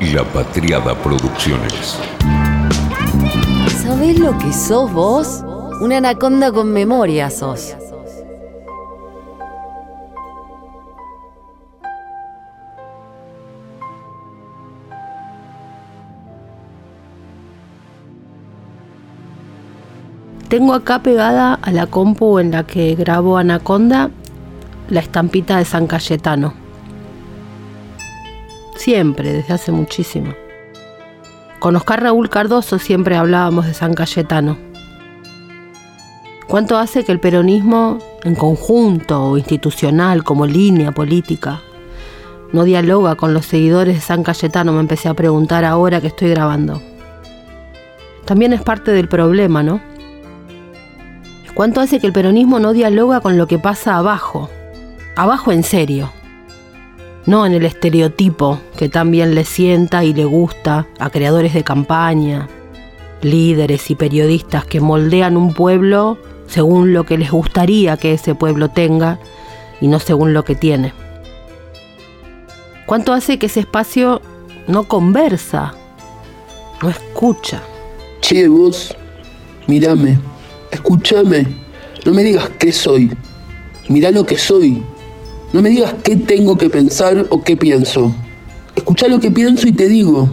La Patriada Producciones. ¿Sabés lo que sos vos? Una anaconda con memoria sos. Tengo acá pegada a la compu en la que grabo Anaconda la estampita de San Cayetano. Siempre, desde hace muchísimo. Con Oscar Raúl Cardoso siempre hablábamos de San Cayetano. ¿Cuánto hace que el peronismo, en conjunto o institucional, como línea política, no dialoga con los seguidores de San Cayetano? Me empecé a preguntar ahora que estoy grabando. También es parte del problema, ¿no? ¿Cuánto hace que el peronismo no dialoga con lo que pasa abajo? Abajo en serio. No en el estereotipo que también le sienta y le gusta a creadores de campaña, líderes y periodistas que moldean un pueblo según lo que les gustaría que ese pueblo tenga y no según lo que tiene. ¿Cuánto hace que ese espacio no conversa, no escucha? Che, vos, mírame. Escúchame, no me digas qué soy. Mirá lo que soy. No me digas qué tengo que pensar o qué pienso. Escucha lo que pienso y te digo.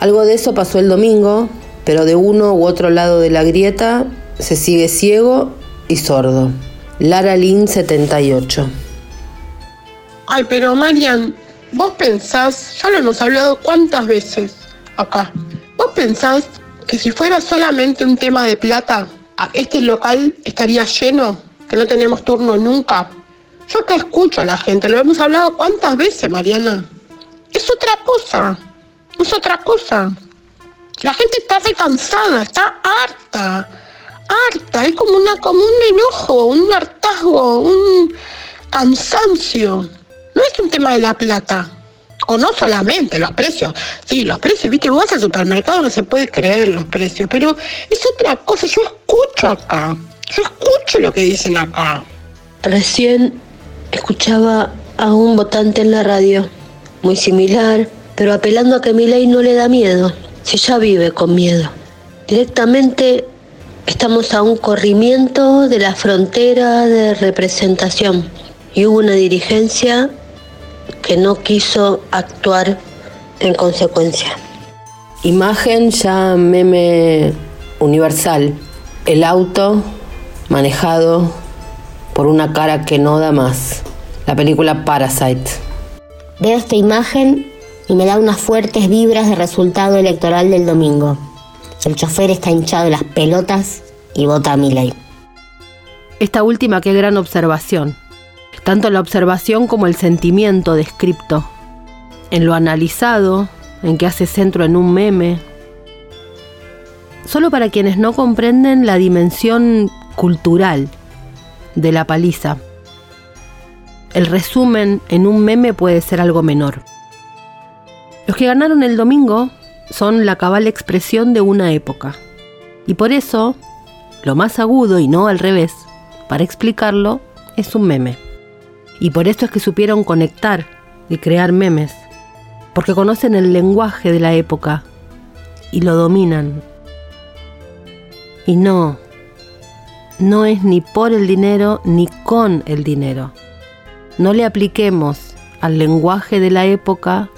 Algo de eso pasó el domingo, pero de uno u otro lado de la grieta se sigue ciego y sordo. Lara Lin 78. Ay, pero Marian, vos pensás, ya lo hemos hablado cuántas veces acá, vos pensás que si fuera solamente un tema de plata, este local estaría lleno, que no tenemos turno nunca. Yo acá escucho a la gente, lo hemos hablado cuántas veces, Mariana. Es otra cosa, es otra cosa. La gente está cansada, está harta, harta, es como, una, como un enojo, un hartazgo, un cansancio. No es un tema de la plata, o no solamente los precios. Sí, los precios, viste, vos vas al supermercado no se puede creer los precios, pero es otra cosa. Yo escucho acá, yo escucho lo que dicen acá. Recién escuchaba a un votante en la radio, muy similar, pero apelando a que mi ley no le da miedo, si ya vive con miedo. Directamente estamos a un corrimiento de la frontera de representación y hubo una dirigencia que no quiso actuar en consecuencia. Imagen ya meme universal. El auto manejado por una cara que no da más. La película Parasite. Veo esta imagen y me da unas fuertes vibras de resultado electoral del domingo. El chofer está hinchado de las pelotas y vota a mi ley. Esta última, qué gran observación tanto la observación como el sentimiento descripto, en lo analizado, en que hace centro en un meme. Solo para quienes no comprenden la dimensión cultural de la paliza. El resumen en un meme puede ser algo menor. Los que ganaron el domingo son la cabal expresión de una época. Y por eso, lo más agudo y no al revés, para explicarlo, es un meme. Y por esto es que supieron conectar y crear memes, porque conocen el lenguaje de la época y lo dominan. Y no, no es ni por el dinero ni con el dinero. No le apliquemos al lenguaje de la época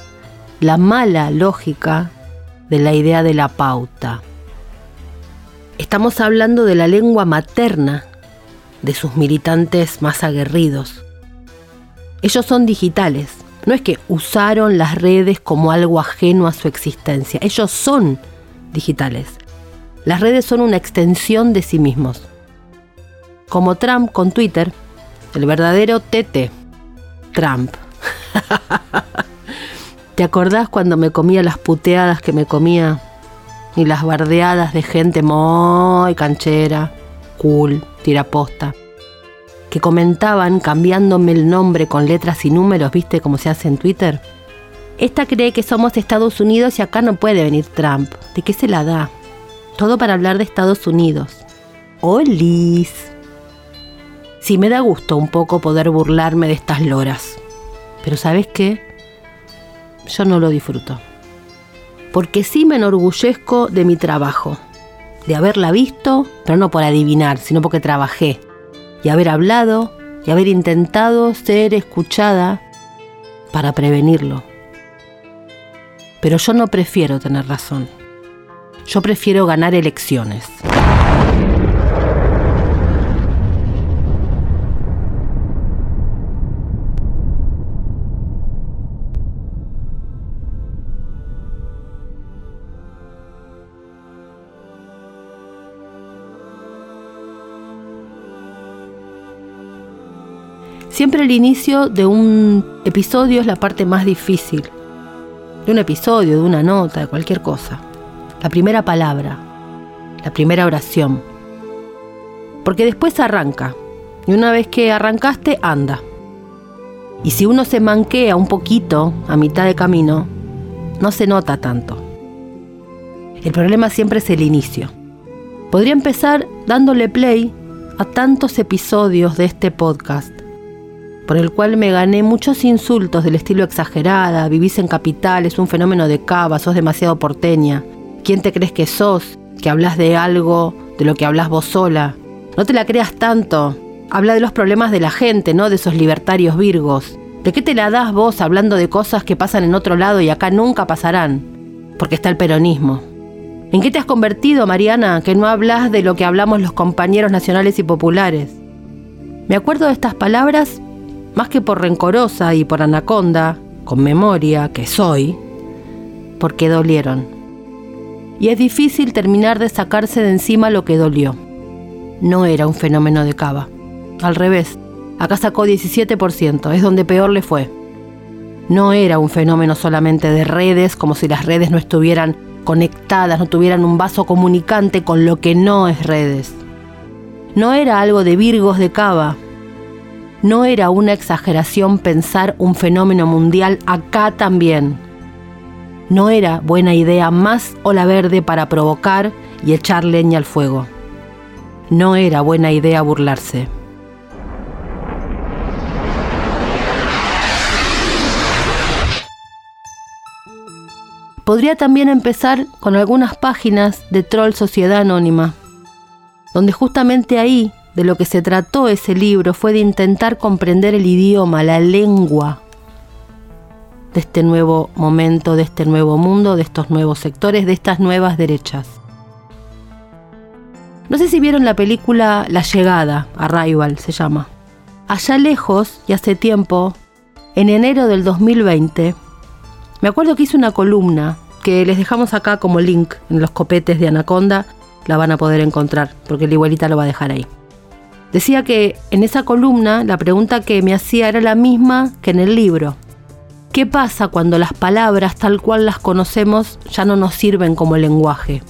la mala lógica de la idea de la pauta. Estamos hablando de la lengua materna de sus militantes más aguerridos, ellos son digitales. No es que usaron las redes como algo ajeno a su existencia. Ellos son digitales. Las redes son una extensión de sí mismos. Como Trump con Twitter, el verdadero TT. Trump. ¿Te acordás cuando me comía las puteadas que me comía? Y las bardeadas de gente muy canchera, cool, tiraposta que comentaban cambiándome el nombre con letras y números, ¿viste cómo se hace en Twitter? Esta cree que somos Estados Unidos y acá no puede venir Trump. ¿De qué se la da? Todo para hablar de Estados Unidos. ¡Olis! Sí, me da gusto un poco poder burlarme de estas loras. Pero ¿sabes qué? Yo no lo disfruto. porque sí me enorgullezco de mi trabajo, de haberla visto, pero no por adivinar, sino porque trabajé, y haber hablado, y haber intentado ser escuchada para prevenirlo. Pero yo no prefiero tener razón. Yo prefiero ganar elecciones. Siempre el inicio de un episodio es la parte más difícil. De un episodio, de una nota, de cualquier cosa. La primera palabra, la primera oración. Porque después arranca. Y una vez que arrancaste, anda. Y si uno se manquea un poquito a mitad de camino, no se nota tanto. El problema siempre es el inicio. Podría empezar dándole play a tantos episodios de este podcast por el cual me gané muchos insultos del estilo exagerada, vivís en capital, es un fenómeno de cava, sos demasiado porteña. ¿Quién te crees que sos? Que hablas de algo de lo que hablas vos sola. No te la creas tanto. Habla de los problemas de la gente, no de esos libertarios virgos. ¿De qué te la das vos hablando de cosas que pasan en otro lado y acá nunca pasarán? Porque está el peronismo. ¿En qué te has convertido, Mariana, que no hablas de lo que hablamos los compañeros nacionales y populares? Me acuerdo de estas palabras más que por rencorosa y por anaconda, con memoria que soy, porque dolieron. Y es difícil terminar de sacarse de encima lo que dolió. No era un fenómeno de cava. Al revés, acá sacó 17%, es donde peor le fue. No era un fenómeno solamente de redes, como si las redes no estuvieran conectadas, no tuvieran un vaso comunicante con lo que no es redes. No era algo de Virgos de Cava, no era una exageración pensar un fenómeno mundial acá también. No era buena idea más ola verde para provocar y echar leña al fuego. No era buena idea burlarse. Podría también empezar con algunas páginas de Troll Sociedad Anónima, donde justamente ahí de lo que se trató ese libro fue de intentar comprender el idioma, la lengua de este nuevo momento, de este nuevo mundo, de estos nuevos sectores, de estas nuevas derechas. No sé si vieron la película La llegada, Arrival se llama. Allá lejos y hace tiempo, en enero del 2020, me acuerdo que hice una columna que les dejamos acá como link en los copetes de Anaconda, la van a poder encontrar, porque la igualita lo va a dejar ahí. Decía que en esa columna la pregunta que me hacía era la misma que en el libro. ¿Qué pasa cuando las palabras tal cual las conocemos ya no nos sirven como lenguaje?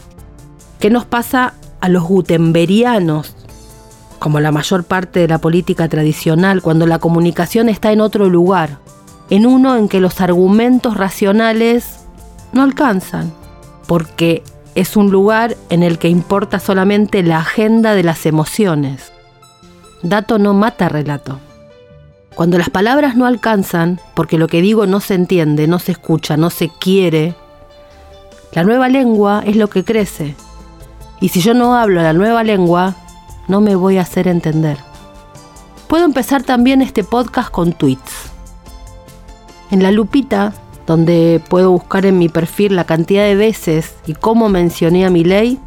¿Qué nos pasa a los gutenberianos, como la mayor parte de la política tradicional, cuando la comunicación está en otro lugar, en uno en que los argumentos racionales no alcanzan, porque es un lugar en el que importa solamente la agenda de las emociones? Dato no mata relato. Cuando las palabras no alcanzan, porque lo que digo no se entiende, no se escucha, no se quiere, la nueva lengua es lo que crece. Y si yo no hablo la nueva lengua, no me voy a hacer entender. Puedo empezar también este podcast con tweets. En la lupita, donde puedo buscar en mi perfil la cantidad de veces y cómo mencioné a mi ley,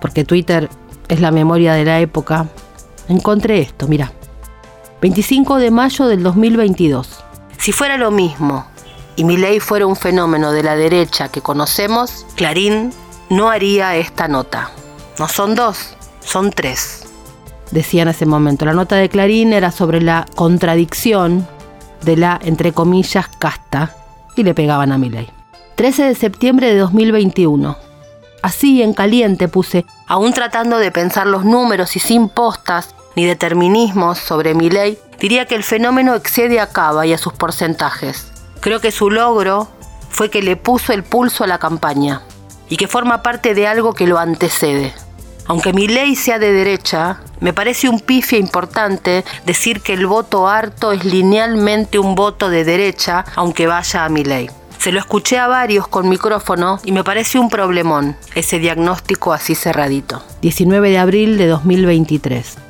porque Twitter es la memoria de la época, encontré esto, mira. 25 de mayo del 2022. Si fuera lo mismo y mi ley fuera un fenómeno de la derecha que conocemos, Clarín no haría esta nota. No son dos, son tres. Decía en ese momento. La nota de Clarín era sobre la contradicción de la, entre comillas, casta y le pegaban a mi ley. 13 de septiembre de 2021. Así en caliente puse, aún tratando de pensar los números y sin postas, ni determinismos sobre mi ley, diría que el fenómeno excede a Cava y a sus porcentajes. Creo que su logro fue que le puso el pulso a la campaña y que forma parte de algo que lo antecede. Aunque mi ley sea de derecha, me parece un pifia importante decir que el voto harto es linealmente un voto de derecha, aunque vaya a mi ley. Se lo escuché a varios con micrófono y me parece un problemón ese diagnóstico así cerradito. 19 de abril de 2023.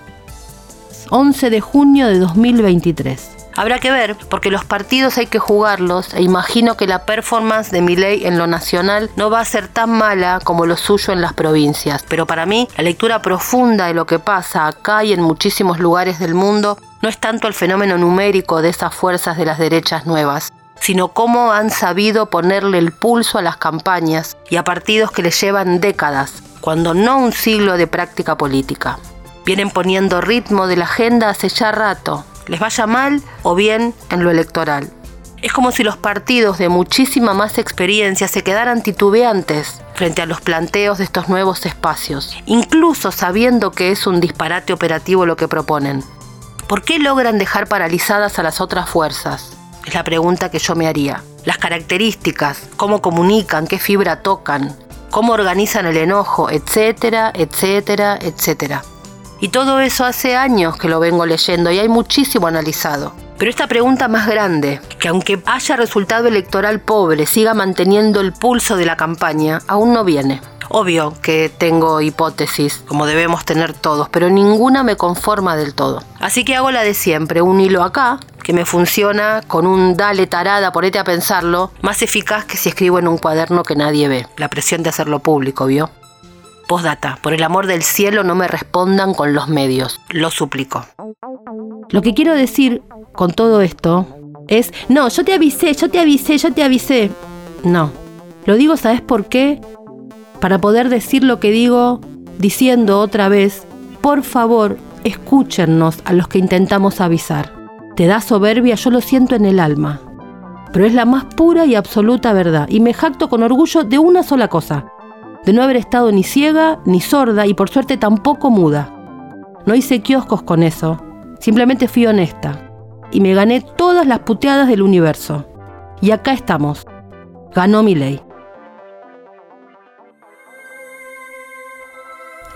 11 de junio de 2023. Habrá que ver, porque los partidos hay que jugarlos e imagino que la performance de Milei en lo nacional no va a ser tan mala como lo suyo en las provincias. Pero para mí, la lectura profunda de lo que pasa acá y en muchísimos lugares del mundo no es tanto el fenómeno numérico de esas fuerzas de las derechas nuevas, sino cómo han sabido ponerle el pulso a las campañas y a partidos que les llevan décadas, cuando no un siglo de práctica política. Vienen poniendo ritmo de la agenda hace ya rato, les vaya mal o bien en lo electoral. Es como si los partidos de muchísima más experiencia se quedaran titubeantes frente a los planteos de estos nuevos espacios, incluso sabiendo que es un disparate operativo lo que proponen. ¿Por qué logran dejar paralizadas a las otras fuerzas? Es la pregunta que yo me haría. Las características, cómo comunican, qué fibra tocan, cómo organizan el enojo, etcétera, etcétera, etcétera. Y todo eso hace años que lo vengo leyendo y hay muchísimo analizado. Pero esta pregunta más grande, que aunque haya resultado electoral pobre, siga manteniendo el pulso de la campaña, aún no viene. Obvio que tengo hipótesis, como debemos tener todos, pero ninguna me conforma del todo. Así que hago la de siempre, un hilo acá, que me funciona con un dale tarada, ponete a pensarlo, más eficaz que si escribo en un cuaderno que nadie ve. La presión de hacerlo público, ¿vio? Postdata, por el amor del cielo no me respondan con los medios, lo suplico. Lo que quiero decir con todo esto es, no, yo te avisé, yo te avisé, yo te avisé. No, lo digo, ¿sabes por qué? Para poder decir lo que digo diciendo otra vez, por favor, escúchennos a los que intentamos avisar. Te da soberbia, yo lo siento en el alma. Pero es la más pura y absoluta verdad. Y me jacto con orgullo de una sola cosa de no haber estado ni ciega ni sorda y por suerte tampoco muda. No hice kioscos con eso, simplemente fui honesta y me gané todas las puteadas del universo. Y acá estamos. Ganó mi ley.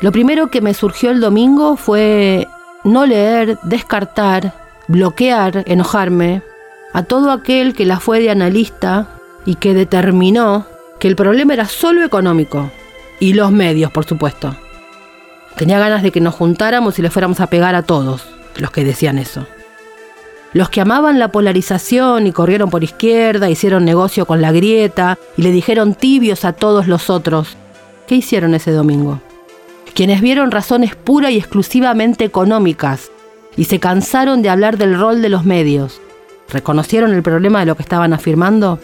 Lo primero que me surgió el domingo fue no leer, descartar, bloquear, enojarme a todo aquel que la fue de analista y que determinó que el problema era solo económico. Y los medios, por supuesto. Tenía ganas de que nos juntáramos y le fuéramos a pegar a todos, los que decían eso. Los que amaban la polarización y corrieron por izquierda, hicieron negocio con la grieta y le dijeron tibios a todos los otros. ¿Qué hicieron ese domingo? Quienes vieron razones pura y exclusivamente económicas y se cansaron de hablar del rol de los medios. ¿Reconocieron el problema de lo que estaban afirmando?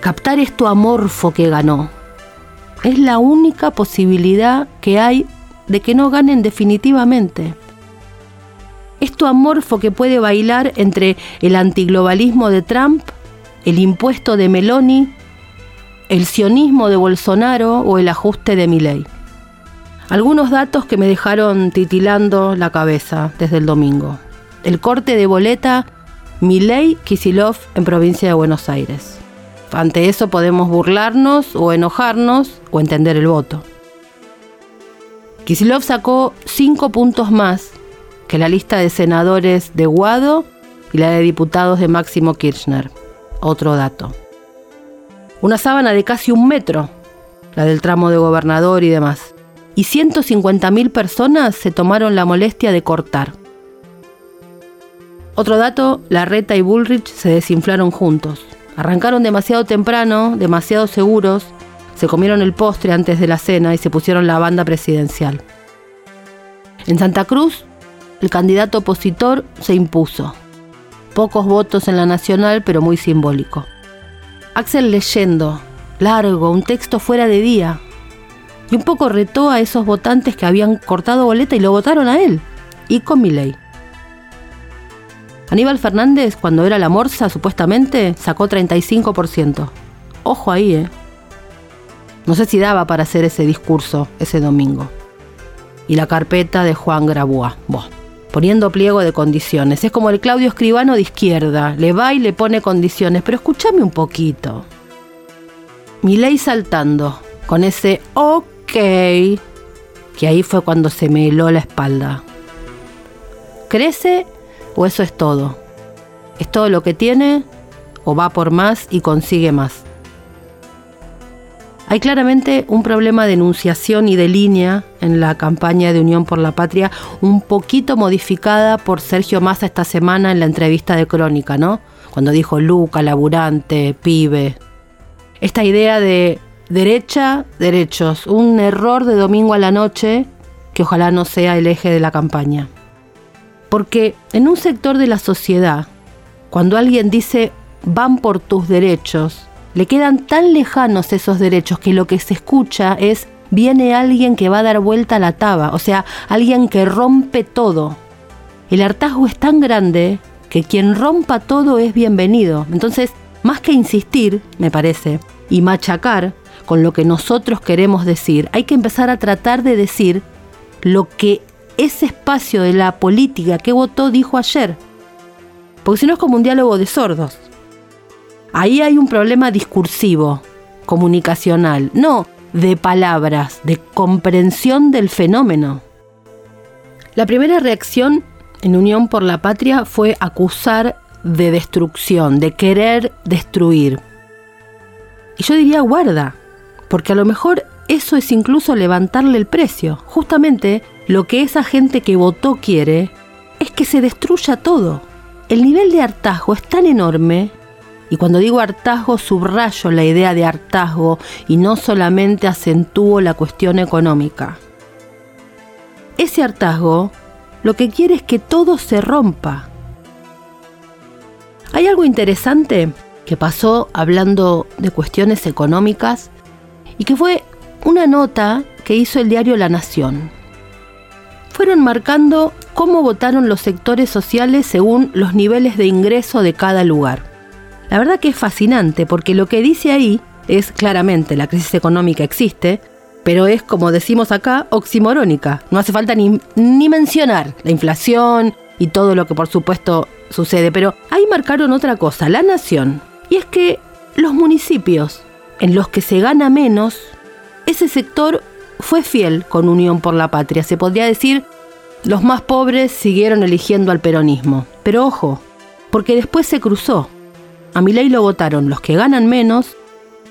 Captar esto amorfo que ganó. Es la única posibilidad que hay de que no ganen definitivamente. Esto amorfo que puede bailar entre el antiglobalismo de Trump, el impuesto de Meloni, el sionismo de Bolsonaro o el ajuste de Milley. Algunos datos que me dejaron titilando la cabeza desde el domingo. El corte de boleta Milley Kisilov en provincia de Buenos Aires. Ante eso podemos burlarnos o enojarnos o entender el voto. Kisilov sacó cinco puntos más que la lista de senadores de Guado y la de diputados de Máximo Kirchner. Otro dato. Una sábana de casi un metro, la del tramo de gobernador y demás. Y 150.000 personas se tomaron la molestia de cortar. Otro dato, la Reta y Bullrich se desinflaron juntos. Arrancaron demasiado temprano, demasiado seguros, se comieron el postre antes de la cena y se pusieron la banda presidencial. En Santa Cruz, el candidato opositor se impuso. Pocos votos en la nacional, pero muy simbólico. Axel leyendo, largo, un texto fuera de día. Y un poco retó a esos votantes que habían cortado boleta y lo votaron a él. Y con mi ley. Aníbal Fernández, cuando era la morsa, supuestamente, sacó 35%. Ojo ahí, ¿eh? No sé si daba para hacer ese discurso ese domingo. Y la carpeta de Juan Grabois, poniendo pliego de condiciones. Es como el Claudio Escribano de izquierda, le va y le pone condiciones, pero escúchame un poquito. Mi ley saltando, con ese ok, que ahí fue cuando se me heló la espalda. Crece ¿O eso es todo? ¿Es todo lo que tiene o va por más y consigue más. Hay claramente un problema de enunciación y de línea en la campaña de Unión por la Patria, un poquito modificada por Sergio Massa esta semana en la entrevista de Crónica, ¿no? Cuando dijo Luca, laburante, pibe. Esta idea de derecha, derechos, un error de domingo a la noche que ojalá no sea el eje de la campaña. Porque en un sector de la sociedad, cuando alguien dice van por tus derechos, le quedan tan lejanos esos derechos que lo que se escucha es viene alguien que va a dar vuelta a la taba, o sea, alguien que rompe todo. El hartazgo es tan grande que quien rompa todo es bienvenido. Entonces, más que insistir, me parece, y machacar con lo que nosotros queremos decir, hay que empezar a tratar de decir lo que ese espacio de la política que votó dijo ayer. Porque si no es como un diálogo de sordos. Ahí hay un problema discursivo, comunicacional, no de palabras, de comprensión del fenómeno. La primera reacción en Unión por la Patria fue acusar de destrucción, de querer destruir. Y yo diría guarda, porque a lo mejor eso es incluso levantarle el precio. Justamente lo que esa gente que votó quiere es que se destruya todo. El nivel de hartazgo es tan enorme y cuando digo hartazgo, subrayo la idea de hartazgo y no solamente acentúo la cuestión económica. Ese hartazgo lo que quiere es que todo se rompa. Hay algo interesante que pasó hablando de cuestiones económicas y que fue una nota que hizo el diario La Nación. Fueron marcando cómo votaron los sectores sociales según los niveles de ingreso de cada lugar. La verdad que es fascinante porque lo que dice ahí es claramente la crisis económica existe, pero es como decimos acá, oximorónica. No hace falta ni, ni mencionar la inflación y todo lo que por supuesto sucede, pero ahí marcaron otra cosa, la nación. Y es que los municipios en los que se gana menos, ese sector fue fiel con Unión por la Patria. Se podría decir, los más pobres siguieron eligiendo al peronismo. Pero ojo, porque después se cruzó. A mi ley lo votaron los que ganan menos,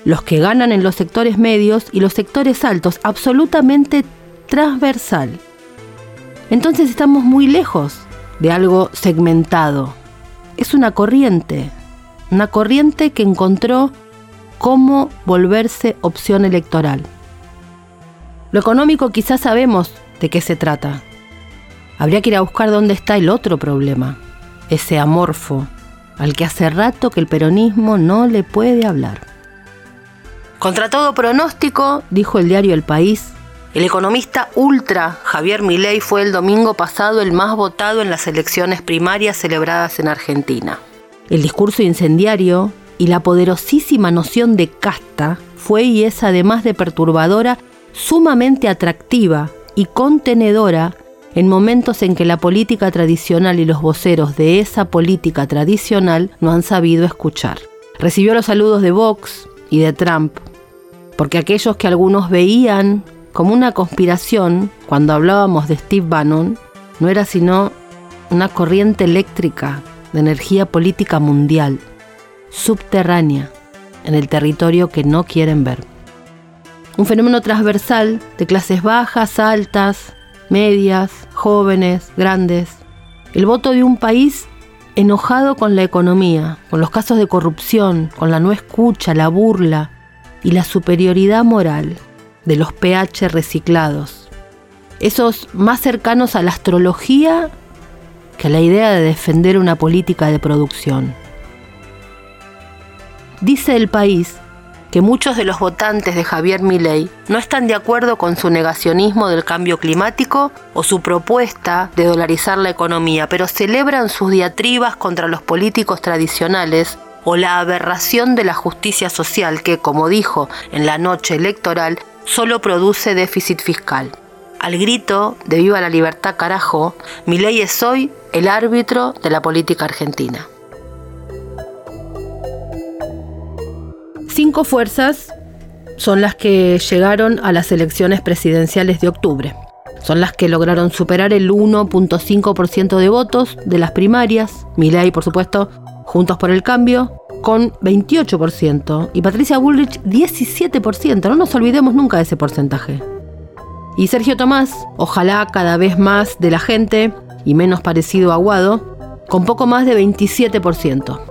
los que ganan en los sectores medios y los sectores altos, absolutamente transversal. Entonces estamos muy lejos de algo segmentado. Es una corriente, una corriente que encontró cómo volverse opción electoral. Lo económico quizás sabemos de qué se trata. Habría que ir a buscar dónde está el otro problema, ese amorfo, al que hace rato que el peronismo no le puede hablar. Contra todo pronóstico, dijo el diario El País, el economista ultra Javier Milei fue el domingo pasado el más votado en las elecciones primarias celebradas en Argentina. El discurso incendiario y la poderosísima noción de casta fue y es además de perturbadora, sumamente atractiva y contenedora en momentos en que la política tradicional y los voceros de esa política tradicional no han sabido escuchar. Recibió los saludos de Vox y de Trump, porque aquellos que algunos veían como una conspiración cuando hablábamos de Steve Bannon, no era sino una corriente eléctrica de energía política mundial, subterránea, en el territorio que no quieren ver. Un fenómeno transversal de clases bajas, altas, medias, jóvenes, grandes. El voto de un país enojado con la economía, con los casos de corrupción, con la no escucha, la burla y la superioridad moral de los pH reciclados. Esos más cercanos a la astrología que a la idea de defender una política de producción. Dice el país que muchos de los votantes de Javier Milei no están de acuerdo con su negacionismo del cambio climático o su propuesta de dolarizar la economía, pero celebran sus diatribas contra los políticos tradicionales o la aberración de la justicia social que, como dijo en la noche electoral, solo produce déficit fiscal. Al grito de Viva la libertad carajo, Milei es hoy el árbitro de la política argentina. Cinco fuerzas son las que llegaron a las elecciones presidenciales de octubre. Son las que lograron superar el 1.5% de votos de las primarias. Milei, por supuesto, Juntos por el Cambio, con 28% y Patricia Bullrich 17%. No nos olvidemos nunca de ese porcentaje. Y Sergio Tomás, ojalá cada vez más de la gente y menos parecido a Aguado, con poco más de 27%.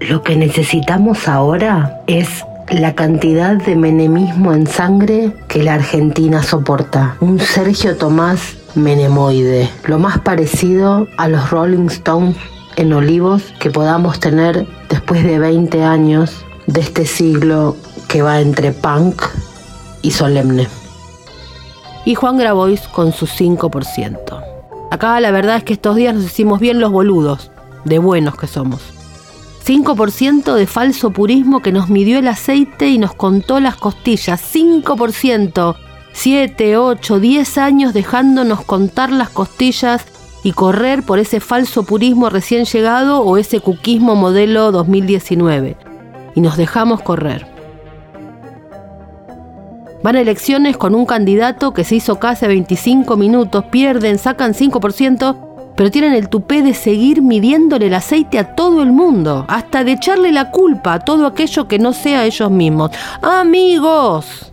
Lo que necesitamos ahora es la cantidad de menemismo en sangre que la Argentina soporta. Un Sergio Tomás menemoide, lo más parecido a los Rolling Stones en Olivos que podamos tener después de 20 años de este siglo que va entre punk y solemne. Y Juan Grabois con su 5%. Acá la verdad es que estos días nos hicimos bien los boludos, de buenos que somos. 5% de falso purismo que nos midió el aceite y nos contó las costillas. 5%. 7, 8, 10 años dejándonos contar las costillas y correr por ese falso purismo recién llegado o ese cuquismo modelo 2019. Y nos dejamos correr. Van a elecciones con un candidato que se hizo casi 25 minutos, pierden, sacan 5%, pero tienen el tupé de seguir midiéndole el aceite a todo el mundo, hasta de echarle la culpa a todo aquello que no sea ellos mismos. Amigos,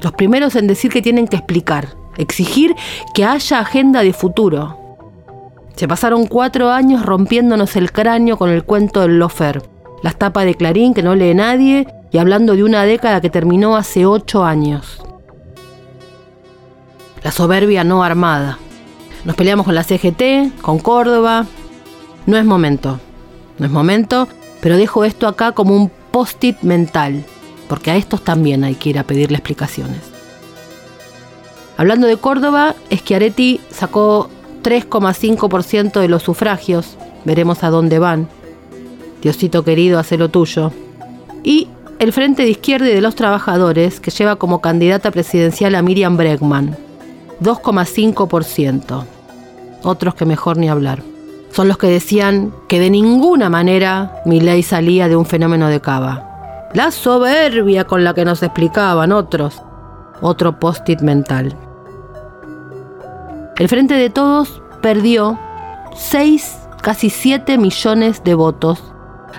los primeros en decir que tienen que explicar, exigir que haya agenda de futuro. Se pasaron cuatro años rompiéndonos el cráneo con el cuento del lofer, las tapas de Clarín que no lee nadie y hablando de una década que terminó hace ocho años. La soberbia no armada. Nos peleamos con la CGT, con Córdoba. No es momento, no es momento, pero dejo esto acá como un post-it mental, porque a estos también hay que ir a pedirle explicaciones. Hablando de Córdoba, Schiaretti sacó 3,5% de los sufragios. Veremos a dónde van. Diosito querido, hace lo tuyo. Y el Frente de Izquierda y de los Trabajadores, que lleva como candidata presidencial a Miriam Bregman, 2,5%. Otros que mejor ni hablar. Son los que decían que de ninguna manera mi ley salía de un fenómeno de cava. La soberbia con la que nos explicaban otros. Otro post-it mental. El Frente de Todos perdió 6, casi 7 millones de votos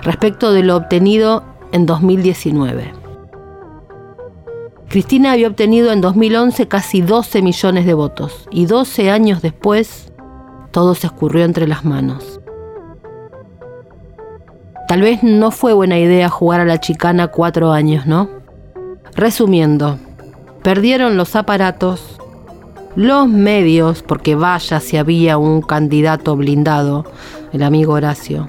respecto de lo obtenido en 2019. Cristina había obtenido en 2011 casi 12 millones de votos y 12 años después todo se escurrió entre las manos. Tal vez no fue buena idea jugar a la chicana cuatro años, ¿no? Resumiendo, perdieron los aparatos, los medios, porque vaya si había un candidato blindado, el amigo Horacio,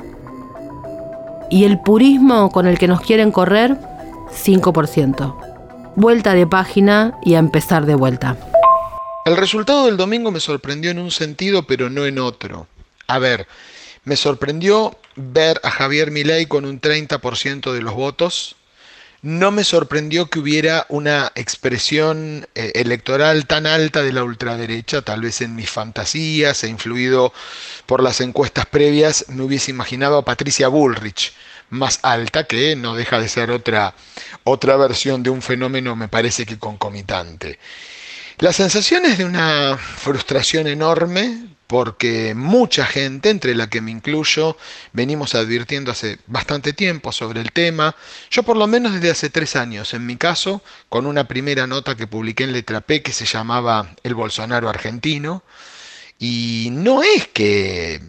y el purismo con el que nos quieren correr, 5%. Vuelta de página y a empezar de vuelta. El resultado del domingo me sorprendió en un sentido, pero no en otro. A ver, me sorprendió ver a Javier Milei con un 30% de los votos. No me sorprendió que hubiera una expresión eh, electoral tan alta de la ultraderecha, tal vez en mis fantasías e influido por las encuestas previas, me hubiese imaginado a Patricia Bullrich más alta, que no deja de ser otra, otra versión de un fenómeno, me parece que concomitante. La sensación es de una frustración enorme porque mucha gente, entre la que me incluyo, venimos advirtiendo hace bastante tiempo sobre el tema, yo por lo menos desde hace tres años, en mi caso, con una primera nota que publiqué en Letra P que se llamaba El Bolsonaro argentino, y no es que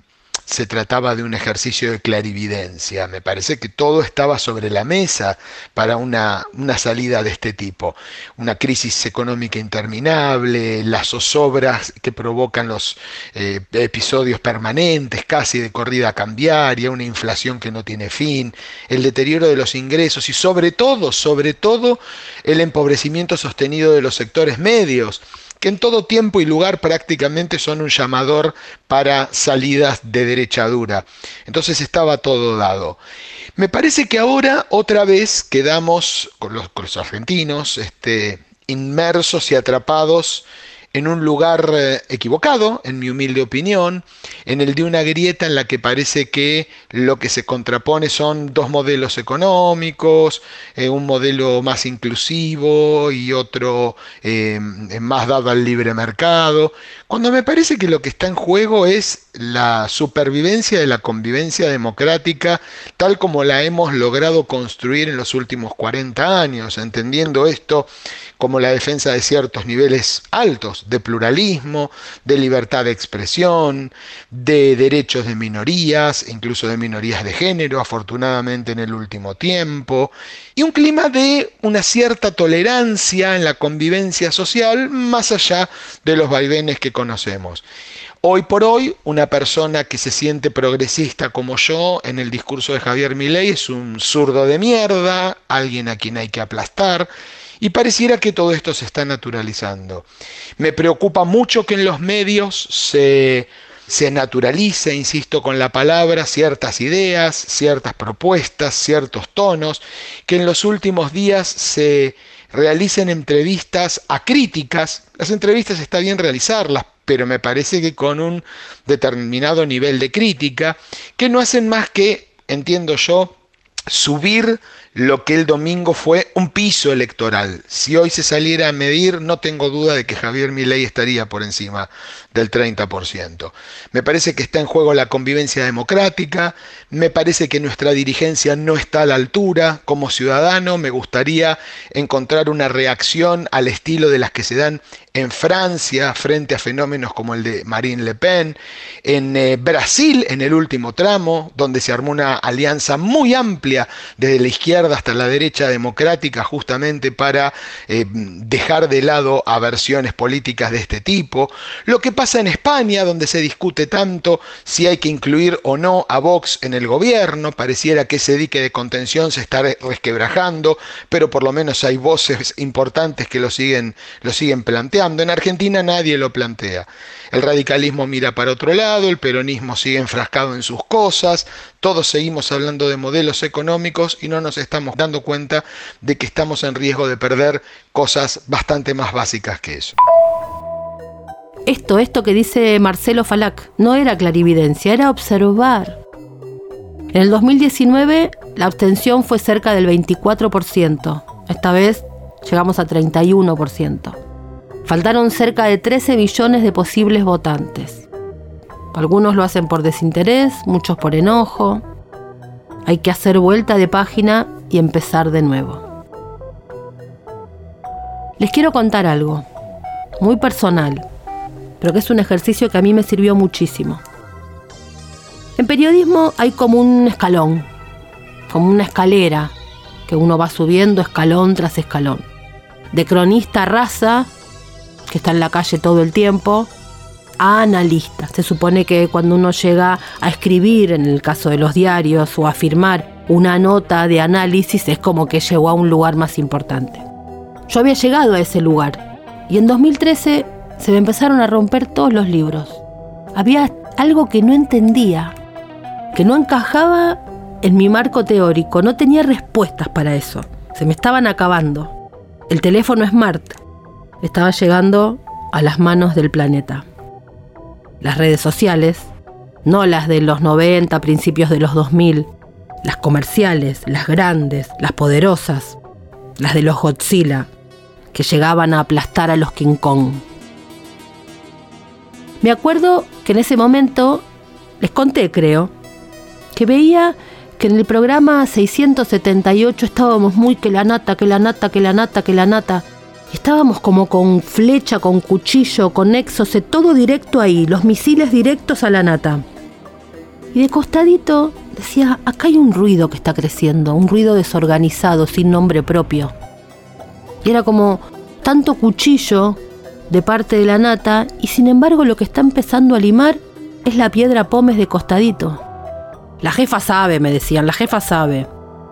se trataba de un ejercicio de clarividencia. Me parece que todo estaba sobre la mesa para una, una salida de este tipo. Una crisis económica interminable, las zozobras que provocan los eh, episodios permanentes, casi de corrida cambiaria, una inflación que no tiene fin, el deterioro de los ingresos y sobre todo, sobre todo, el empobrecimiento sostenido de los sectores medios que en todo tiempo y lugar prácticamente son un llamador para salidas de derecha dura. Entonces estaba todo dado. Me parece que ahora otra vez quedamos con los, argentinos este, inmersos y atrapados en un lugar eh, equivocado, en mi humilde opinión, en el de una grieta en la que parece que lo que se contrapone son dos modelos económicos, eh, un modelo más inclusivo y otro eh, más dado al libre mercado, cuando me parece que lo que está en juego es la supervivencia de la convivencia democrática tal como la hemos logrado construir en los últimos 40 años, entendiendo esto como la defensa de ciertos niveles altos de pluralismo, de libertad de expresión, de derechos de minorías, incluso de minorías de género, afortunadamente en el último tiempo, y un clima de una cierta tolerancia en la convivencia social más allá de los vaivenes que conocemos. Hoy por hoy, una persona que se siente progresista como yo en el discurso de Javier Milei es un zurdo de mierda, alguien a quien hay que aplastar, y pareciera que todo esto se está naturalizando. Me preocupa mucho que en los medios se, se naturalice, insisto con la palabra, ciertas ideas, ciertas propuestas, ciertos tonos, que en los últimos días se realicen entrevistas acríticas. Las entrevistas está bien realizarlas, pero me parece que con un determinado nivel de crítica, que no hacen más que, entiendo yo, subir lo que el domingo fue un piso electoral. Si hoy se saliera a medir, no tengo duda de que Javier Milei estaría por encima del 30%. Me parece que está en juego la convivencia democrática, me parece que nuestra dirigencia no está a la altura. Como ciudadano me gustaría encontrar una reacción al estilo de las que se dan en Francia frente a fenómenos como el de Marine Le Pen, en eh, Brasil en el último tramo, donde se armó una alianza muy amplia desde la izquierda hasta la derecha democrática justamente para eh, dejar de lado aversiones políticas de este tipo, lo que pasa en España, donde se discute tanto si hay que incluir o no a Vox en el gobierno, pareciera que ese dique de contención se está resquebrajando, pero por lo menos hay voces importantes que lo siguen, lo siguen planteando en Argentina nadie lo plantea. El radicalismo mira para otro lado, el peronismo sigue enfrascado en sus cosas, todos seguimos hablando de modelos económicos y no nos estamos dando cuenta de que estamos en riesgo de perder cosas bastante más básicas que eso. Esto, esto que dice Marcelo Falac, no era clarividencia, era observar. En el 2019 la abstención fue cerca del 24%. Esta vez llegamos a 31%. Faltaron cerca de 13 billones de posibles votantes. Algunos lo hacen por desinterés, muchos por enojo. Hay que hacer vuelta de página y empezar de nuevo. Les quiero contar algo, muy personal, pero que es un ejercicio que a mí me sirvió muchísimo. En periodismo hay como un escalón, como una escalera que uno va subiendo escalón tras escalón. De cronista raza que está en la calle todo el tiempo, a analista. Se supone que cuando uno llega a escribir, en el caso de los diarios, o a firmar una nota de análisis, es como que llegó a un lugar más importante. Yo había llegado a ese lugar y en 2013 se me empezaron a romper todos los libros. Había algo que no entendía, que no encajaba en mi marco teórico, no tenía respuestas para eso. Se me estaban acabando. El teléfono smart estaba llegando a las manos del planeta. Las redes sociales, no las de los 90, principios de los 2000, las comerciales, las grandes, las poderosas, las de los Godzilla, que llegaban a aplastar a los King Kong. Me acuerdo que en ese momento, les conté creo, que veía que en el programa 678 estábamos muy que la nata, que la nata, que la nata, que la nata. Estábamos como con flecha, con cuchillo, con exose, todo directo ahí, los misiles directos a la nata. Y de costadito decía, acá hay un ruido que está creciendo, un ruido desorganizado, sin nombre propio. Y era como tanto cuchillo de parte de la nata y sin embargo lo que está empezando a limar es la piedra pómez de costadito. La jefa sabe, me decían, la jefa sabe.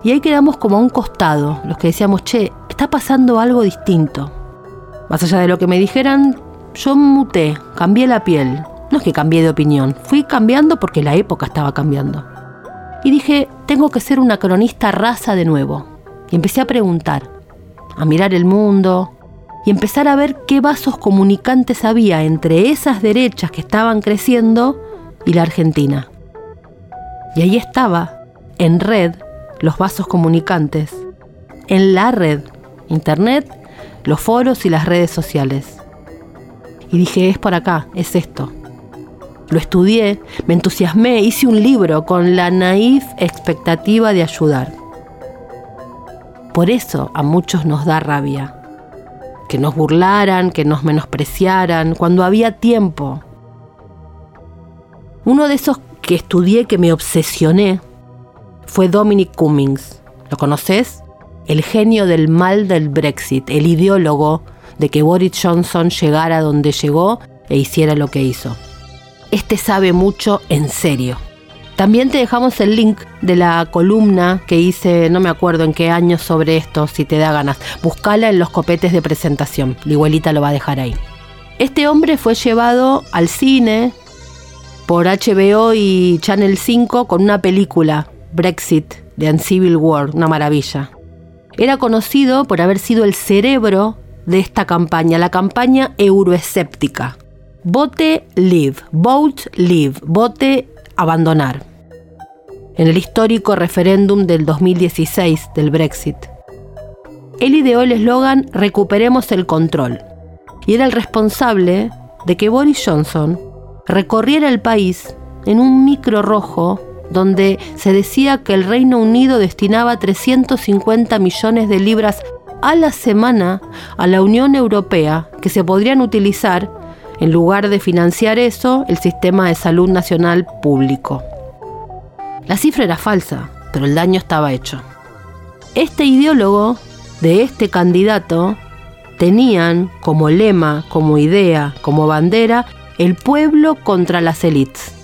Y ahí quedamos como a un costado, los que decíamos, che, está pasando algo distinto. Más allá de lo que me dijeran, yo muté, cambié la piel. No es que cambié de opinión, fui cambiando porque la época estaba cambiando. Y dije, tengo que ser una cronista raza de nuevo. Y empecé a preguntar, a mirar el mundo y empezar a ver qué vasos comunicantes había entre esas derechas que estaban creciendo y la Argentina. Y ahí estaba, en red, los vasos comunicantes, en la red, Internet, los foros y las redes sociales. Y dije, es por acá, es esto. Lo estudié, me entusiasmé, hice un libro con la naif expectativa de ayudar. Por eso a muchos nos da rabia. Que nos burlaran, que nos menospreciaran, cuando había tiempo. Uno de esos que estudié, que me obsesioné, fue Dominic Cummings. ¿Lo conoces? El genio del mal del Brexit, el ideólogo de que Boris Johnson llegara donde llegó e hiciera lo que hizo. Este sabe mucho en serio. También te dejamos el link de la columna que hice, no me acuerdo en qué año sobre esto, si te da ganas. Buscala en los copetes de presentación. La igualita lo va a dejar ahí. Este hombre fue llevado al cine por HBO y Channel 5 con una película, Brexit, de Uncivil War, una maravilla. Era conocido por haber sido el cerebro de esta campaña, la campaña euroescéptica. Vote Leave, Vote Leave, Vote Abandonar. En el histórico referéndum del 2016 del Brexit. Él ideó el eslogan Recuperemos el control y era el responsable de que Boris Johnson recorriera el país en un micro rojo donde se decía que el Reino Unido destinaba 350 millones de libras a la semana a la Unión Europea que se podrían utilizar en lugar de financiar eso, el sistema de salud nacional público. La cifra era falsa, pero el daño estaba hecho. Este ideólogo de este candidato tenían como lema, como idea, como bandera, el pueblo contra las élites.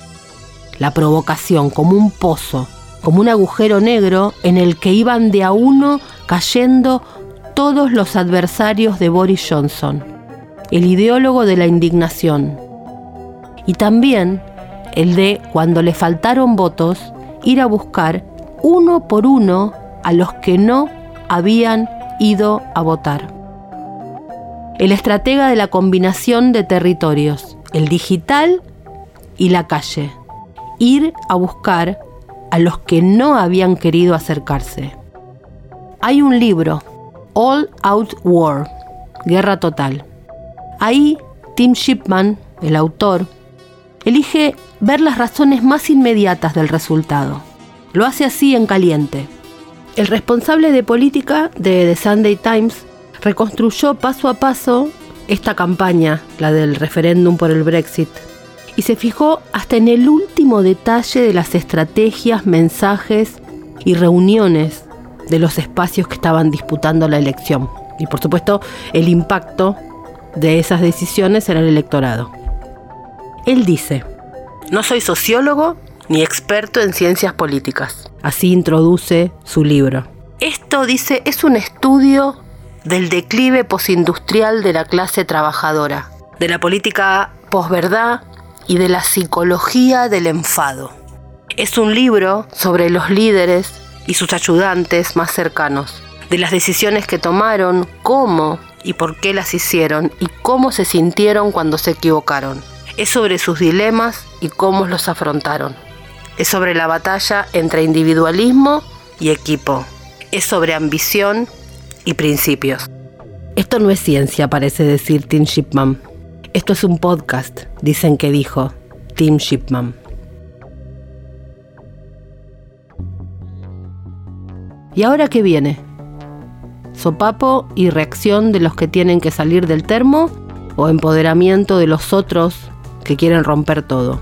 La provocación como un pozo, como un agujero negro en el que iban de a uno cayendo todos los adversarios de Boris Johnson el ideólogo de la indignación. Y también el de, cuando le faltaron votos, ir a buscar uno por uno a los que no habían ido a votar. El estratega de la combinación de territorios, el digital y la calle. Ir a buscar a los que no habían querido acercarse. Hay un libro, All Out War, Guerra Total, Ahí, Tim Shipman, el autor, elige ver las razones más inmediatas del resultado. Lo hace así en caliente. El responsable de política de The Sunday Times reconstruyó paso a paso esta campaña, la del referéndum por el Brexit, y se fijó hasta en el último detalle de las estrategias, mensajes y reuniones de los espacios que estaban disputando la elección. Y por supuesto el impacto de esas decisiones en el electorado. Él dice, no soy sociólogo ni experto en ciencias políticas. Así introduce su libro. Esto, dice, es un estudio del declive posindustrial de la clase trabajadora, de la política posverdad y de la psicología del enfado. Es un libro sobre los líderes y sus ayudantes más cercanos, de las decisiones que tomaron, cómo y por qué las hicieron y cómo se sintieron cuando se equivocaron. Es sobre sus dilemas y cómo los afrontaron. Es sobre la batalla entre individualismo y equipo. Es sobre ambición y principios. Esto no es ciencia, parece decir Tim Shipman. Esto es un podcast, dicen que dijo Tim Shipman. ¿Y ahora qué viene? ¿Sopapo y reacción de los que tienen que salir del termo o empoderamiento de los otros que quieren romper todo?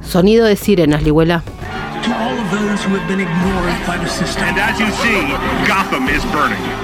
Sonido de sirenas, Lihuela. To all of Gotham is burning.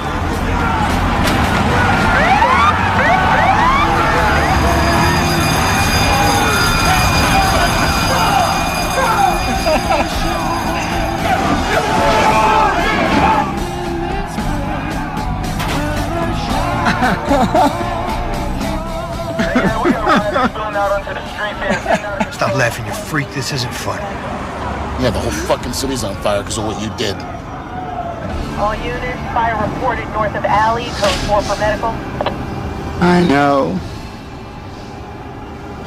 Stop laughing, you freak. This isn't fun. Yeah, the whole fucking city's on fire because of what you did. All units, fire reported north of alley, code 4 for medical. I know.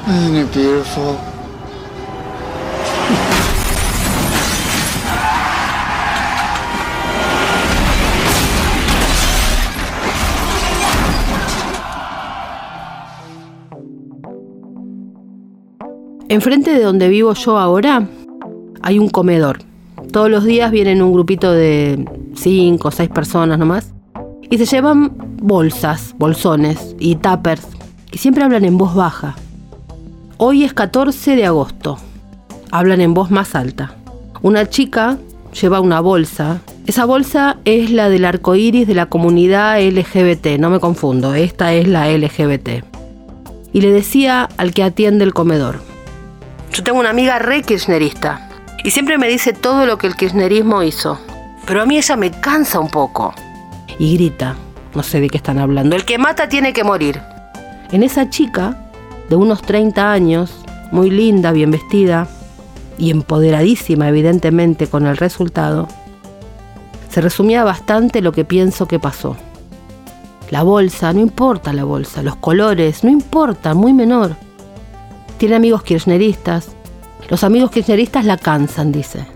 Isn't it beautiful? Enfrente de donde vivo yo ahora hay un comedor. Todos los días vienen un grupito de cinco o seis personas nomás y se llevan bolsas, bolsones y tuppers y siempre hablan en voz baja. Hoy es 14 de agosto. Hablan en voz más alta. Una chica lleva una bolsa. Esa bolsa es la del arco iris de la comunidad LGBT, no me confundo, esta es la LGBT. Y le decía al que atiende el comedor: Yo tengo una amiga re kirchnerista y siempre me dice todo lo que el kirchnerismo hizo. Pero a mí ella me cansa un poco. Y grita, no sé de qué están hablando, el que mata tiene que morir. En esa chica, de unos 30 años, muy linda, bien vestida y empoderadísima evidentemente con el resultado, se resumía bastante lo que pienso que pasó. La bolsa, no importa la bolsa, los colores, no importa, muy menor. Tiene amigos kirchneristas, los amigos kirchneristas la cansan, dice,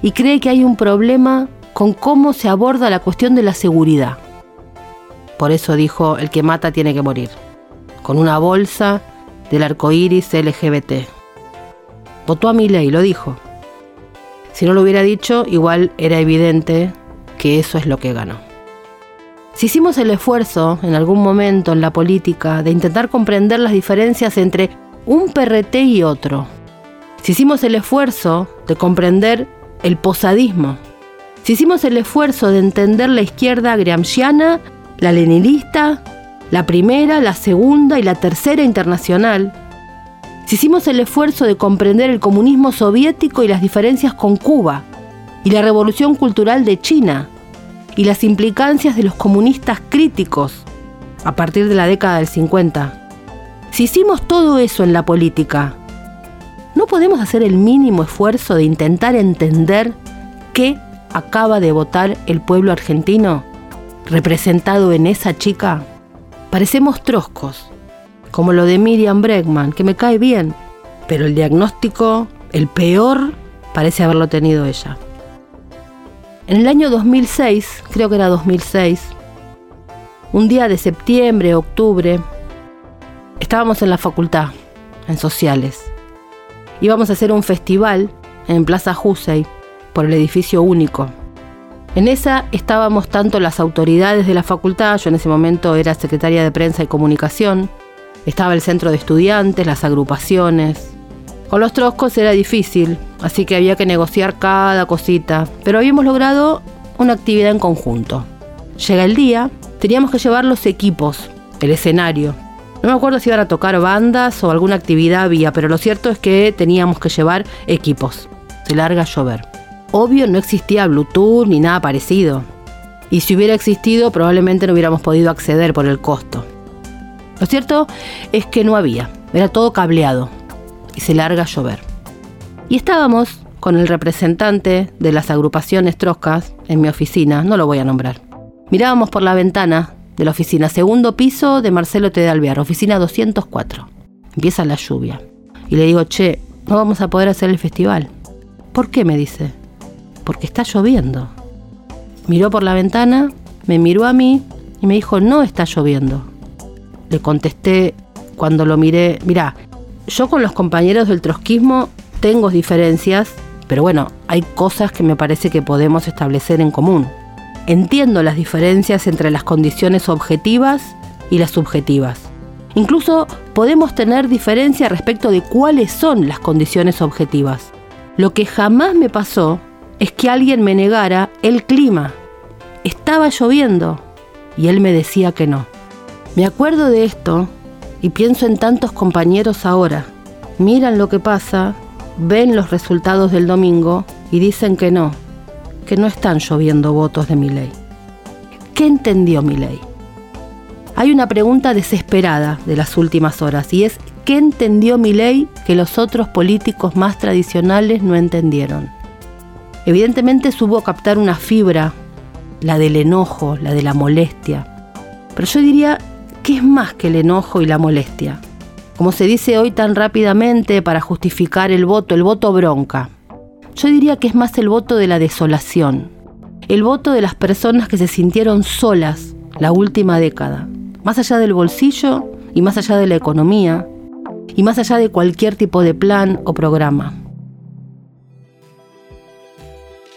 y cree que hay un problema con cómo se aborda la cuestión de la seguridad. Por eso dijo, el que mata tiene que morir, con una bolsa del arco iris LGBT. Votó a mi ley, lo dijo. Si no lo hubiera dicho, igual era evidente que eso es lo que ganó. Si hicimos el esfuerzo en algún momento en la política de intentar comprender las diferencias entre un PRT y otro, si hicimos el esfuerzo de comprender el posadismo, si hicimos el esfuerzo de entender la izquierda gramsciana, la leninista, la primera, la segunda y la tercera internacional, si hicimos el esfuerzo de comprender el comunismo soviético y las diferencias con Cuba, y la revolución cultural de China, y las implicancias de los comunistas críticos a partir de la década del 50, si hicimos todo eso en la política, ¿no podemos hacer el mínimo esfuerzo de intentar entender qué acaba de votar el pueblo argentino representado en esa chica? Parecemos troscos, como lo de Miriam Bregman, que me cae bien, pero el diagnóstico, el peor, parece haberlo tenido ella. En el año 2006, creo que era 2006, un día de septiembre, octubre, estábamos en la facultad, en sociales. Íbamos a hacer un festival en Plaza Jusey, por el edificio único. En esa estábamos tanto las autoridades de la facultad, yo en ese momento era secretaria de prensa y comunicación, estaba el centro de estudiantes, las agrupaciones. Con los troscos era difícil, así que había que negociar cada cosita, pero habíamos logrado una actividad en conjunto. Llega el día, teníamos que llevar los equipos, el escenario. No me acuerdo si iban a tocar bandas o alguna actividad había, pero lo cierto es que teníamos que llevar equipos. Se larga a llover. Obvio no existía Bluetooth ni nada parecido. Y si hubiera existido probablemente no hubiéramos podido acceder por el costo. Lo cierto es que no había, era todo cableado y se larga a llover. Y estábamos con el representante de las agrupaciones troscas en mi oficina, no lo voy a nombrar. Mirábamos por la ventana de la oficina, segundo piso de Marcelo T. de Alvear, oficina 204. Empieza la lluvia. Y le digo, che, no vamos a poder hacer el festival. ¿Por qué? me dice. Porque está lloviendo. Miró por la ventana, me miró a mí y me dijo, no está lloviendo. Le contesté cuando lo miré, mirá, yo con los compañeros del trotskismo tengo diferencias, pero bueno, hay cosas que me parece que podemos establecer en común. Entiendo las diferencias entre las condiciones objetivas y las subjetivas. Incluso podemos tener diferencia respecto de cuáles son las condiciones objetivas. Lo que jamás me pasó es que alguien me negara el clima. Estaba lloviendo y él me decía que no. Me acuerdo de esto y pienso en tantos compañeros ahora. Miran lo que pasa, ven los resultados del domingo y dicen que no, que no están lloviendo votos de mi ley. ¿Qué entendió mi ley? Hay una pregunta desesperada de las últimas horas y es qué entendió Milei que los otros políticos más tradicionales no entendieron. Evidentemente supo captar una fibra, la del enojo, la de la molestia. Pero yo diría que es más que el enojo y la molestia. Como se dice hoy tan rápidamente para justificar el voto, el voto bronca. Yo diría que es más el voto de la desolación, el voto de las personas que se sintieron solas la última década, más allá del bolsillo y más allá de la economía, y más allá de cualquier tipo de plan o programa.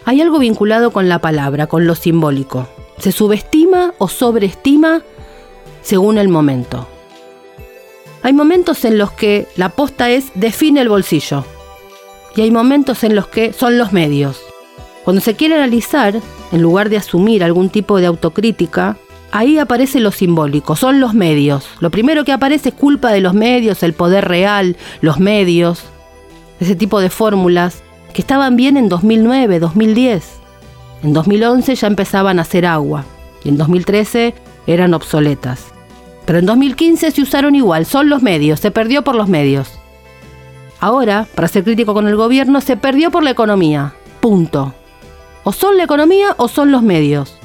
Hay algo vinculado con la palabra, con lo simbólico. Se subestima o sobreestima según el momento. Hay momentos en los que la posta es define el bolsillo. Y hay momentos en los que son los medios. Cuando se quiere analizar, en lugar de asumir algún tipo de autocrítica, ahí aparece lo simbólico, son los medios. Lo primero que aparece es culpa de los medios, el poder real, los medios, ese tipo de fórmulas que estaban bien en 2009, 2010. En 2011 ya empezaban a hacer agua y en 2013 eran obsoletas. Pero en 2015 se usaron igual, son los medios, se perdió por los medios. Ahora, para ser crítico con el gobierno, se perdió por la economía. Punto. O son la economía o son los medios.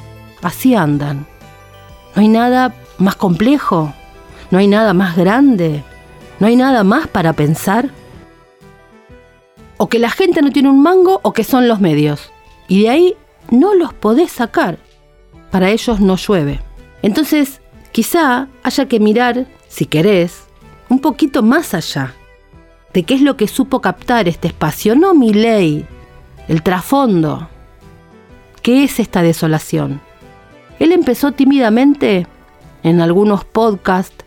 Así andan. No hay nada más complejo, no hay nada más grande, no hay nada más para pensar o que la gente no tiene un mango o que son los medios. Y de ahí no los podés sacar. Para ellos no llueve. Entonces, quizá haya que mirar, si querés, un poquito más allá de qué es lo que supo captar este espacio, no mi ley, el trasfondo. ¿Qué es esta desolación? Él empezó tímidamente en algunos podcasts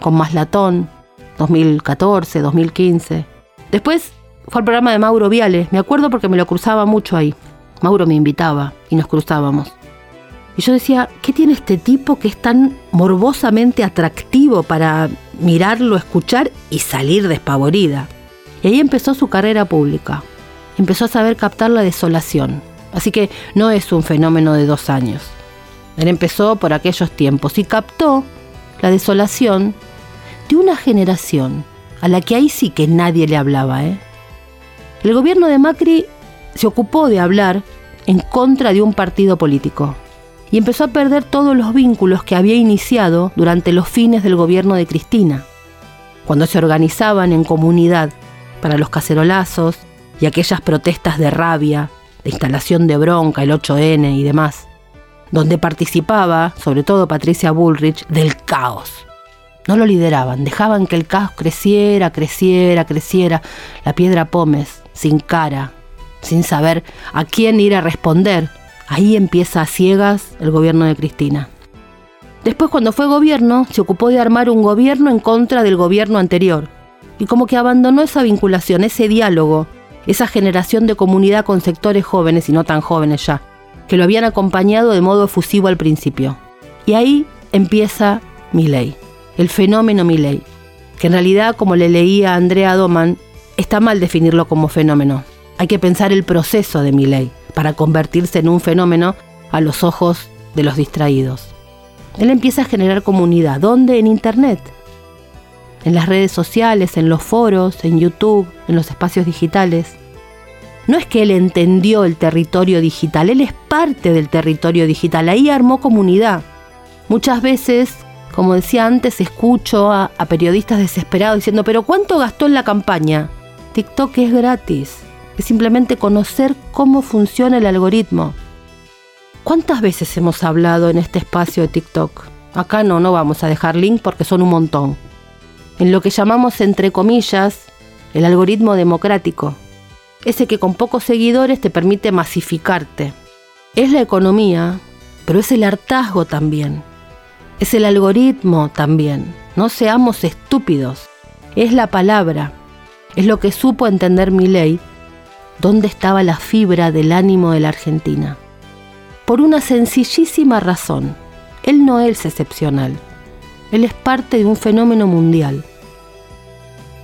con Maslatón, 2014, 2015. Después fue al programa de Mauro Viale. Me acuerdo porque me lo cruzaba mucho ahí. Mauro me invitaba y nos cruzábamos. Y yo decía, ¿qué tiene este tipo que es tan morbosamente atractivo para mirarlo, escuchar y salir despavorida? Y ahí empezó su carrera pública. Empezó a saber captar la desolación. Así que no es un fenómeno de dos años. Él empezó por aquellos tiempos y captó la desolación de una generación a la que ahí sí que nadie le hablaba, ¿eh? El gobierno de Macri se ocupó de hablar en contra de un partido político y empezó a perder todos los vínculos que había iniciado durante los fines del gobierno de Cristina, cuando se organizaban en comunidad para los cacerolazos y aquellas protestas de rabia, de instalación de bronca, el 8N y demás, donde participaba, sobre todo Patricia Bullrich, del caos. No lo lideraban, dejaban que el caos creciera, creciera, creciera. La piedra Pómez sin cara, sin saber a quién ir a responder. Ahí empieza a ciegas el gobierno de Cristina. Después cuando fue gobierno, se ocupó de armar un gobierno en contra del gobierno anterior. Y como que abandonó esa vinculación, ese diálogo, esa generación de comunidad con sectores jóvenes y no tan jóvenes ya, que lo habían acompañado de modo efusivo al principio. Y ahí empieza ley, el fenómeno ley, que en realidad, como le leía Andrea Doman, está mal definirlo como fenómeno. Hay que pensar el proceso de mi ley para convertirse en un fenómeno a los ojos de los distraídos. Él empieza a generar comunidad. ¿Dónde? En Internet. En las redes sociales, en los foros, en YouTube, en los espacios digitales. No es que él entendió el territorio digital, él es parte del territorio digital. Ahí armó comunidad. Muchas veces como decía antes, escucho a, a, periodistas desesperados diciendo, pero ¿cuánto gastó en la campaña? TikTok es gratis. Es simplemente conocer cómo funciona el algoritmo. ¿Cuántas veces hemos hablado en este espacio de TikTok? Acá no, no vamos a dejar link porque son un montón. En lo que llamamos, entre comillas, el algoritmo democrático. Ese que con pocos seguidores te permite masificarte. Es la economía, pero es el hartazgo también. Es el algoritmo también. No seamos estúpidos. Es la palabra. Es lo que supo entender mi ley, dónde estaba la fibra del ánimo de la Argentina. Por una sencillísima razón, él no es excepcional, él es parte de un fenómeno mundial.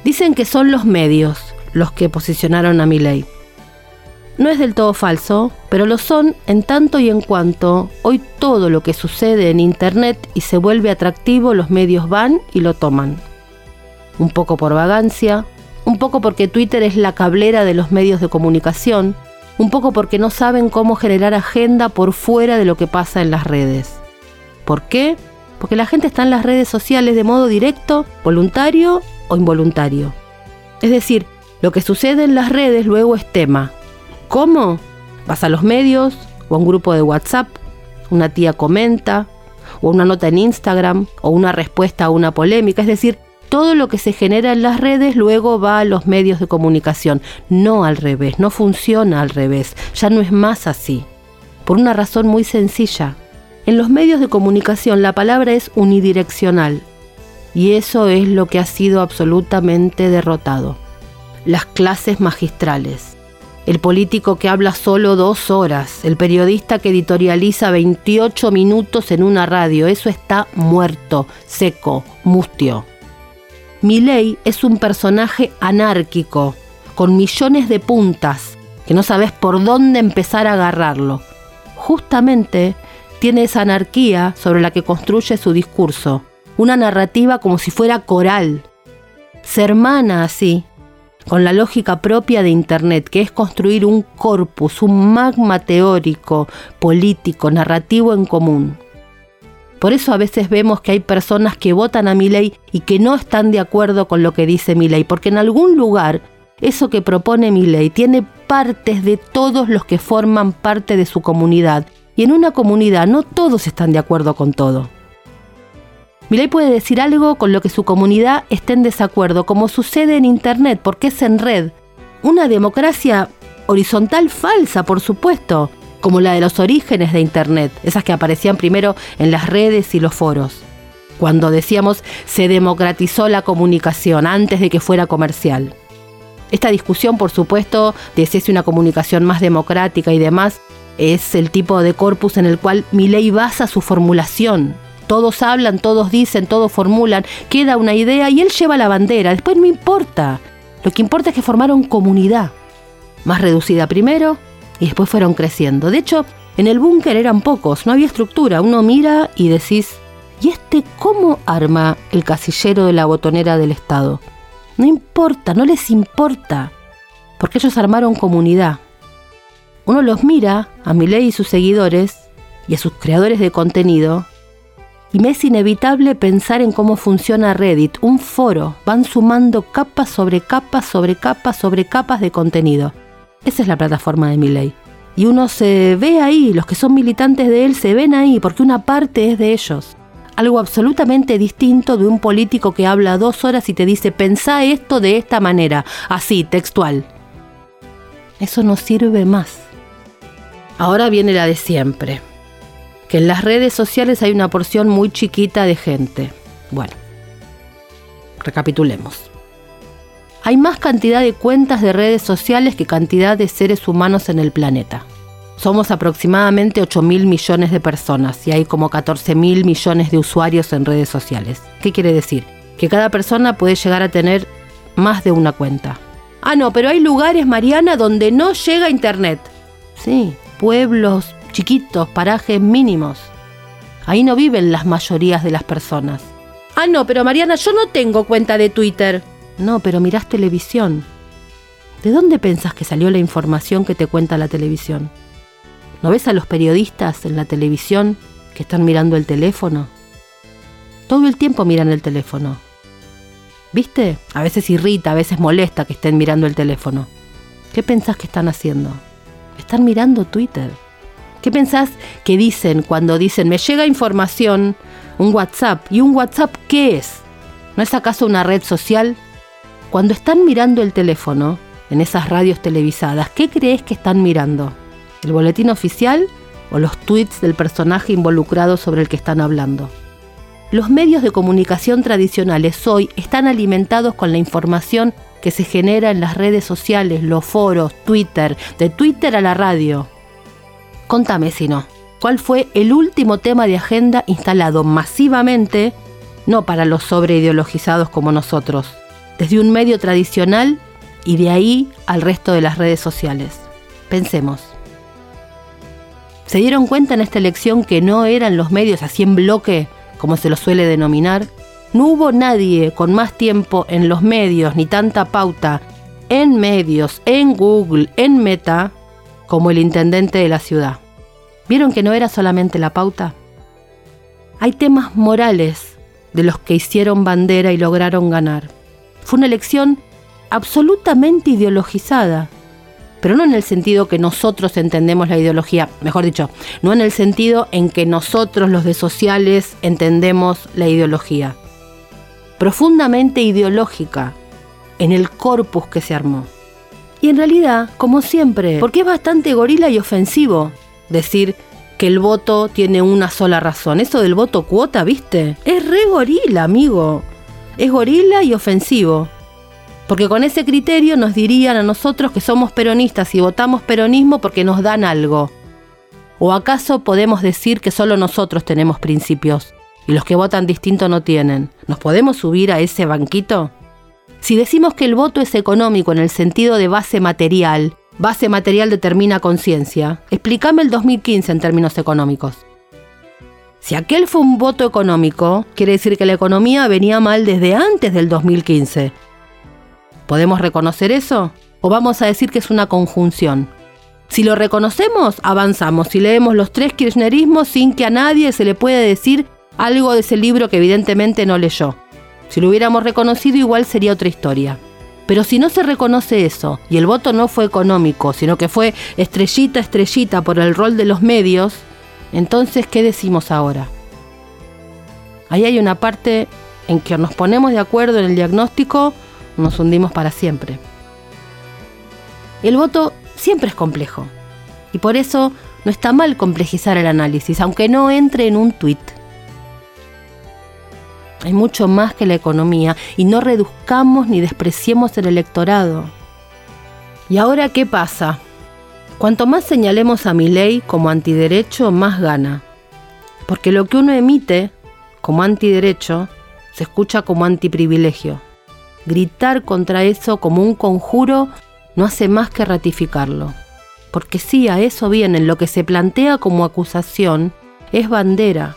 Dicen que son los medios los que posicionaron a mi ley. No es del todo falso, pero lo son en tanto y en cuanto hoy todo lo que sucede en Internet y se vuelve atractivo, los medios van y lo toman. un poco por vagancia, un poco porque Twitter es la cablera de los medios de comunicación, un poco porque no saben cómo generar agenda por fuera de lo que pasa en las redes. ¿Por qué? Porque la gente está en las redes sociales de modo directo, voluntario o involuntario. Es decir, lo que sucede en las redes luego es tema. ¿Cómo? Vas a los medios o a un grupo de WhatsApp, una tía comenta, o una nota en Instagram, o una respuesta a una polémica. Es decir, todo lo que se genera en las redes luego va a los medios de comunicación. No al revés, no funciona al revés, ya no es más así. Por una razón muy sencilla. En los medios de comunicación la palabra es unidireccional y eso es lo que ha sido absolutamente derrotado. Las clases magistrales. El político que habla solo dos horas, el periodista que editorializa 28 minutos en una radio, eso está muerto, seco, mustio. Milei es un personaje anárquico, con millones de puntas, que no sabes por dónde empezar a agarrarlo. Justamente tiene esa anarquía sobre la que construye su discurso, una narrativa como si fuera coral. Se hermana así, con la lógica propia de Internet, que es construir un corpus, un magma teórico, político, narrativo en común. Por eso a veces vemos que hay personas que votan a Milei y que no están de acuerdo con lo que dice Milei, porque en algún lugar eso que propone Milei tiene partes de todos los que forman parte de su comunidad. Y en una comunidad no todos están de acuerdo con todo. Milei puede decir algo con lo que su comunidad esté en desacuerdo, como sucede en Internet, porque es en red. Una democracia horizontal falsa, por supuesto, como la de los orígenes de Internet, esas que aparecían primero en las redes y los foros. Cuando decíamos se democratizó la comunicación antes de que fuera comercial. Esta discusión, por supuesto, de si es una comunicación más democrática y demás, es el tipo de corpus en el cual Milei basa su formulación. Todos hablan, todos dicen, todos formulan, queda una idea y él lleva la bandera. Después no importa. Lo que importa es que formaron comunidad. Más reducida primero, y después fueron creciendo. De hecho, en el búnker eran pocos, no había estructura. Uno mira y decís, ¿y este cómo arma el casillero de la botonera del Estado? No importa, no les importa, porque ellos armaron comunidad. Uno los mira, a Milei y sus seguidores, y a sus creadores de contenido, y me es inevitable pensar en cómo funciona Reddit, un foro. Van sumando capas sobre capas sobre capas sobre capas de contenido. Esa es la plataforma de mi ley. Y uno se ve ahí, los que son militantes de él se ven ahí, porque una parte es de ellos. Algo absolutamente distinto de un político que habla dos horas y te dice, pensá esto de esta manera, así, textual. Eso no sirve más. Ahora viene la de siempre. Que en las redes sociales hay una porción muy chiquita de gente. Bueno, recapitulemos. Hay más cantidad de cuentas de redes sociales que cantidad de seres humanos en el planeta. Somos aproximadamente 8 mil millones de personas y hay como 14 mil millones de usuarios en redes sociales. ¿Qué quiere decir? Que cada persona puede llegar a tener más de una cuenta. Ah, no, pero hay lugares, Mariana, donde no llega Internet. Sí, pueblos chiquitos, parajes mínimos. Ahí no viven las mayorías de las personas. Ah, no, pero Mariana, yo no tengo cuenta de Twitter. No, pero mirás televisión. ¿De dónde pensás que salió la información que te cuenta la televisión? ¿No ves a los periodistas en la televisión que están mirando el teléfono? Todo el tiempo miran el teléfono. ¿Viste? A veces irrita, a veces molesta que estén mirando el teléfono. ¿Qué pensás que están haciendo? Están mirando Twitter. ¿Qué pensás que dicen cuando dicen me llega información, un WhatsApp? ¿Y un WhatsApp qué es? ¿No es acaso una red social? Cuando están mirando el teléfono, en esas radios televisadas, ¿qué crees que están mirando? ¿El boletín oficial o los tweets del personaje involucrado sobre el que están hablando? Los medios de comunicación tradicionales hoy están alimentados con la información que se genera en las redes sociales, los foros, Twitter, de Twitter a la radio. Contame si no, ¿cuál fue el último tema de agenda instalado masivamente, no para los sobreideologizados como nosotros, desde un medio tradicional y de ahí al resto de las redes sociales. Pensemos. ¿Se dieron cuenta en esta elección que no eran los medios así en bloque, como se los suele denominar, No hubo nadie con más tiempo en los medios ni tanta pauta en medios, en Google, en Meta, como el intendente de la ciudad. ¿Vieron que no era solamente la pauta? Hay temas morales de los que hicieron bandera y lograron ganar. Fue una elección absolutamente ideologizada, pero no en el sentido que nosotros entendemos la ideología, mejor dicho, no en el sentido en que nosotros los de sociales entendemos la ideología. Profundamente ideológica en el corpus que se armó. Y en realidad, como siempre, porque es bastante gorila y ofensivo decir que el voto tiene una sola razón. Eso del voto cuota, ¿viste? Es re gorila, amigo. Es gorila y ofensivo. Porque con ese criterio nos dirían a nosotros que somos peronistas y votamos peronismo porque nos dan algo. ¿O acaso podemos decir que solo nosotros tenemos principios y los que votan distinto no tienen? ¿Nos podemos subir a ese banquito? Si decimos que el voto es económico en el sentido de base material, base material determina conciencia, explícame el 2015 en términos económicos. Si aquel fue un voto económico, quiere decir que la economía venía mal desde antes del 2015. ¿Podemos reconocer eso? ¿O vamos a decir que es una conjunción? Si lo reconocemos, avanzamos. Si leemos los tres kirchnerismos sin que a nadie se le pueda decir algo de ese libro que evidentemente no leyó. Si lo hubiéramos reconocido igual sería otra historia. Pero si no se reconoce eso y el voto no fue económico, sino que fue estrellita, estrellita por el rol de los medios, entonces, ¿qué decimos ahora? Ahí hay una parte en que nos ponemos de acuerdo en el diagnóstico, nos hundimos para siempre. El voto siempre es complejo y por eso no está mal complejizar el análisis, aunque no entre en un tuit. Hay mucho más que la economía y no reduzcamos ni despreciemos el electorado. ¿Y ahora qué pasa? Cuanto más señalemos a mi ley como antiderecho, más gana. Porque lo que uno emite como antiderecho se escucha como antiprivilegio. Gritar contra eso como un conjuro no hace más que ratificarlo. Porque sí, a eso viene, lo que se plantea como acusación es bandera.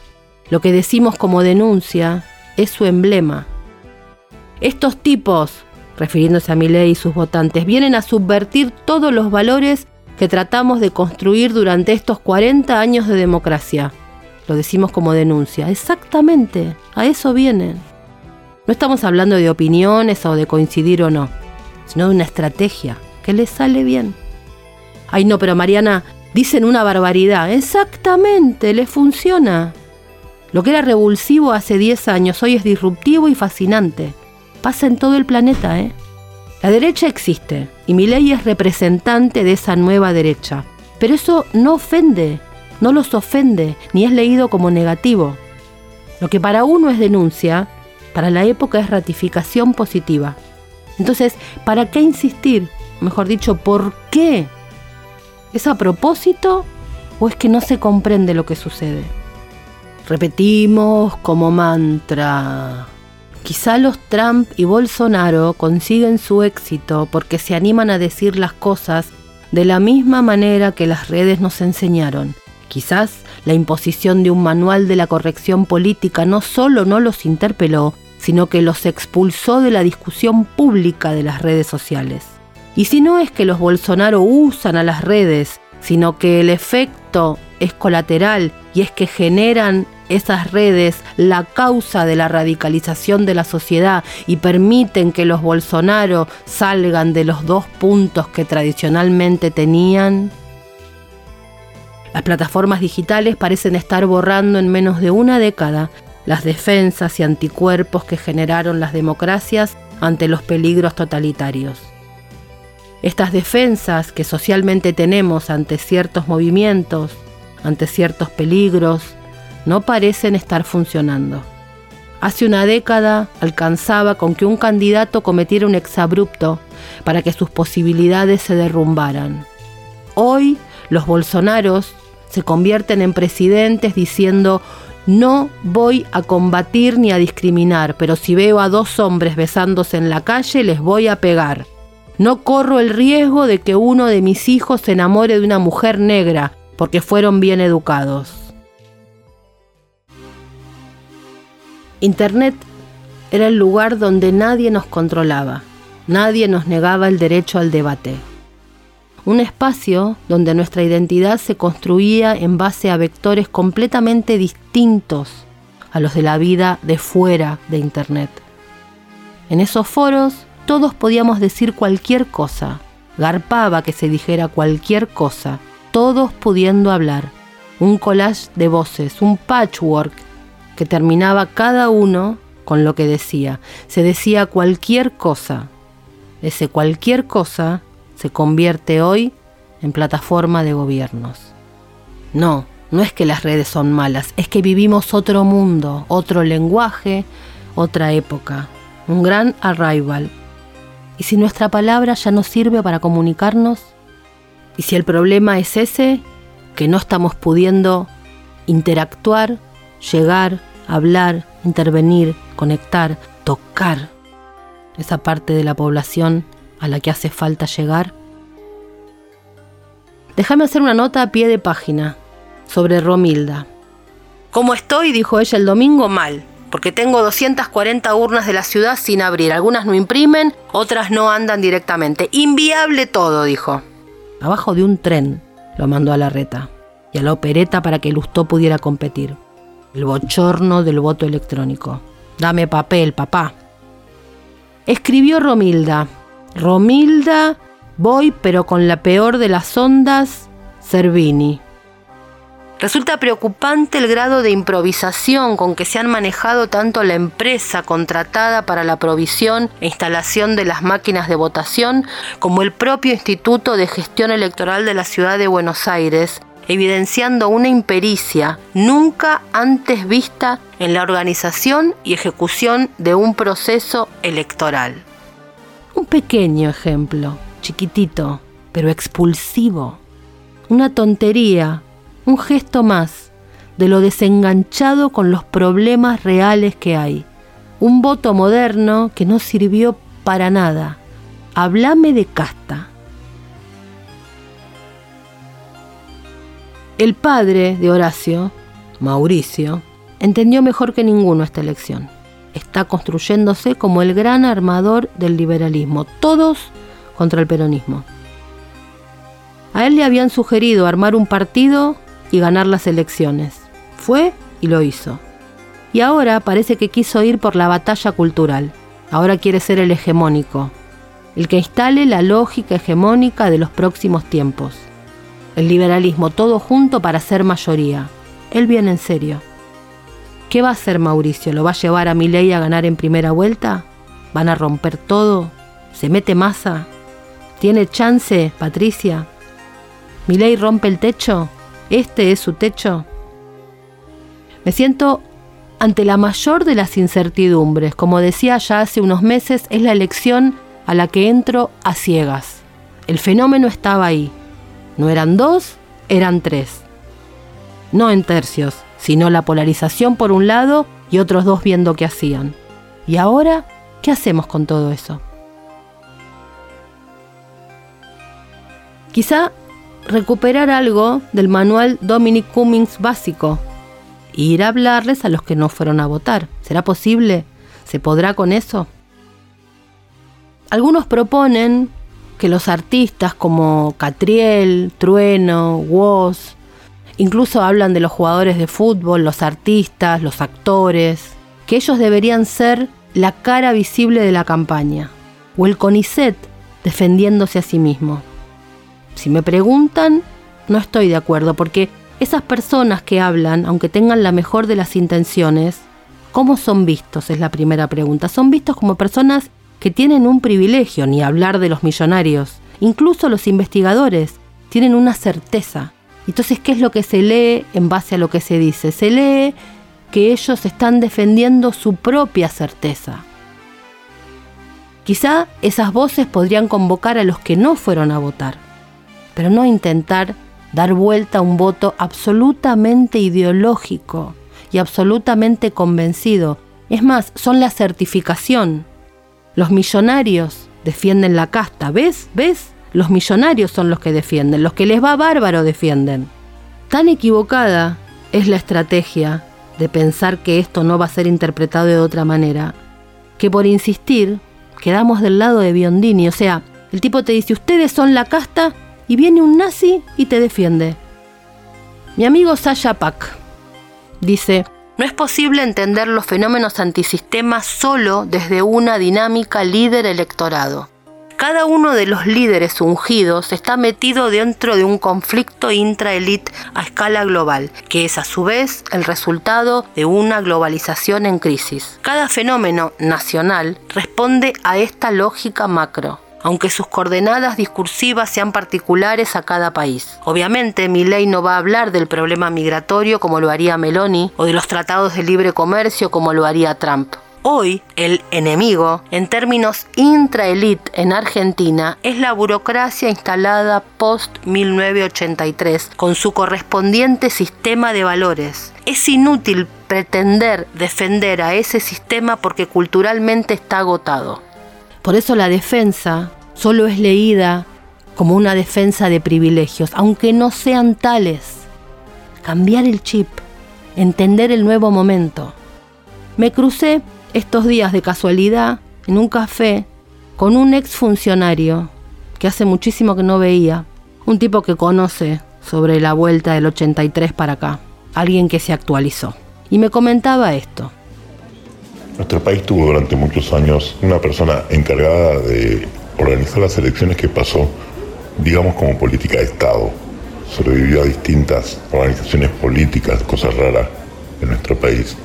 Lo que decimos como denuncia es su emblema. Estos tipos, refiriéndose a ley y sus votantes, vienen a subvertir todos los valores que tratamos de construir durante estos 40 años de democracia. Lo decimos como denuncia. Exactamente, a eso vienen. No estamos hablando de opiniones o de coincidir o no, sino de una estrategia que les sale bien. Ay, no, pero Mariana, dicen una barbaridad. Exactamente, les funciona. Lo que era revulsivo hace 10 años hoy es disruptivo y fascinante. Pasa en todo el planeta, ¿eh? La derecha existe y mi ley es representante de esa nueva derecha. Pero eso no ofende, no los ofende, ni es leído como negativo. Lo que para uno es denuncia, para la época es ratificación positiva. Entonces, ¿para qué insistir? Mejor dicho, ¿por qué? ¿Es a propósito o es que no se comprende lo que sucede? Repetimos como mantra. Quizá los Trump y Bolsonaro consiguen su éxito porque se animan a decir las cosas de la misma manera que las redes nos enseñaron. Quizás la imposición de un manual de la corrección política no solo no los interpeló, sino que los expulsó de la discusión pública de las redes sociales. Y si no es que los Bolsonaro usan a las redes, sino que el efecto es colateral y es que generan esas redes la causa de la radicalización de la sociedad y permiten que los Bolsonaro salgan de los dos puntos que tradicionalmente tenían? Las plataformas digitales parecen estar borrando en menos de una década las defensas y anticuerpos que generaron las democracias ante los peligros totalitarios. Estas defensas que socialmente tenemos ante ciertos movimientos, ante ciertos peligros, no parecen estar funcionando. Hace una década alcanzaba con que un candidato cometiera un exabrupto para que sus posibilidades se derrumbaran. Hoy los bolsonaros se convierten en presidentes diciendo no voy a combatir ni a discriminar, pero si veo a dos hombres besándose en la calle les voy a pegar. No corro el riesgo de que uno de mis hijos se enamore de una mujer negra, porque fueron bien educados. Internet era el lugar donde nadie nos controlaba, nadie nos negaba el derecho al debate. Un espacio donde nuestra identidad se construía en base a vectores completamente distintos a los de la vida de fuera de Internet. En esos foros todos podíamos decir cualquier cosa, garpaba que se dijera cualquier cosa, todos pudiendo hablar, un collage de voces, un patchwork terminaba cada uno con lo que decía. Se decía cualquier cosa. Ese cualquier cosa se convierte hoy en plataforma de gobiernos. No, no es que las redes son malas, es que vivimos otro mundo, otro lenguaje, otra época, un gran arrival. ¿Y si nuestra palabra ya no sirve para comunicarnos? ¿Y si el problema es ese, que no estamos pudiendo interactuar, llegar, hablar, intervenir, conectar, tocar esa parte de la población a la que hace falta llegar? Déjame hacer una nota a pie de página sobre Romilda. ¿Cómo estoy? dijo ella el domingo, mal, porque tengo 240 urnas de la ciudad sin abrir. Algunas no imprimen, otras no andan directamente. Inviable todo, dijo. Abajo de un tren lo mandó a la reta y a la opereta para que Lustó pudiera competir. El bochorno del voto electrónico. Dame papel, papá. Escribió Romilda. Romilda, voy pero con la peor de las ondas, Cervini. Resulta preocupante el grado de improvisación con que se han manejado tanto la empresa contratada para la provisión e instalación de las máquinas de votación como el propio Instituto de Gestión Electoral de la Ciudad de Buenos Aires, evidenciando una impericia nunca antes vista en la organización y ejecución de un proceso electoral. Un pequeño ejemplo, chiquitito, pero expulsivo. Una tontería un gesto más de lo desenganchado con los problemas reales que hay. Un voto moderno que no sirvió para nada. Hablame de casta. El padre de Horacio, Mauricio, entendió mejor que ninguno esta elección. Está construyéndose como el gran armador del liberalismo, todos contra el peronismo. A él le habían sugerido armar un partido y ganar las elecciones. Fue y lo hizo. Y ahora parece que quiso ir por la batalla cultural. Ahora quiere ser el hegemónico, el que instale la lógica hegemónica de los próximos tiempos. El liberalismo todo junto para ser mayoría. Él viene en serio. ¿Qué va a hacer Mauricio? ¿Lo va a llevar a Milei a ganar en primera vuelta? ¿Van a romper todo? ¿Se mete masa? ¿Tiene chance, Patricia? ¿Milei rompe el techo? este es su techo? Me siento ante la mayor de las incertidumbres. Como decía ya hace unos meses, es la elección a la que entro a ciegas. El fenómeno estaba ahí. No eran dos, eran tres. No en tercios, sino la polarización por un lado y otros dos viendo qué hacían. ¿Y ahora qué hacemos con todo eso? Quizá recuperar algo del manual Dominic Cummings básico e ir a hablarles a los que no fueron a votar. ¿Será posible? ¿Se podrá con eso? Algunos proponen que los artistas como Catriel, Trueno, Woz, incluso hablan de los jugadores de fútbol, los artistas, los actores, que ellos deberían ser la cara visible de la campaña, o el CONICET defendiéndose a sí mismo. Si me preguntan, no estoy de acuerdo, porque esas personas que hablan, aunque tengan la mejor de las intenciones, ¿cómo son vistos? Es la primera pregunta. Son vistos como personas que tienen un privilegio, ni hablar de los millonarios. Incluso los investigadores tienen una certeza. Entonces, ¿qué es lo que se lee en base a lo que se dice? Se lee que ellos están defendiendo su propia certeza. Quizá esas voces podrían convocar a los que no fueron a votar pero no intentar dar vuelta a un voto absolutamente ideológico y absolutamente convencido. Es más, son la certificación. Los millonarios defienden la casta, ¿ves? ¿Ves? Los millonarios son los que defienden, los que les va bárbaro defienden. Tan equivocada es la estrategia de pensar que esto no va a ser interpretado de otra manera, que por insistir quedamos del lado de Biondini. O sea, el tipo te dice, ustedes son la casta y viene un nazi y te defiende. Mi amigo Sasha Pack dice, no es posible entender los fenómenos antisistemas solo desde una dinámica líder electorado. Cada uno de los líderes ungidos está metido dentro de un conflicto intraelite a escala global, que es a su vez el resultado de una globalización en crisis. Cada fenómeno nacional responde a esta lógica macro aunque sus coordenadas discursivas sean particulares a cada país. Obviamente, mi ley no va a hablar del problema migratorio como lo haría Meloni o de los tratados de libre comercio como lo haría Trump. Hoy, el enemigo, en términos intraelite en Argentina, es la burocracia instalada post-1983, con su correspondiente sistema de valores. Es inútil pretender defender a ese sistema porque culturalmente está agotado. Por eso la defensa solo es leída como una defensa de privilegios, aunque no sean tales. Cambiar el chip, entender el nuevo momento. Me crucé estos días de casualidad en un café con un ex funcionario que hace muchísimo que no veía, un tipo que conoce sobre la vuelta del 83 para acá, alguien que se actualizó. Y me comentaba esto. Nuestro país tuvo durante muchos años una persona encargada de organizar las elecciones que pasó, digamos, como política de Estado. Sobrevivió a distintas organizaciones políticas, cosas raras en nuestro país.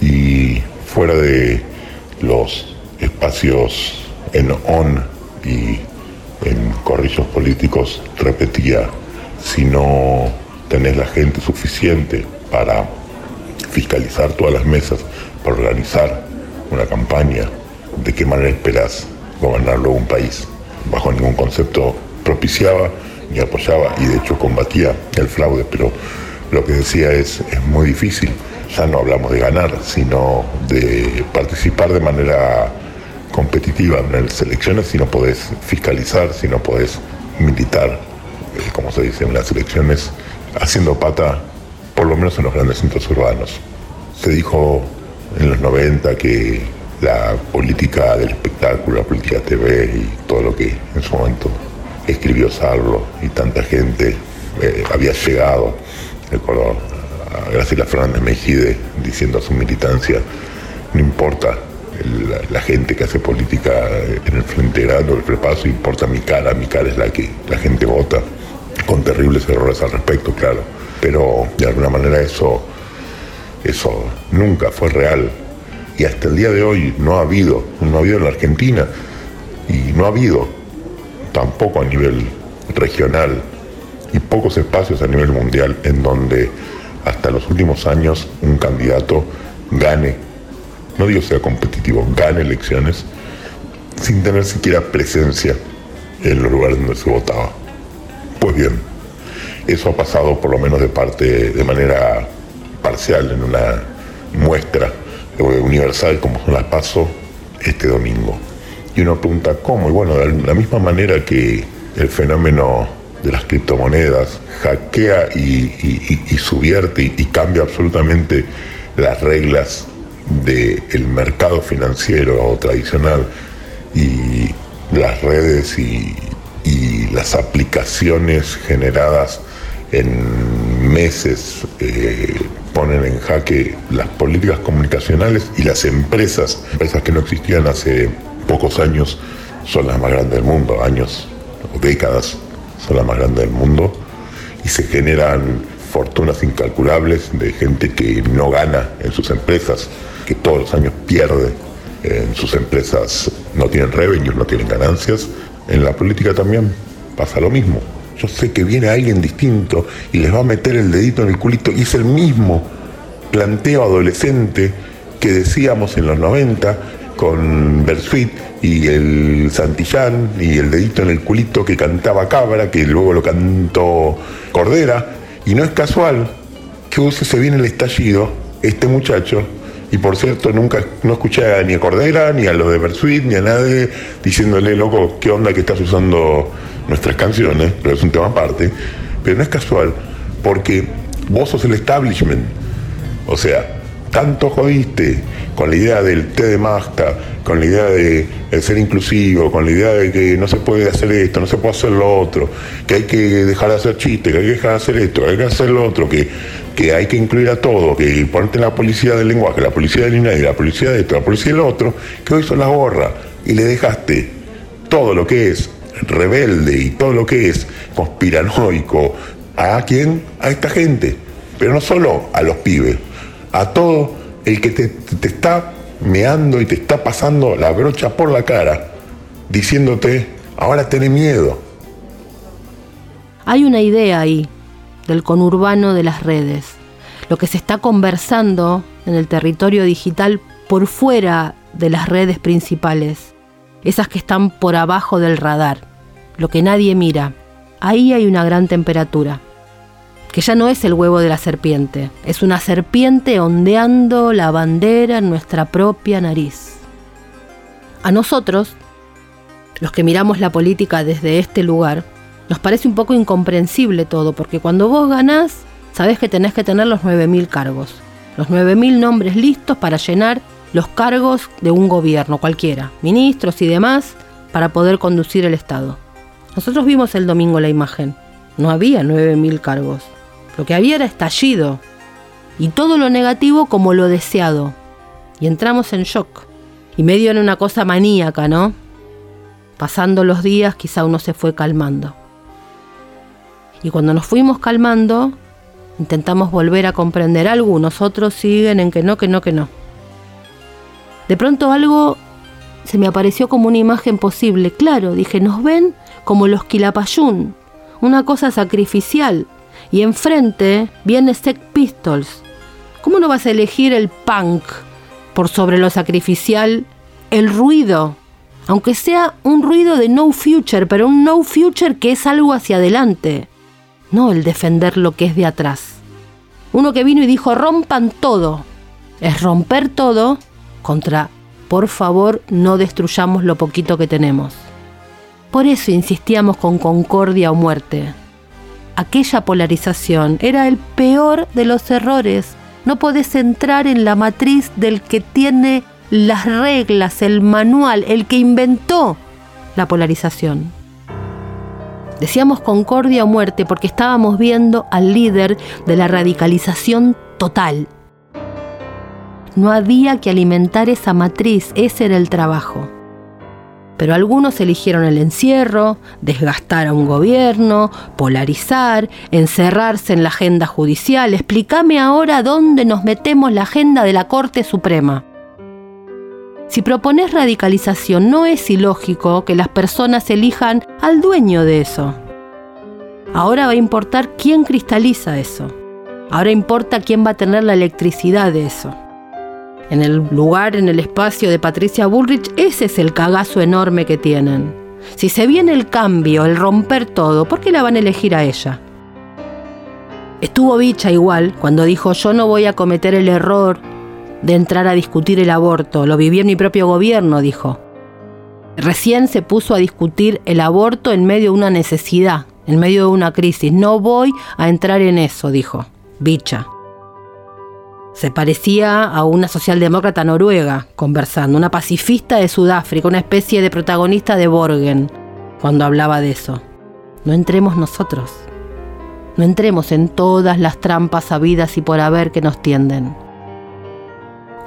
Y fuera de los espacios en on y en corrillos políticos, repetía, si no tenés la gente suficiente para fiscalizar todas las mesas, para organizar una campaña, de qué manera esperás gobernar luego un país. Bajo ningún concepto propiciaba ni apoyaba y de hecho combatía el fraude, pero lo que decía es, es muy difícil. Ya no hablamos de ganar, sino de participar de manera competitiva en las elecciones si no podés fiscalizar, si no podés militar, eh, como se dice en las elecciones, haciendo pata, por lo menos en los grandes centros urbanos. Se dijo en los 90 que la política del espectáculo, la política TV y todo lo que en su momento escribió Sarlo y tanta gente eh, había llegado, recuerdo a Graciela Fernández Mejide diciendo a su militancia, no importa la, gente que hace política en el frente grande o el prepaso, importa mi cara, mi cara es la que la gente vota, con terribles errores al respecto, claro, pero de alguna manera eso eso nunca fue real. Y hasta el día de hoy no ha habido, no ha habido en la Argentina y no ha habido tampoco a nivel regional y pocos espacios a nivel mundial en donde hasta los últimos años un candidato gane, no digo sea competitivo, gane elecciones sin tener siquiera presencia en los lugares donde se votaba. Pues bien, eso ha pasado por lo menos de parte, de manera parcial en una muestra universal como son las PASO este domingo. Y uno pregunta cómo, y bueno, de la misma manera que el fenómeno de las criptomonedas hackea y, subierte y, cambia absolutamente las reglas del mercado financiero tradicional y las redes y las aplicaciones generadas en meses eh, ponen en jaque las políticas comunicacionales y las empresas, empresas que no existían hace pocos años, son las más grandes del mundo, años o décadas son las más grandes del mundo, y se generan fortunas incalculables de gente que no gana en sus empresas, que todos los años pierde en sus empresas, no tienen revenues, no tienen ganancias. En la política también pasa lo mismo yo sé que viene alguien distinto y les va a meter el dedito en el culito. Y es el mismo planteo adolescente que decíamos en los 90 con Bersuit y el Santillán y el dedito en el culito que cantaba Cabra, que luego lo cantó Cordera, y no es casual que se viene el estallido, este muchacho, y por cierto nunca no escuché ni a Cordera, ni a los de Bersuit, ni a nadie diciéndole, loco, ¿qué onda que estás usando nuestras canciones, pero es un tema aparte, pero no es casual, porque vos sos el establishment. O sea, tanto jodiste con la idea del té de masta, con la idea de, de ser inclusivo, con la idea de que no se puede hacer esto, no se puede hacer lo otro, que hay que dejar de hacer chistes, que hay que dejar de hacer esto, que hay que hacer lo otro, que, que hay que incluir a todo, que ponerte la policía del lenguaje, la policía del INAI, la policía de esto, la policía del otro, que hoy son las gorra y le dejaste todo lo que es rebelde y todo lo que es conspiranoico a quién? A esta gente, pero no solo a los pibes, a todo el que te, te está meando y te está pasando la brocha por la cara, diciéndote, ahora tenés miedo. Hay una idea ahí del conurbano de las redes, lo que se está conversando en el territorio digital por fuera de las redes principales, esas que están por abajo del radar, lo que nadie mira. Ahí hay una gran temperatura, que ya no es el huevo de la serpiente, es una serpiente ondeando la bandera en nuestra propia nariz. A nosotros, los que miramos la política desde este lugar, nos parece un poco incomprensible todo, porque cuando vos ganás, sabés que tenés que tener los 9.000 cargos, los 9.000 nombres listos para llenar los cargos de un gobierno cualquiera, ministros y demás, para poder conducir el Estado. Nosotros vimos el domingo la imagen, no había 9.000 cargos, lo que había era estallido, y todo lo negativo como lo deseado, y entramos en shock, y medio en una cosa maníaca, ¿no? Pasando los días quizá uno se fue calmando. Y cuando nos fuimos calmando, intentamos volver a comprender algo, nosotros siguen en que no, que no, que no. De pronto algo se me apareció como una imagen posible. Claro, dije, nos ven como los Quilapayún, una cosa sacrificial. Y enfrente viene Sec Pistols. ¿Cómo no vas a elegir el punk por sobre lo sacrificial? El ruido. Aunque sea un ruido de no future, pero un no future que es algo hacia adelante. No el defender lo que es de atrás. Uno que vino y dijo rompan todo. Es romper todo contra por favor no destruyamos lo poquito que tenemos. Por eso insistíamos con concordia o muerte. Aquella polarización era el peor de los errores. No podés entrar en la matriz del que tiene las reglas, el manual, el que inventó la polarización. Decíamos concordia o muerte porque estábamos viendo al líder de la radicalización total. No había que alimentar esa matriz, ese era el trabajo. Pero algunos eligieron el encierro, desgastar a un gobierno, polarizar, encerrarse en la agenda judicial. Explícame ahora dónde nos metemos la agenda de la Corte Suprema. Si propones radicalización, no es ilógico que las personas elijan al dueño de eso. Ahora va a importar quién cristaliza eso. Ahora importa quién va a tener la electricidad de eso. En el lugar, en el espacio de Patricia Bullrich, ese es el cagazo enorme que tienen. Si se viene el cambio, el romper todo, ¿por qué la van a elegir a ella? Estuvo bicha igual cuando dijo yo no voy a cometer el error de entrar a discutir el aborto. Lo viví en mi propio gobierno, dijo. Recién se puso a discutir el aborto en medio de una necesidad, en medio de una crisis. No voy a entrar en eso, dijo. Bicha. Se parecía a una socialdemócrata noruega conversando, una pacifista de Sudáfrica, una especie de protagonista de Borgen, cuando hablaba de eso. No entremos nosotros. No entremos en todas las trampas habidas y por haber que nos tienden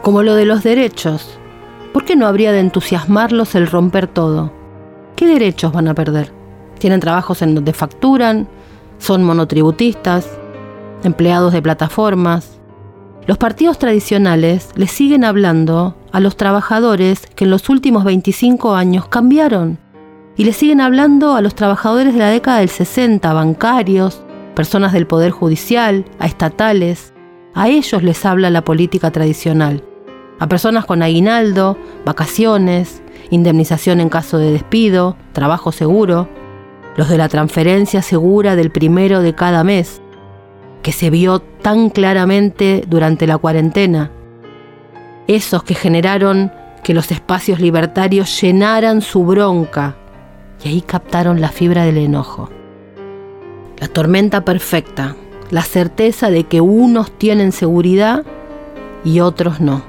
como lo de los derechos. ¿Por qué no habría de entusiasmarlos el romper todo? ¿Qué derechos van a perder? Tienen trabajos en donde facturan, son monotributistas, empleados de plataformas. Los partidos tradicionales les siguen hablando a los trabajadores que en los últimos 25 años cambiaron. Y les siguen hablando a los trabajadores de la década del 60, bancarios, personas del Poder Judicial, a estatales. A ellos les habla la política tradicional a personas con aguinaldo, vacaciones, indemnización en caso de despido, trabajo seguro, los de la transferencia segura del primero de cada mes, que se vio tan claramente durante la cuarentena, esos que generaron que los espacios libertarios llenaran su bronca y ahí captaron la fibra del enojo. La tormenta perfecta, la certeza de que unos tienen seguridad y otros no.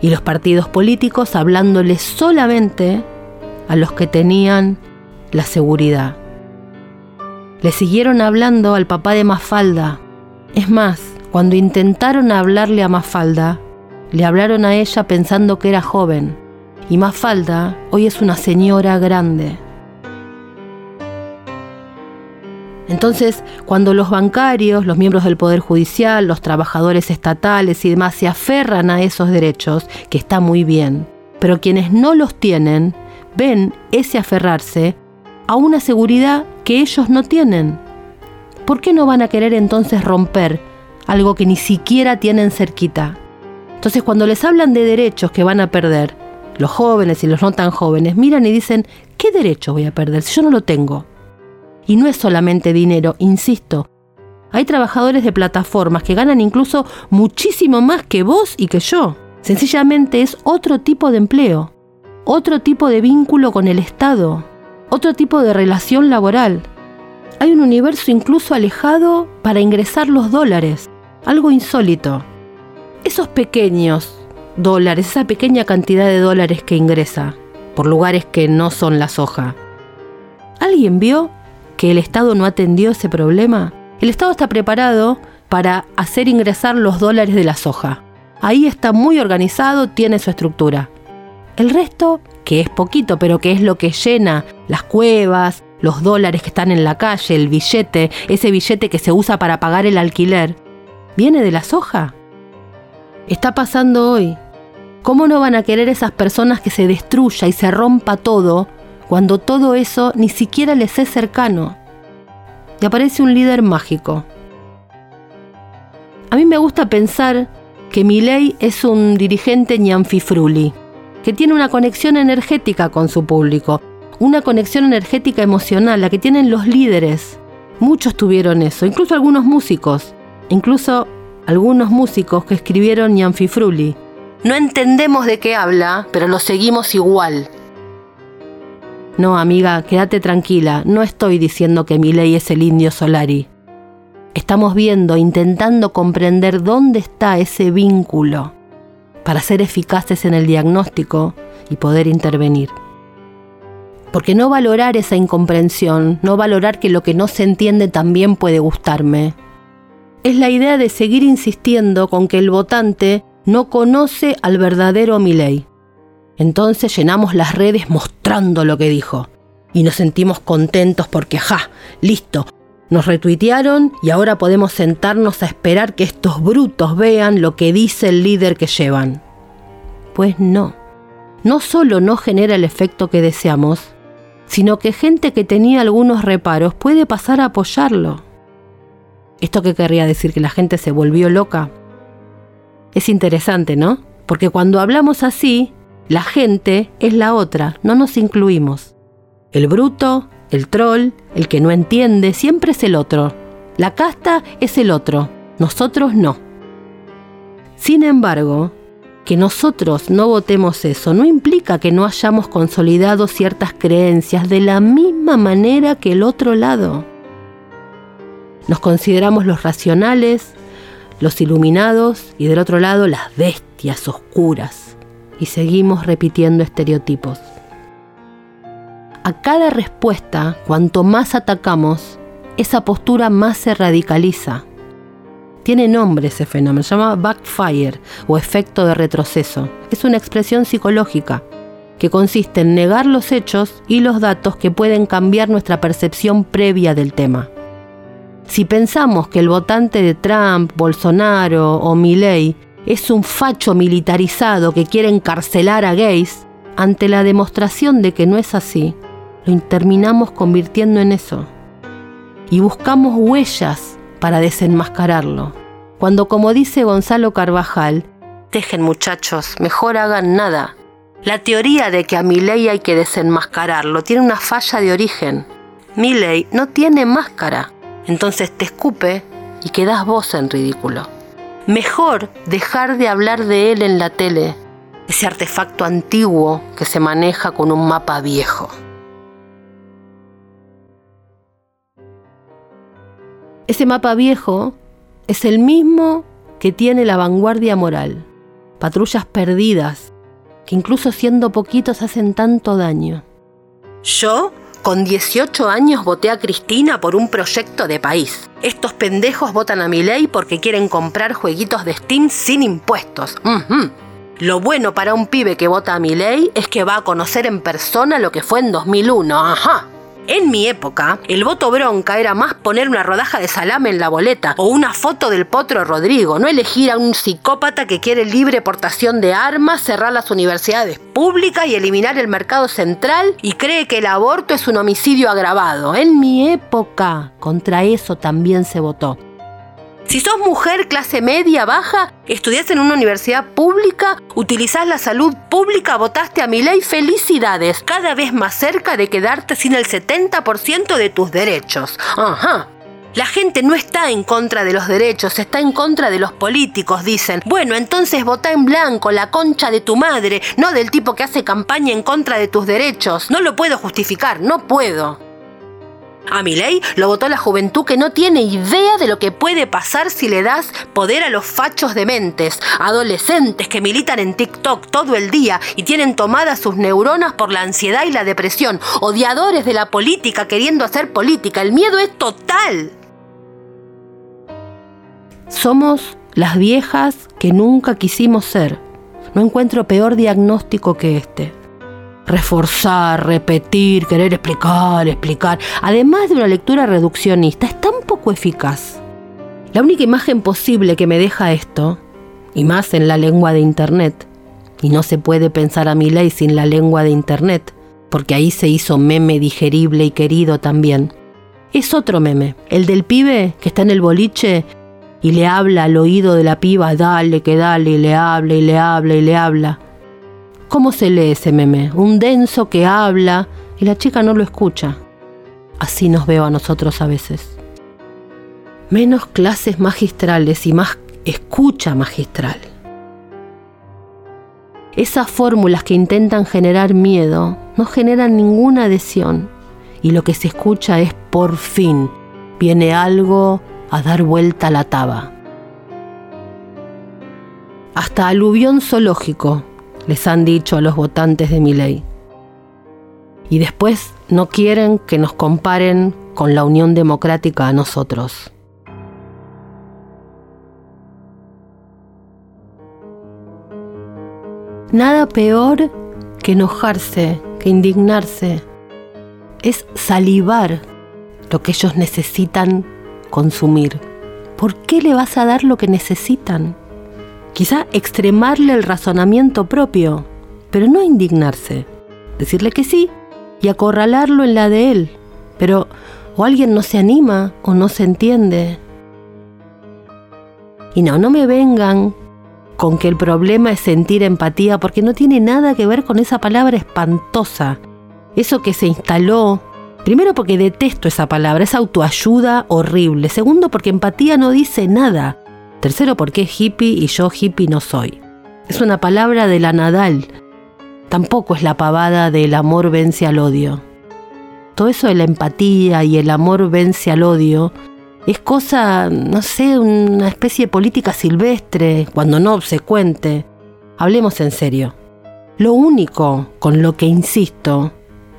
Y los partidos políticos hablándole solamente a los que tenían la seguridad. Le siguieron hablando al papá de Mafalda. Es más, cuando intentaron hablarle a Mafalda, le hablaron a ella pensando que era joven. Y Mafalda hoy es una señora grande. Entonces, cuando los bancarios, los miembros del Poder Judicial, los trabajadores estatales y demás se aferran a esos derechos, que está muy bien, pero quienes no los tienen, ven ese aferrarse a una seguridad que ellos no tienen. ¿Por qué no van a querer entonces romper algo que ni siquiera tienen cerquita? Entonces cuando les hablan de derechos que van a perder, los jóvenes y los no tan jóvenes miran y dicen, ¿qué derecho voy a perder si yo no lo tengo? Y no es solamente dinero, insisto. Hay trabajadores de plataformas que ganan incluso muchísimo más que vos y que yo. Sencillamente es otro tipo de empleo, otro tipo de vínculo con el Estado, otro tipo de relación laboral. Hay un universo incluso alejado para ingresar los dólares, algo insólito. Esos pequeños dólares, esa pequeña cantidad de dólares que ingresa por lugares que no son la soja. ¿Alguien vio que el Estado no atendió ese problema? El Estado está preparado para hacer ingresar los dólares de la soja. Ahí está muy organizado, tiene su estructura. El resto, que es poquito, pero que es lo que llena las cuevas, los dólares que están en la calle, el billete, ese billete que se usa para pagar el alquiler, viene de la soja. Está pasando hoy. ¿Cómo no van a querer esas personas que se destruya y se rompa todo cuando todo eso ni siquiera les es cercano. Y aparece un líder mágico. A mí me gusta pensar que Milei es un dirigente ñanfifruli, que tiene una conexión energética con su público, una conexión energética emocional, la que tienen los líderes. Muchos tuvieron eso, incluso algunos músicos, incluso algunos músicos que escribieron ñanfifruli. No entendemos de qué habla, pero lo seguimos igual. No, amiga, quédate tranquila, no estoy diciendo que mi ley es el indio Solari. Estamos viendo, intentando comprender dónde está ese vínculo para ser eficaces en el diagnóstico y poder intervenir. Porque no valorar esa incomprensión, no valorar que lo que no se entiende también puede gustarme, es la idea de seguir insistiendo con que el votante no conoce al verdadero Milei. Entonces llenamos las redes mostrando lo que dijo. Y nos sentimos contentos porque, ja, listo, nos retuitearon y ahora podemos sentarnos a esperar que estos brutos vean lo que dice el líder que llevan. Pues no. No solo no genera el efecto que deseamos, sino que gente que tenía algunos reparos puede pasar a apoyarlo. ¿Esto qué querría decir? ¿Que la gente se volvió loca? Es interesante, ¿no? Porque cuando hablamos así, la gente es la otra, no nos incluimos. El bruto, el troll, el que no entiende, siempre es el otro. La casta es el otro, nosotros no. Sin embargo, que nosotros no votemos eso no implica que no hayamos consolidado ciertas creencias de la misma manera que el otro lado. Nos consideramos los racionales, los iluminados y del otro lado las bestias oscuras y seguimos repitiendo estereotipos. A cada respuesta, cuanto más atacamos, esa postura más se radicaliza. Tiene nombre ese fenómeno, se llama backfire o efecto de retroceso. Es una expresión psicológica que consiste en negar los hechos y los datos que pueden cambiar nuestra percepción previa del tema. Si pensamos que el votante de Trump, Bolsonaro o Milley es un facho militarizado que quiere encarcelar a gays, ante la demostración de que no es así, lo terminamos convirtiendo en eso. Y buscamos huellas para desenmascararlo. Cuando, como dice Gonzalo Carvajal, dejen muchachos, mejor hagan nada. La teoría de que a Milei hay que desenmascararlo tiene una falla de origen. Milei no tiene máscara, entonces te escupe y quedas vos en ridículo. Mejor dejar de hablar de él en la tele, ese artefacto antiguo que se maneja con un mapa viejo. Ese mapa viejo es el mismo que tiene la vanguardia moral. Patrullas perdidas, que incluso siendo poquitos hacen tanto daño. Yo, con 18 años, voté a Cristina por un proyecto de país. Estos pendejos votan a mi ley porque quieren comprar jueguitos de Steam sin impuestos. Lo bueno para un pibe que vota a mi ley es que va a conocer en persona lo que fue en 2001. Ajá. En mi época, el voto bronca era más poner una rodaja de salame en la boleta o una foto del potro Rodrigo, no elegir a un psicópata que quiere libre portación de armas, cerrar las universidades públicas y eliminar el mercado central y cree que el aborto es un homicidio agravado. En mi época, contra eso también se votó. Si sos mujer clase media, baja, estudiás en una universidad pública, utilizás la salud pública, votaste a mi ley, felicidades, cada vez más cerca de quedarte sin el 70% de tus derechos. Ajá. La gente no está en contra de los derechos, está en contra de los políticos, dicen. Bueno, entonces vota en blanco, la concha de tu madre, no del tipo que hace campaña en contra de tus derechos. No lo puedo justificar, no puedo. A mi ley lo votó la juventud que no tiene idea de lo que puede pasar si le das poder a los fachos dementes, adolescentes que militan en TikTok todo el día y tienen tomadas sus neuronas por la ansiedad y la depresión, odiadores de la política queriendo hacer política. El miedo es total. Somos las viejas que nunca quisimos ser. No encuentro peor diagnóstico que este reforzar, repetir, querer explicar, explicar, además de una lectura reduccionista, es tan poco eficaz. La única imagen posible que me deja esto, y más en la lengua de Internet, y no se puede pensar a mi ley sin la lengua de Internet, porque ahí se hizo meme digerible y querido también, es otro meme, el del pibe que está en el boliche y le habla al oído de la piba, dale, que dale, y le habla y le habla y le habla. ¿Cómo se lee ese meme? Un denso que habla y la chica no lo escucha. Así nos veo a nosotros a veces. Menos clases magistrales y más escucha magistral. Esas fórmulas que intentan generar miedo no generan ninguna adhesión y lo que se escucha es por fin viene algo a dar vuelta a la taba. Hasta aluvión zoológico les han dicho a los votantes de mi ley. Y después no quieren que nos comparen con la Unión Democrática a nosotros. Nada peor que enojarse, que indignarse, es salivar lo que ellos necesitan consumir. ¿Por qué le vas a dar lo que necesitan? Quizá extremarle el razonamiento propio, pero no indignarse. Decirle que sí y acorralarlo en la de él. Pero o alguien no se anima o no se entiende. Y no, no me vengan con que el problema es sentir empatía porque no tiene nada que ver con esa palabra espantosa. Eso que se instaló. Primero porque detesto esa palabra, es autoayuda horrible. Segundo porque empatía no dice nada. Tercero, porque es hippie y yo hippie no soy. Es una palabra de la Nadal. Tampoco es la pavada del amor vence al odio. Todo eso de la empatía y el amor vence al odio es cosa, no sé, una especie de política silvestre, cuando no obsecuente. Hablemos en serio. Lo único con lo que insisto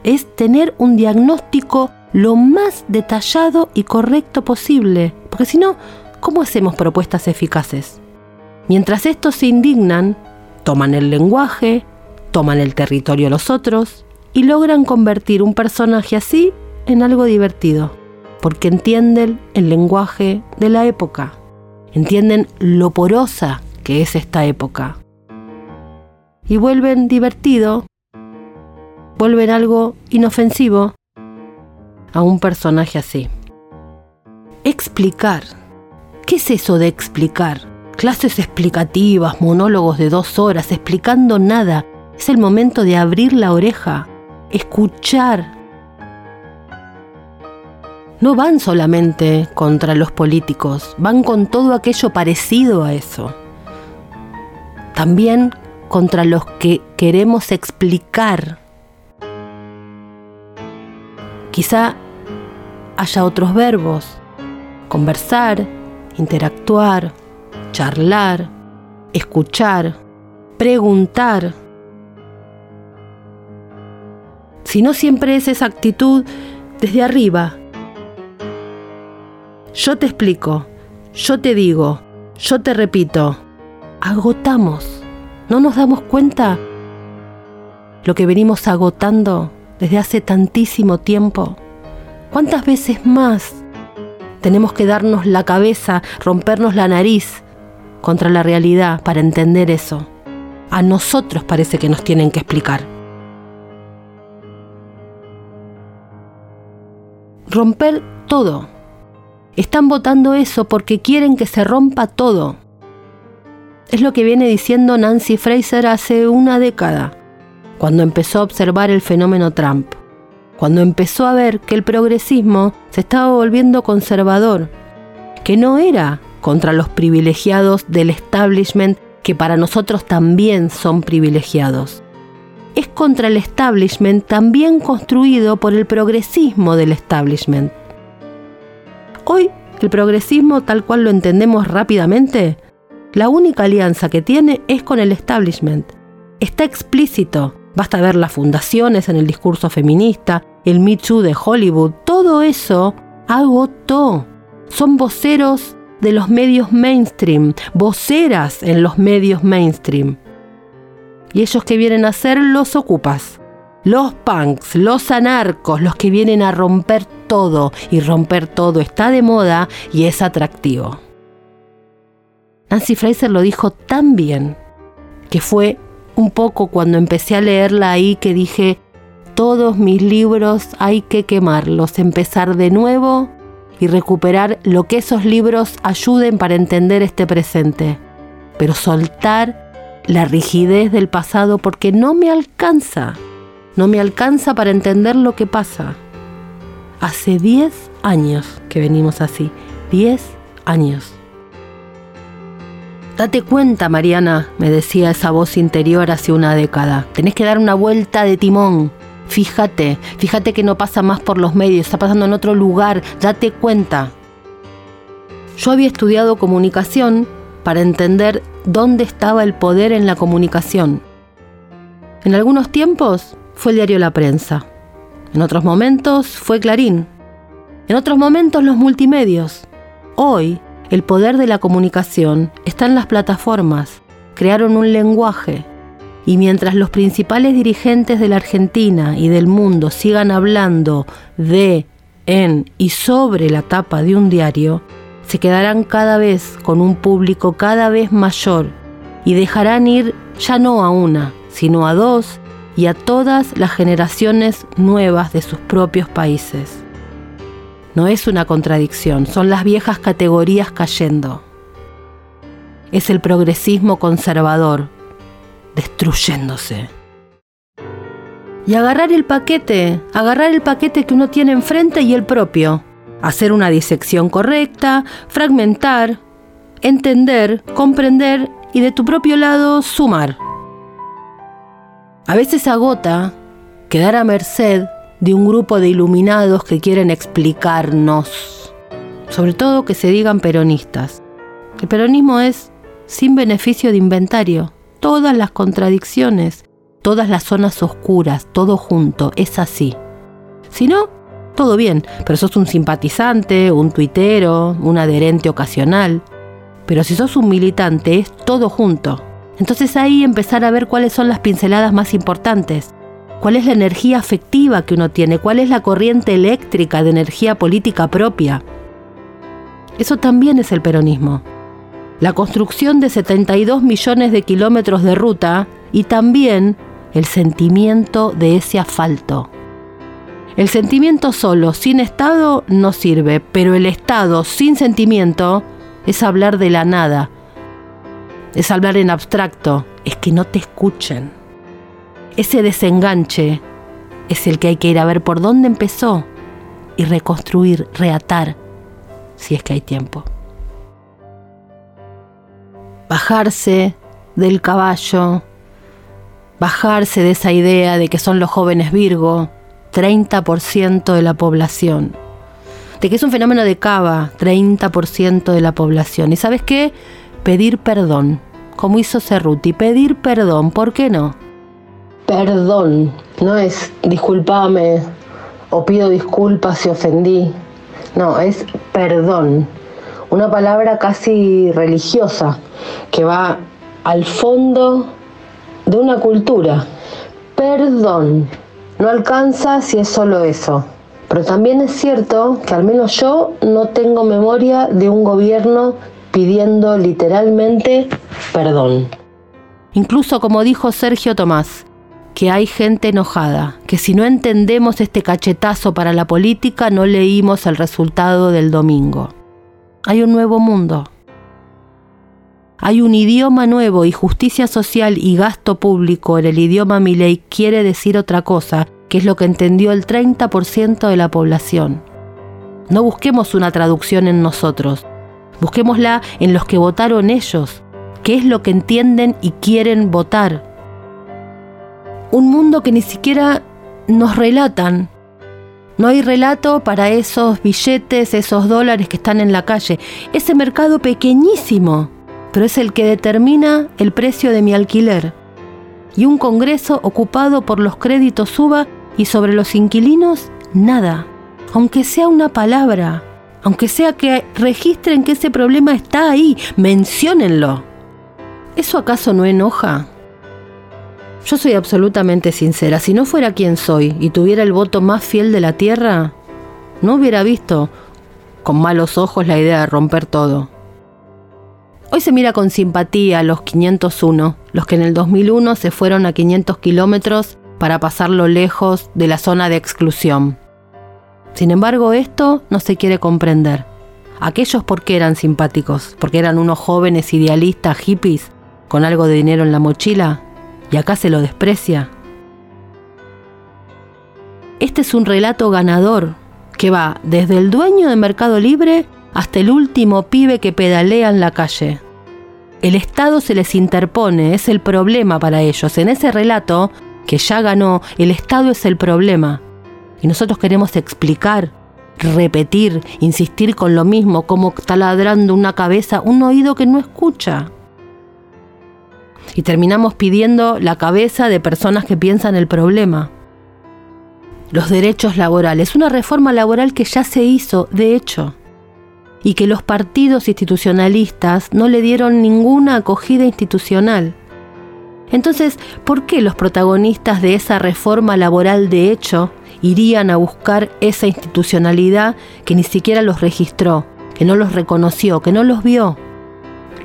es tener un diagnóstico lo más detallado y correcto posible, porque si no, ¿cómo hacemos propuestas eficaces? Mientras estos se indignan, toman el lenguaje, toman el territorio los otros y logran convertir un personaje así en algo divertido, porque entienden el lenguaje de la época, entienden lo porosa que es esta época y vuelven divertido, vuelven algo inofensivo a un personaje así. Explicar ¿Qué es eso de explicar? Clases explicativas, monólogos de dos horas, explicando nada. Es el momento de abrir la oreja, escuchar. No van solamente contra los políticos, van con todo aquello parecido a eso. También contra los que queremos explicar. Quizá haya otros verbos, conversar, interactuar, charlar, escuchar, preguntar. Si no siempre es esa actitud desde arriba. Yo te explico, yo te digo, yo te repito, agotamos. ¿No nos damos cuenta lo que venimos agotando desde hace tantísimo tiempo? ¿Cuántas veces más tenemos que darnos la cabeza, rompernos la nariz contra la realidad para entender eso? A nosotros parece que nos tienen que explicar. Romper todo. Están votando eso porque quieren que se rompa todo. Es lo que viene diciendo Nancy Fraser hace una década, cuando empezó a observar el fenómeno Trump, cuando empezó a ver que el progresismo se estaba volviendo conservador, que no era contra los privilegiados del establishment que para nosotros también son privilegiados. Es contra el establishment también construido por el progresismo del establishment. Hoy, el progresismo tal cual lo entendemos rápidamente la única alianza que tiene es con el establishment. Está explícito. Basta ver las fundaciones en el discurso feminista, el Me Too de Hollywood, todo eso agotó. Son voceros de los medios mainstream, voceras en los medios mainstream. Y ellos que vienen a ser los ocupas, los punks, los anarcos, los que vienen a romper todo. Y romper todo está de moda y es atractivo. Nancy Fraser lo dijo tan bien que fue un poco cuando empecé a leerla ahí que dije, todos mis libros hay que quemarlos, empezar de nuevo y recuperar lo que esos libros ayuden para entender este presente, pero soltar la rigidez del pasado porque no me alcanza, no me alcanza para entender lo que pasa. Hace 10 años que venimos así, 10 años. Date cuenta, Mariana, me decía esa voz interior hace una década. Tenés que dar una vuelta de timón. Fíjate, fíjate que no pasa más por los medios, está pasando en otro lugar, date cuenta. Yo había estudiado comunicación para entender dónde estaba el poder en la comunicación. En algunos tiempos fue el diario La Prensa. En otros momentos fue Clarín. En otros momentos los multimedios. Hoy el poder de la comunicación está en las plataformas. Crearon un lenguaje. Y mientras los principales dirigentes de la Argentina y del mundo sigan hablando de, en y sobre la tapa de un diario, se quedarán cada vez con un público cada vez mayor y dejarán ir ya no a una, sino a dos y a todas las generaciones nuevas de sus propios países. No es una contradicción, son las viejas categorías cayendo. Es el progresismo conservador destruyéndose. Y agarrar el paquete, agarrar el paquete que uno tiene enfrente y el propio. Hacer una disección correcta, fragmentar, entender, comprender y de tu propio lado sumar. A veces agota quedar a merced de un grupo de iluminados que quieren explicarnos, sobre todo que se digan peronistas. El peronismo es sin beneficio de inventario, todas las contradicciones, todas las zonas oscuras, todo junto, es así. Si no, todo bien, pero sos un simpatizante, un tuitero, un adherente ocasional. Pero si sos un militante, es todo junto. Entonces ahí empezar a ver cuáles son las pinceladas más importantes, cuál es la energía afectiva que uno tiene, cuál es la corriente eléctrica de energía política propia. Eso también es el peronismo. La construcción de 72 millones de kilómetros de ruta y también el sentimiento de ese asfalto. El sentimiento solo, sin Estado, no sirve, pero el Estado sin sentimiento es hablar de la nada, es hablar en abstracto, es que no te escuchen. Ese desenganche es el que hay que ir a ver por dónde empezó y reconstruir, reatar, si es que hay tiempo. Bajarse del caballo, bajarse de esa idea de que son los jóvenes Virgo, 30% de la población, de que es un fenómeno de cava, 30% de la población. ¿Y sabes qué? pedir perdón, como hizo Cerruti, pedir perdón, ¿por qué no? Perdón, no es disculpame o pido disculpas si ofendí. No, es perdón. Una palabra casi religiosa que va al fondo de una cultura. Perdón. No alcanza si es solo eso. Pero también es cierto que al menos yo no tengo memoria de un gobierno pidiendo literalmente perdón. Incluso como dijo Sergio Tomás, que hay gente enojada, que si no entendemos este cachetazo para la política no leímos el resultado del domingo. Hay un nuevo mundo. Hay un idioma nuevo y justicia social y gasto público en el idioma Milei quiere decir otra cosa, que es lo que entendió el 30% de la población. No busquemos una traducción en nosotros, busquémosla en los que votaron ellos, qué es lo que entienden y quieren votar un mundo que ni siquiera nos relatan. No hay relato para esos billetes, esos dólares que están en la calle. Ese mercado pequeñísimo, pero es el que determina el precio de mi alquiler. Y un Congreso ocupado por los créditos suba y sobre los inquilinos nada. Aunque sea una palabra, aunque sea que registren que ese problema está ahí, menciónenlo. ¿Eso acaso no enoja? Yo soy absolutamente sincera, si no fuera quien soy y tuviera el voto más fiel de la tierra, no hubiera visto con malos ojos la idea de romper todo. Hoy se mira con simpatía a los 501, los que en el 2001 se fueron a 500 kilómetros para pasarlo lejos de la zona de exclusión. Sin embargo, esto no se quiere comprender. Aquellos porque eran simpáticos, porque eran unos jóvenes idealistas hippies con algo de dinero en la mochila, y acá se lo desprecia. Este es un relato ganador que va desde el dueño de Mercado Libre hasta el último pibe que pedalea en la calle. El Estado se les interpone, es el problema para ellos. En ese relato, que ya ganó, el Estado es el problema. Y nosotros queremos explicar, repetir, insistir con lo mismo, como taladrando una cabeza, un oído que no escucha y terminamos pidiendo la cabeza de personas que piensan el problema. Los derechos laborales, una reforma laboral que ya se hizo, de hecho, y que los partidos institucionalistas no le dieron ninguna acogida institucional. Entonces, ¿por qué los protagonistas de esa reforma laboral de hecho irían a buscar esa institucionalidad que ni siquiera los registró, que no los reconoció, que no los vio?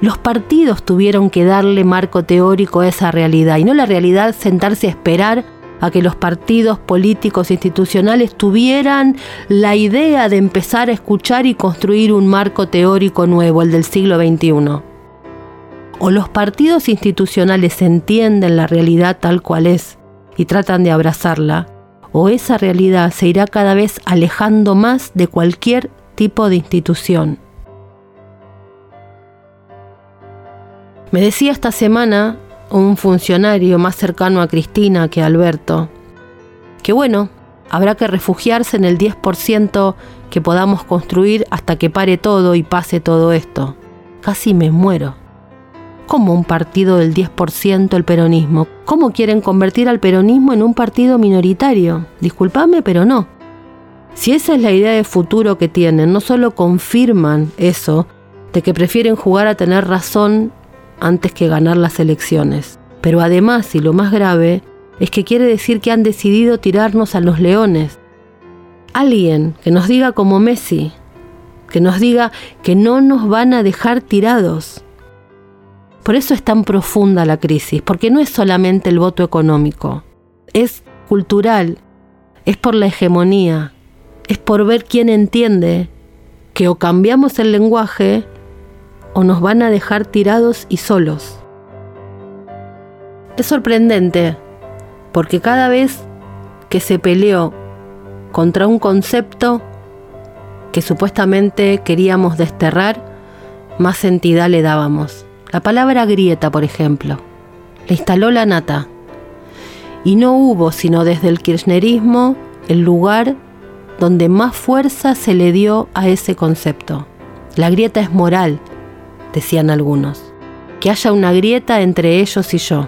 Los partidos tuvieron que darle marco teórico a esa realidad y no la realidad sentarse a esperar a que los partidos políticos e institucionales tuvieran la idea de empezar a escuchar y construir un marco teórico nuevo, el del siglo XXI. O los partidos institucionales entienden la realidad tal cual es y tratan de abrazarla, o esa realidad se irá cada vez alejando más de cualquier tipo de institución. Me decía esta semana un funcionario más cercano a Cristina que Alberto, que bueno, habrá que refugiarse en el 10% que podamos construir hasta que pare todo y pase todo esto. Casi me muero. ¿Cómo un partido del 10% el peronismo? ¿Cómo quieren convertir al peronismo en un partido minoritario? Disculpame, pero no. Si esa es la idea de futuro que tienen, no solo confirman eso, de que prefieren jugar a tener razón antes que ganar las elecciones. Pero además, y lo más grave, es que quiere decir que han decidido tirarnos a los leones. Alguien que nos diga como Messi, que nos diga que no nos van a dejar tirados. Por eso es tan profunda la crisis, porque no es solamente el voto económico, es cultural, es por la hegemonía, es por ver quién entiende que o cambiamos el lenguaje o nos van a dejar tirados y solos. Es sorprendente, porque cada vez que se peleó contra un concepto que supuestamente queríamos desterrar, más entidad le dábamos. La palabra grieta, por ejemplo, le instaló la nata. Y no hubo sino desde el kirchnerismo el lugar donde más fuerza se le dio a ese concepto. La grieta es moral, decían algunos. que haya una grieta entre ellos y yo.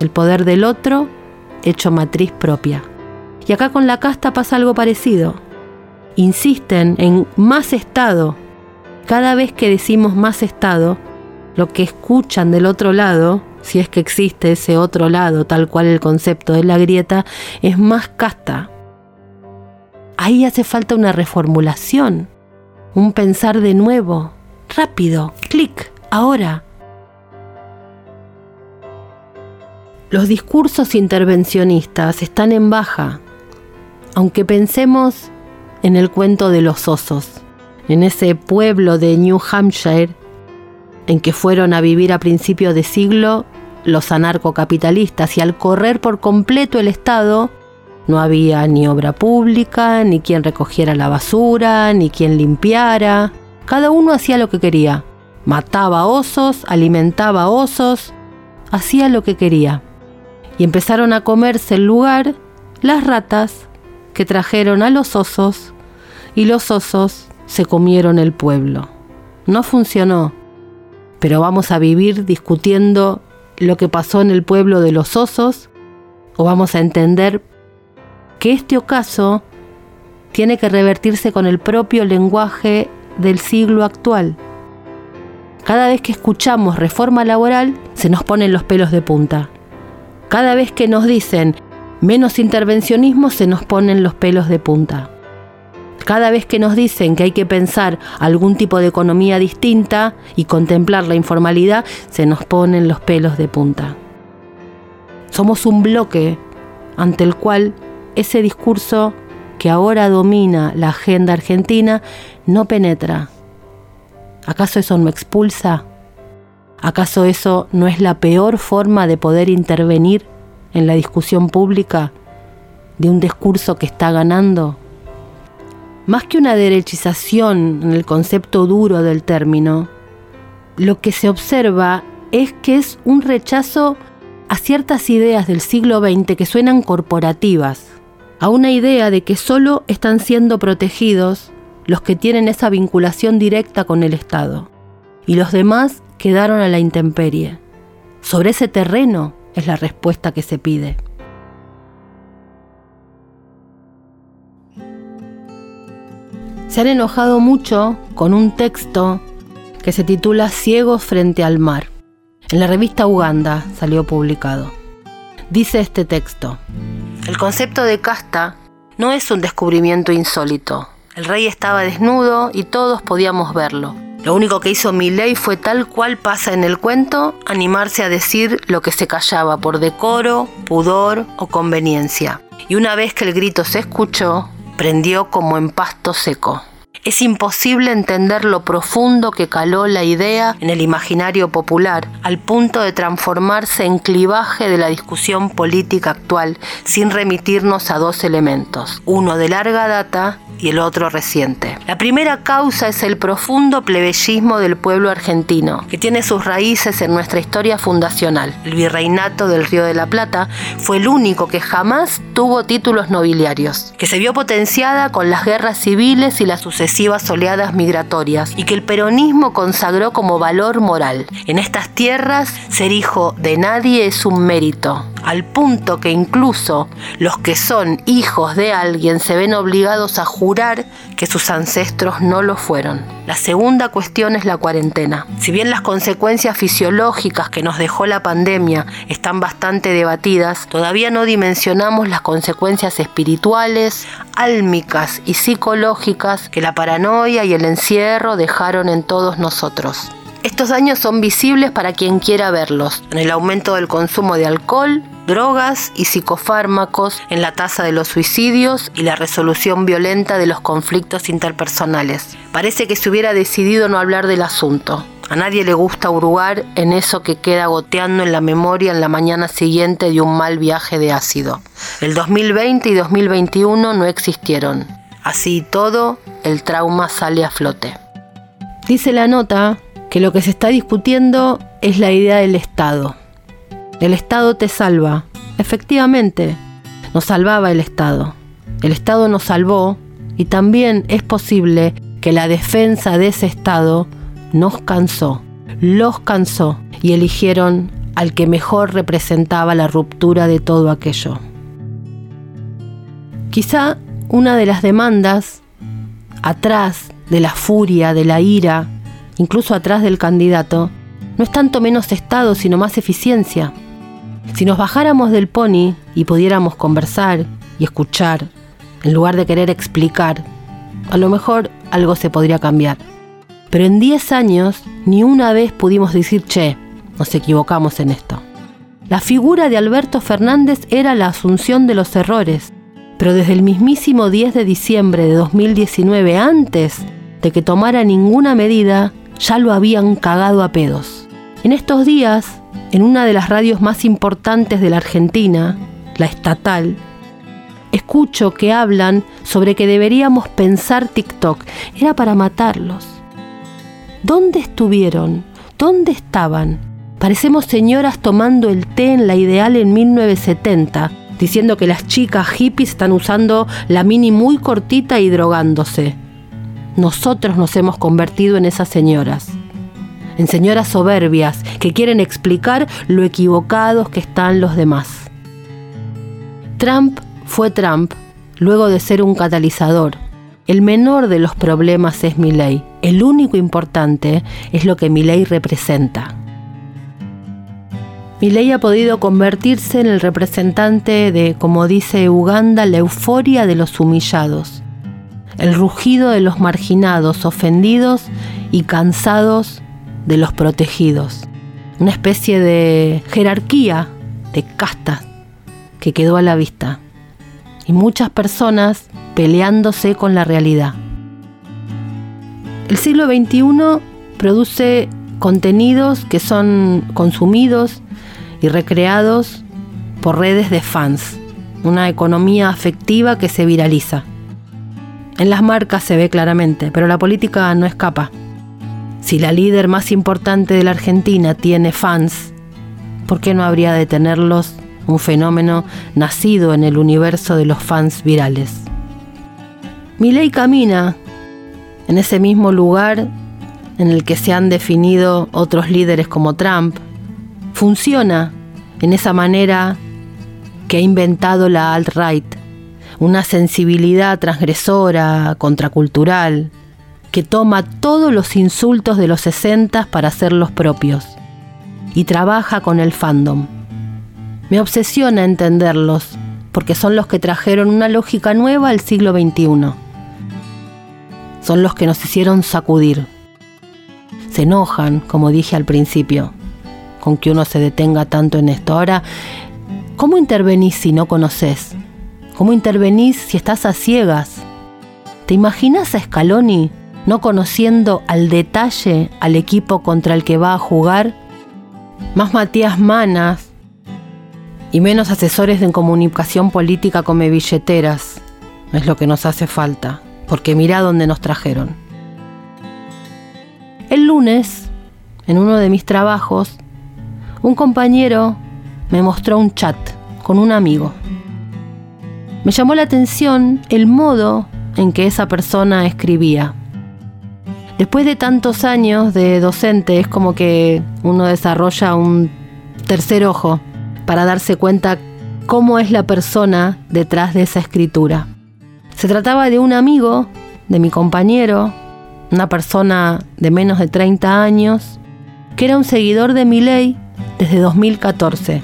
El poder del otro hecho matriz propia. Y acá con la casta pasa algo parecido. Insisten en más Estado. Cada vez que decimos más Estado, lo que escuchan del otro lado, si es que existe ese otro lado, tal cual el concepto de la grieta, es más casta. Ahí hace falta una reformulación, un pensar de nuevo, rápido, clic, ahora. Los discursos intervencionistas están en baja, aunque pensemos en el cuento de los osos, en ese pueblo de New Hampshire en que fueron a vivir a principios de siglo los anarcocapitalistas y al correr por completo el Estado, no había ni obra pública, ni quien recogiera la basura, ni quien limpiara. Cada uno hacía lo que quería. Mataba osos, alimentaba osos, hacía lo que quería. Y empezaron a comerse el lugar las ratas que trajeron a los osos y los osos se comieron el pueblo. No funcionó, pero vamos a vivir discutiendo lo que pasó en el pueblo de los osos o vamos a entender que este ocaso tiene que revertirse con el propio lenguaje del siglo actual. Cada vez que escuchamos reforma laboral, se nos ponen los pelos de punta. Cada vez que nos dicen menos intervencionismo, se nos ponen los pelos de punta. Cada vez que nos dicen que hay que pensar algún tipo de economía distinta y contemplar la informalidad, se nos ponen los pelos de punta. Somos un bloque ante el cual ese discurso que ahora domina la agenda argentina no penetra. ¿Acaso eso no expulsa? ¿Acaso eso no es la peor forma de poder intervenir en la discusión pública de un discurso que está ganando? Más que una derechización en el concepto duro del término, lo que se observa es que es un rechazo a ciertas ideas del siglo XX que suenan corporativas, a una idea de que solo están siendo protegidos los que tienen esa vinculación directa con el Estado, y los demás quedaron a la intemperie. Sobre ese terreno es la respuesta que se pide. se han enojado mucho con un texto que se titula Ciegos frente al mar. En la revista Uganda salió publicado. Dice este texto, el concepto de casta no es un descubrimiento insólito. El rey estaba desnudo y todos podíamos verlo. Lo único que hizo Milley fue tal cual pasa en el cuento, animarse a decir lo que se callaba por decoro, pudor o conveniencia. Y una vez que el grito se escuchó, prendió como en pasto seco. Es imposible entender lo profundo que caló la idea en el imaginario popular, al punto de transformarse en clivaje de la discusión política actual, sin remitirnos a dos elementos, uno de larga data y el otro reciente. La primera causa es el profundo plebeyismo del pueblo argentino, que tiene sus raíces en nuestra historia fundacional. El virreinato del Río de la Plata fue el único que jamás tuvo títulos nobiliarios, que se vio potenciada con las guerras civiles y las sucesivas oleadas migratorias, y que el peronismo consagró como valor moral. En estas tierras, ser hijo de nadie es un mérito, al punto que incluso los que son hijos de alguien se ven obligados a jurar que sus ancestros no lo fueron. La segunda cuestión es la cuarentena. Si bien las consecuencias fisiológicas que nos dejó la pandemia están bastante debatidas, todavía no dimensionamos las consecuencias espirituales, álmicas y psicológicas que la paranoia y el encierro dejaron en todos nosotros. Estos daños son visibles para quien quiera verlos, en el aumento del consumo de alcohol, drogas y psicofármacos, en la tasa de los suicidios y la resolución violenta de los conflictos interpersonales. Parece que se hubiera decidido no hablar del asunto. A nadie le gusta hurgar en eso que queda goteando en la memoria en la mañana siguiente de un mal viaje de ácido. El 2020 y 2021 no existieron. Así todo, el trauma sale a flote. Dice la nota que lo que se está discutiendo es la idea del Estado. El Estado te salva. Efectivamente, nos salvaba el Estado. El Estado nos salvó y también es posible que la defensa de ese Estado nos cansó, los cansó y eligieron al que mejor representaba la ruptura de todo aquello. Quizá una de las demandas, atrás de la furia, de la ira, incluso atrás del candidato, no es tanto menos Estado, sino más eficiencia. Si nos bajáramos del pony y pudiéramos conversar y escuchar, en lugar de querer explicar, a lo mejor algo se podría cambiar. Pero en 10 años ni una vez pudimos decir, che, nos equivocamos en esto. La figura de Alberto Fernández era la asunción de los errores, pero desde el mismísimo 10 de diciembre de 2019, antes de que tomara ninguna medida, ya lo habían cagado a pedos. En estos días, en una de las radios más importantes de la Argentina, la estatal, escucho que hablan sobre que deberíamos pensar TikTok. Era para matarlos. ¿Dónde estuvieron? ¿Dónde estaban? Parecemos señoras tomando el té en la ideal en 1970, diciendo que las chicas hippies están usando la mini muy cortita y drogándose. Nosotros nos hemos convertido en esas señoras, en señoras soberbias que quieren explicar lo equivocados que están los demás. Trump fue Trump luego de ser un catalizador. El menor de los problemas es mi ley. El único importante es lo que mi ley representa. Milei ha podido convertirse en el representante de, como dice Uganda, la euforia de los humillados, el rugido de los marginados, ofendidos y cansados de los protegidos. Una especie de jerarquía, de castas, que quedó a la vista. Y muchas personas peleándose con la realidad. El siglo XXI produce contenidos que son consumidos y recreados por redes de fans, una economía afectiva que se viraliza. En las marcas se ve claramente, pero la política no escapa. Si la líder más importante de la Argentina tiene fans, ¿por qué no habría de tenerlos un fenómeno nacido en el universo de los fans virales? ley camina en ese mismo lugar en el que se han definido otros líderes como Trump, funciona en esa manera que ha inventado la alt-right, una sensibilidad transgresora, contracultural, que toma todos los insultos de los 60 para hacerlos propios y trabaja con el fandom. Me obsesiona entenderlos porque son los que trajeron una lógica nueva al siglo XXI. Son los que nos hicieron sacudir. Se enojan, como dije al principio con que uno se detenga tanto en esto. Ahora, ¿cómo intervenís si no conoces? ¿Cómo intervenís si estás a ciegas? ¿Te imaginas a Scaloni no conociendo al detalle al equipo contra el que va a jugar? Más Matías Manas y menos asesores de comunicación política come billeteras. Es lo que nos hace falta, porque mira dónde nos trajeron. El lunes, en uno de mis trabajos, un compañero me mostró un chat con un amigo. Me llamó la atención el modo en que esa persona escribía. Después de tantos años de docente es como que uno desarrolla un tercer ojo para darse cuenta cómo es la persona detrás de esa escritura. Se trataba de un amigo, de mi compañero, una persona de menos de 30 años, que era un seguidor de mi ley desde 2014,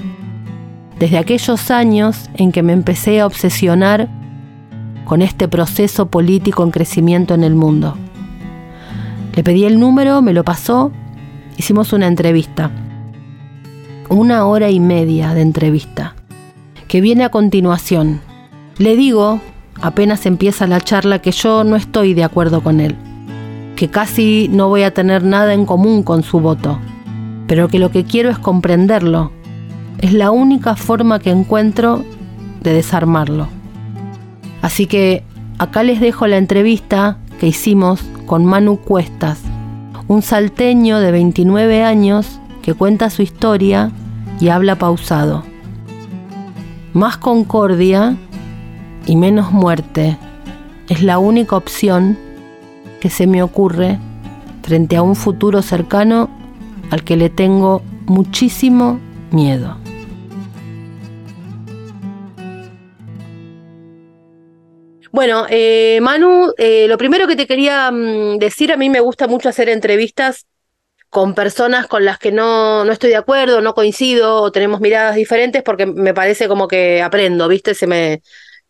desde aquellos años en que me empecé a obsesionar con este proceso político en crecimiento en el mundo. Le pedí el número, me lo pasó, hicimos una entrevista. Una hora y media de entrevista, que viene a continuación. Le digo, apenas empieza la charla, que yo no estoy de acuerdo con él, que casi no voy a tener nada en común con su voto pero que lo que quiero es comprenderlo. Es la única forma que encuentro de desarmarlo. Así que acá les dejo la entrevista que hicimos con Manu Cuestas, un salteño de 29 años que cuenta su historia y habla pausado. Más concordia y menos muerte es la única opción que se me ocurre frente a un futuro cercano al que le tengo muchísimo miedo. Bueno, eh, Manu, eh, lo primero que te quería mm, decir, a mí me gusta mucho hacer entrevistas con personas con las que no, no estoy de acuerdo, no coincido o tenemos miradas diferentes porque me parece como que aprendo, ¿viste? Se me,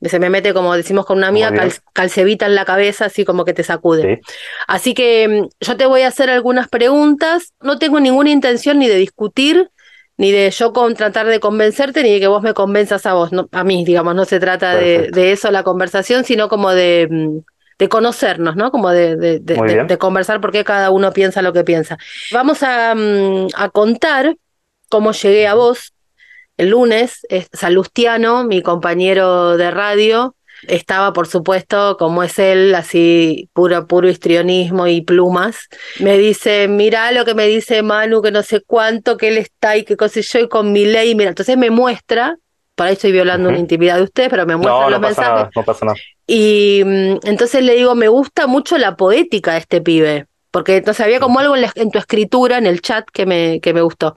se me mete, como decimos con una amiga, cal, calcevita en la cabeza, así como que te sacude. Así que mm, yo te voy a hacer algunas preguntas. No tengo ninguna intención ni de discutir, ni de yo con, tratar de convencerte, ni de que vos me convenzas a vos, no, a mí, digamos, no se trata de, de, eso la conversación, sino como de, mm, de conocernos, ¿no? Como de, de, de, conversar porque cada uno piensa lo que piensa. Vamos a, mm, a contar cómo llegué a vos. El lunes, Salustiano, mi compañero de radio, estaba, por supuesto, como es él, así puro, puro histrionismo y plumas. Me dice, mira lo que me dice Manu, que no sé cuánto, que él está y qué cosa yo, y con mi ley, mira, entonces me muestra, por ahí estoy violando una intimidad de ustedes, pero me muestra no, los no pasa mensajes. Nada, no pasa nada. Y mm, entonces le digo, me gusta mucho la poética de este pibe. Porque entonces había como algo en, la, en, tu escritura, en el chat, que me, que me gustó.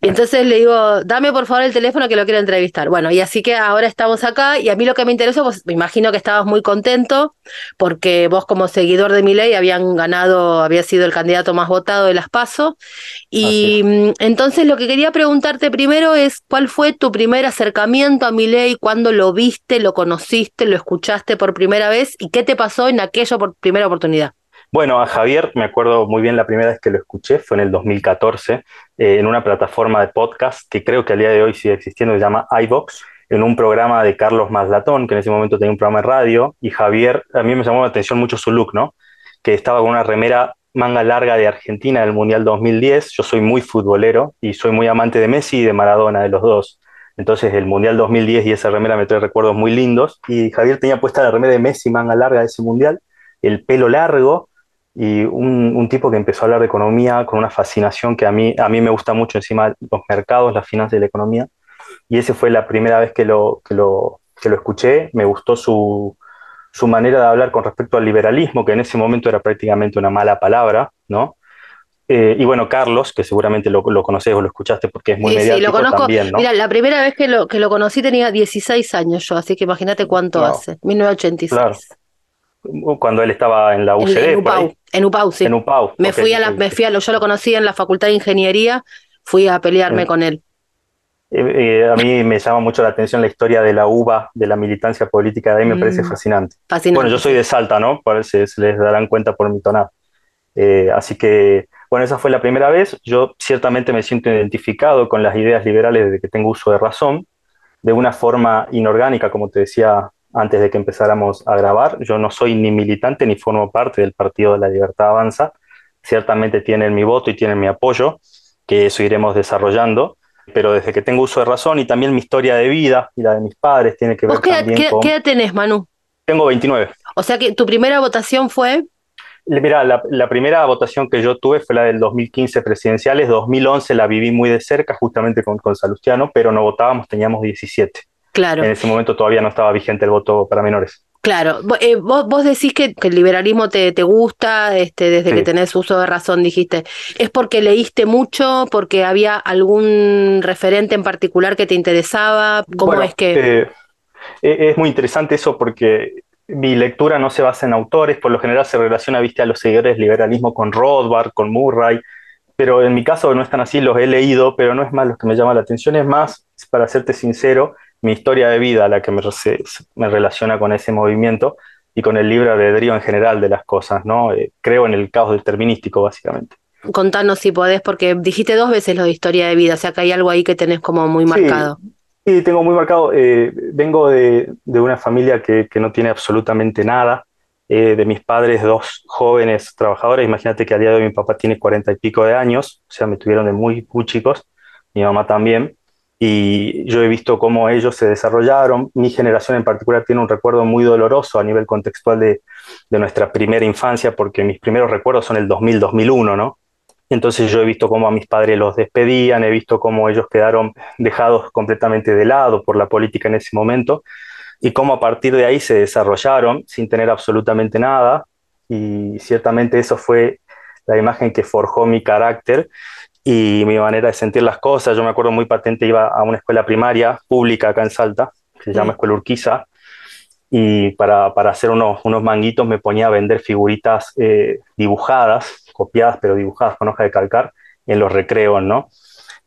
Y entonces le digo, dame por favor el teléfono que lo quiero entrevistar. Bueno, y así que ahora estamos acá, y a mí lo que me interesó, pues me imagino que estabas muy contento, porque vos como seguidor de mi ley habían ganado, había sido el candidato más votado de las PASO. Y mm, entonces lo que quería preguntarte primero es, ¿cuál fue tu primer acercamiento a mi ley? ¿Cuándo lo viste, lo conociste, lo escuchaste por primera vez? ¿Y qué te pasó en aquella por primera oportunidad? Bueno, a Javier me acuerdo muy bien la primera vez que lo escuché, fue en el 2014, eh, en una plataforma de podcast que creo que al día de hoy sigue existiendo, se llama iVox, en un programa de Carlos Maslatón, que en ese momento tenía un programa de radio, y Javier, a mí me llamó la atención mucho su look, ¿no? Que estaba con una remera manga larga de Argentina del Mundial 2010, yo soy muy futbolero y soy muy amante de Messi y de Maradona, de los dos. Entonces el Mundial 2010 y esa remera me trae recuerdos muy lindos, y Javier tenía puesta la remera de Messi manga larga de ese Mundial, el pelo largo, y un, un, tipo que empezó a hablar de economía con una fascinación que a mí, a mí me gusta mucho encima los mercados, las finanzas y la economía. Y esa fue la primera vez que lo, que lo, que lo escuché. Me gustó su, su manera de hablar con respecto al liberalismo, que en ese momento era prácticamente una mala palabra, ¿no? Eh, y bueno, Carlos, que seguramente lo, lo conoces o lo escuchaste porque es muy sí, mediático sí, lo conozco. también, ¿no? Mira, la primera vez que lo, que lo conocí tenía 16 años yo, así que imagínate cuánto Wow. hace, 1986. Claro. Cuando él estaba en la En, UCD. en por ahí. En UPAU, sí. En UPAU. Me fui a la, me fui a lo, yo lo conocí en la Facultad de Ingeniería, fui a pelearme Sí. con él. Eh, eh, a mí me llama mucho la atención la historia de la UBA, de la militancia política de ahí, me parece Mm. fascinante. Fascinante. Bueno, yo soy de Salta, ¿no? Se, se les darán cuenta por mi tonada. Eh, así que, bueno, esa fue la primera vez. Yo ciertamente me siento identificado con las ideas liberales desde que tengo uso de razón, de una forma inorgánica, como te decía antes de que empezáramos a grabar. Yo no soy ni militante ni formo parte del Partido de la Libertad Avanza. Ciertamente tienen mi voto y tienen mi apoyo, que eso iremos desarrollando. Pero desde que tengo uso de razón y también mi historia de vida y la de mis padres tiene que ver ¿Vos qué, también qué- con... qué edad tenés, Manu? Tengo 29. O sea que tu primera votación fue. Mira, la, la primera votación que yo tuve fue la del 2015 presidenciales, 2011 la viví muy de cerca justamente con, con Salustiano, pero no votábamos, teníamos 17. Claro. En ese momento todavía no estaba vigente el voto para menores. Claro, eh, vos, vos decís que, que el liberalismo te, te gusta este, desde Sí. que tenés uso de razón, dijiste. ¿Es porque leíste mucho, porque había algún referente en particular que te interesaba? ¿Cómo Bueno, es que...? eh, e- es muy interesante eso porque mi lectura no se basa en autores, por lo general se relaciona, viste, a los seguidores del liberalismo con Rothbard, con Murray, pero en mi caso no están así, los he leído, pero no es más lo que me llama la atención, es más, para serte sincero, mi historia de vida la que me, se- me relaciona con ese movimiento y con el libre albedrío en general de las cosas, ¿no? Eh, creo en el caos determinístico, básicamente. Contanos si podés, porque dijiste dos veces lo de historia de vida, o sea que hay algo ahí que tenés como muy marcado. Sí, tengo muy marcado. eh, vengo de, de una familia que, que no tiene absolutamente nada. eh, de mis padres, dos jóvenes trabajadores. Imagínate que al día de hoy mi papá tiene cuarenta y pico de años, o sea, me tuvieron de muy, muy chicos, mi mamá también. Y yo he visto cómo ellos se desarrollaron. Mi generación en particular tiene un recuerdo muy doloroso a nivel contextual de, de nuestra primera infancia, porque mis primeros recuerdos son el 2000-2001, ¿no? Entonces yo he visto cómo a mis padres los despedían, he visto cómo ellos quedaron dejados completamente de lado por la política en ese momento y cómo a partir de ahí se desarrollaron sin tener absolutamente nada y ciertamente eso fue la imagen que forjó mi carácter y mi manera de sentir las cosas. Yo me acuerdo muy patente, iba a una escuela primaria pública acá en Salta, que se llama Escuela Urquiza, y para, para hacer unos, unos, manguitos me ponía a vender figuritas eh, dibujadas, copiadas, pero dibujadas con hoja de calcar, en los recreos, ¿no?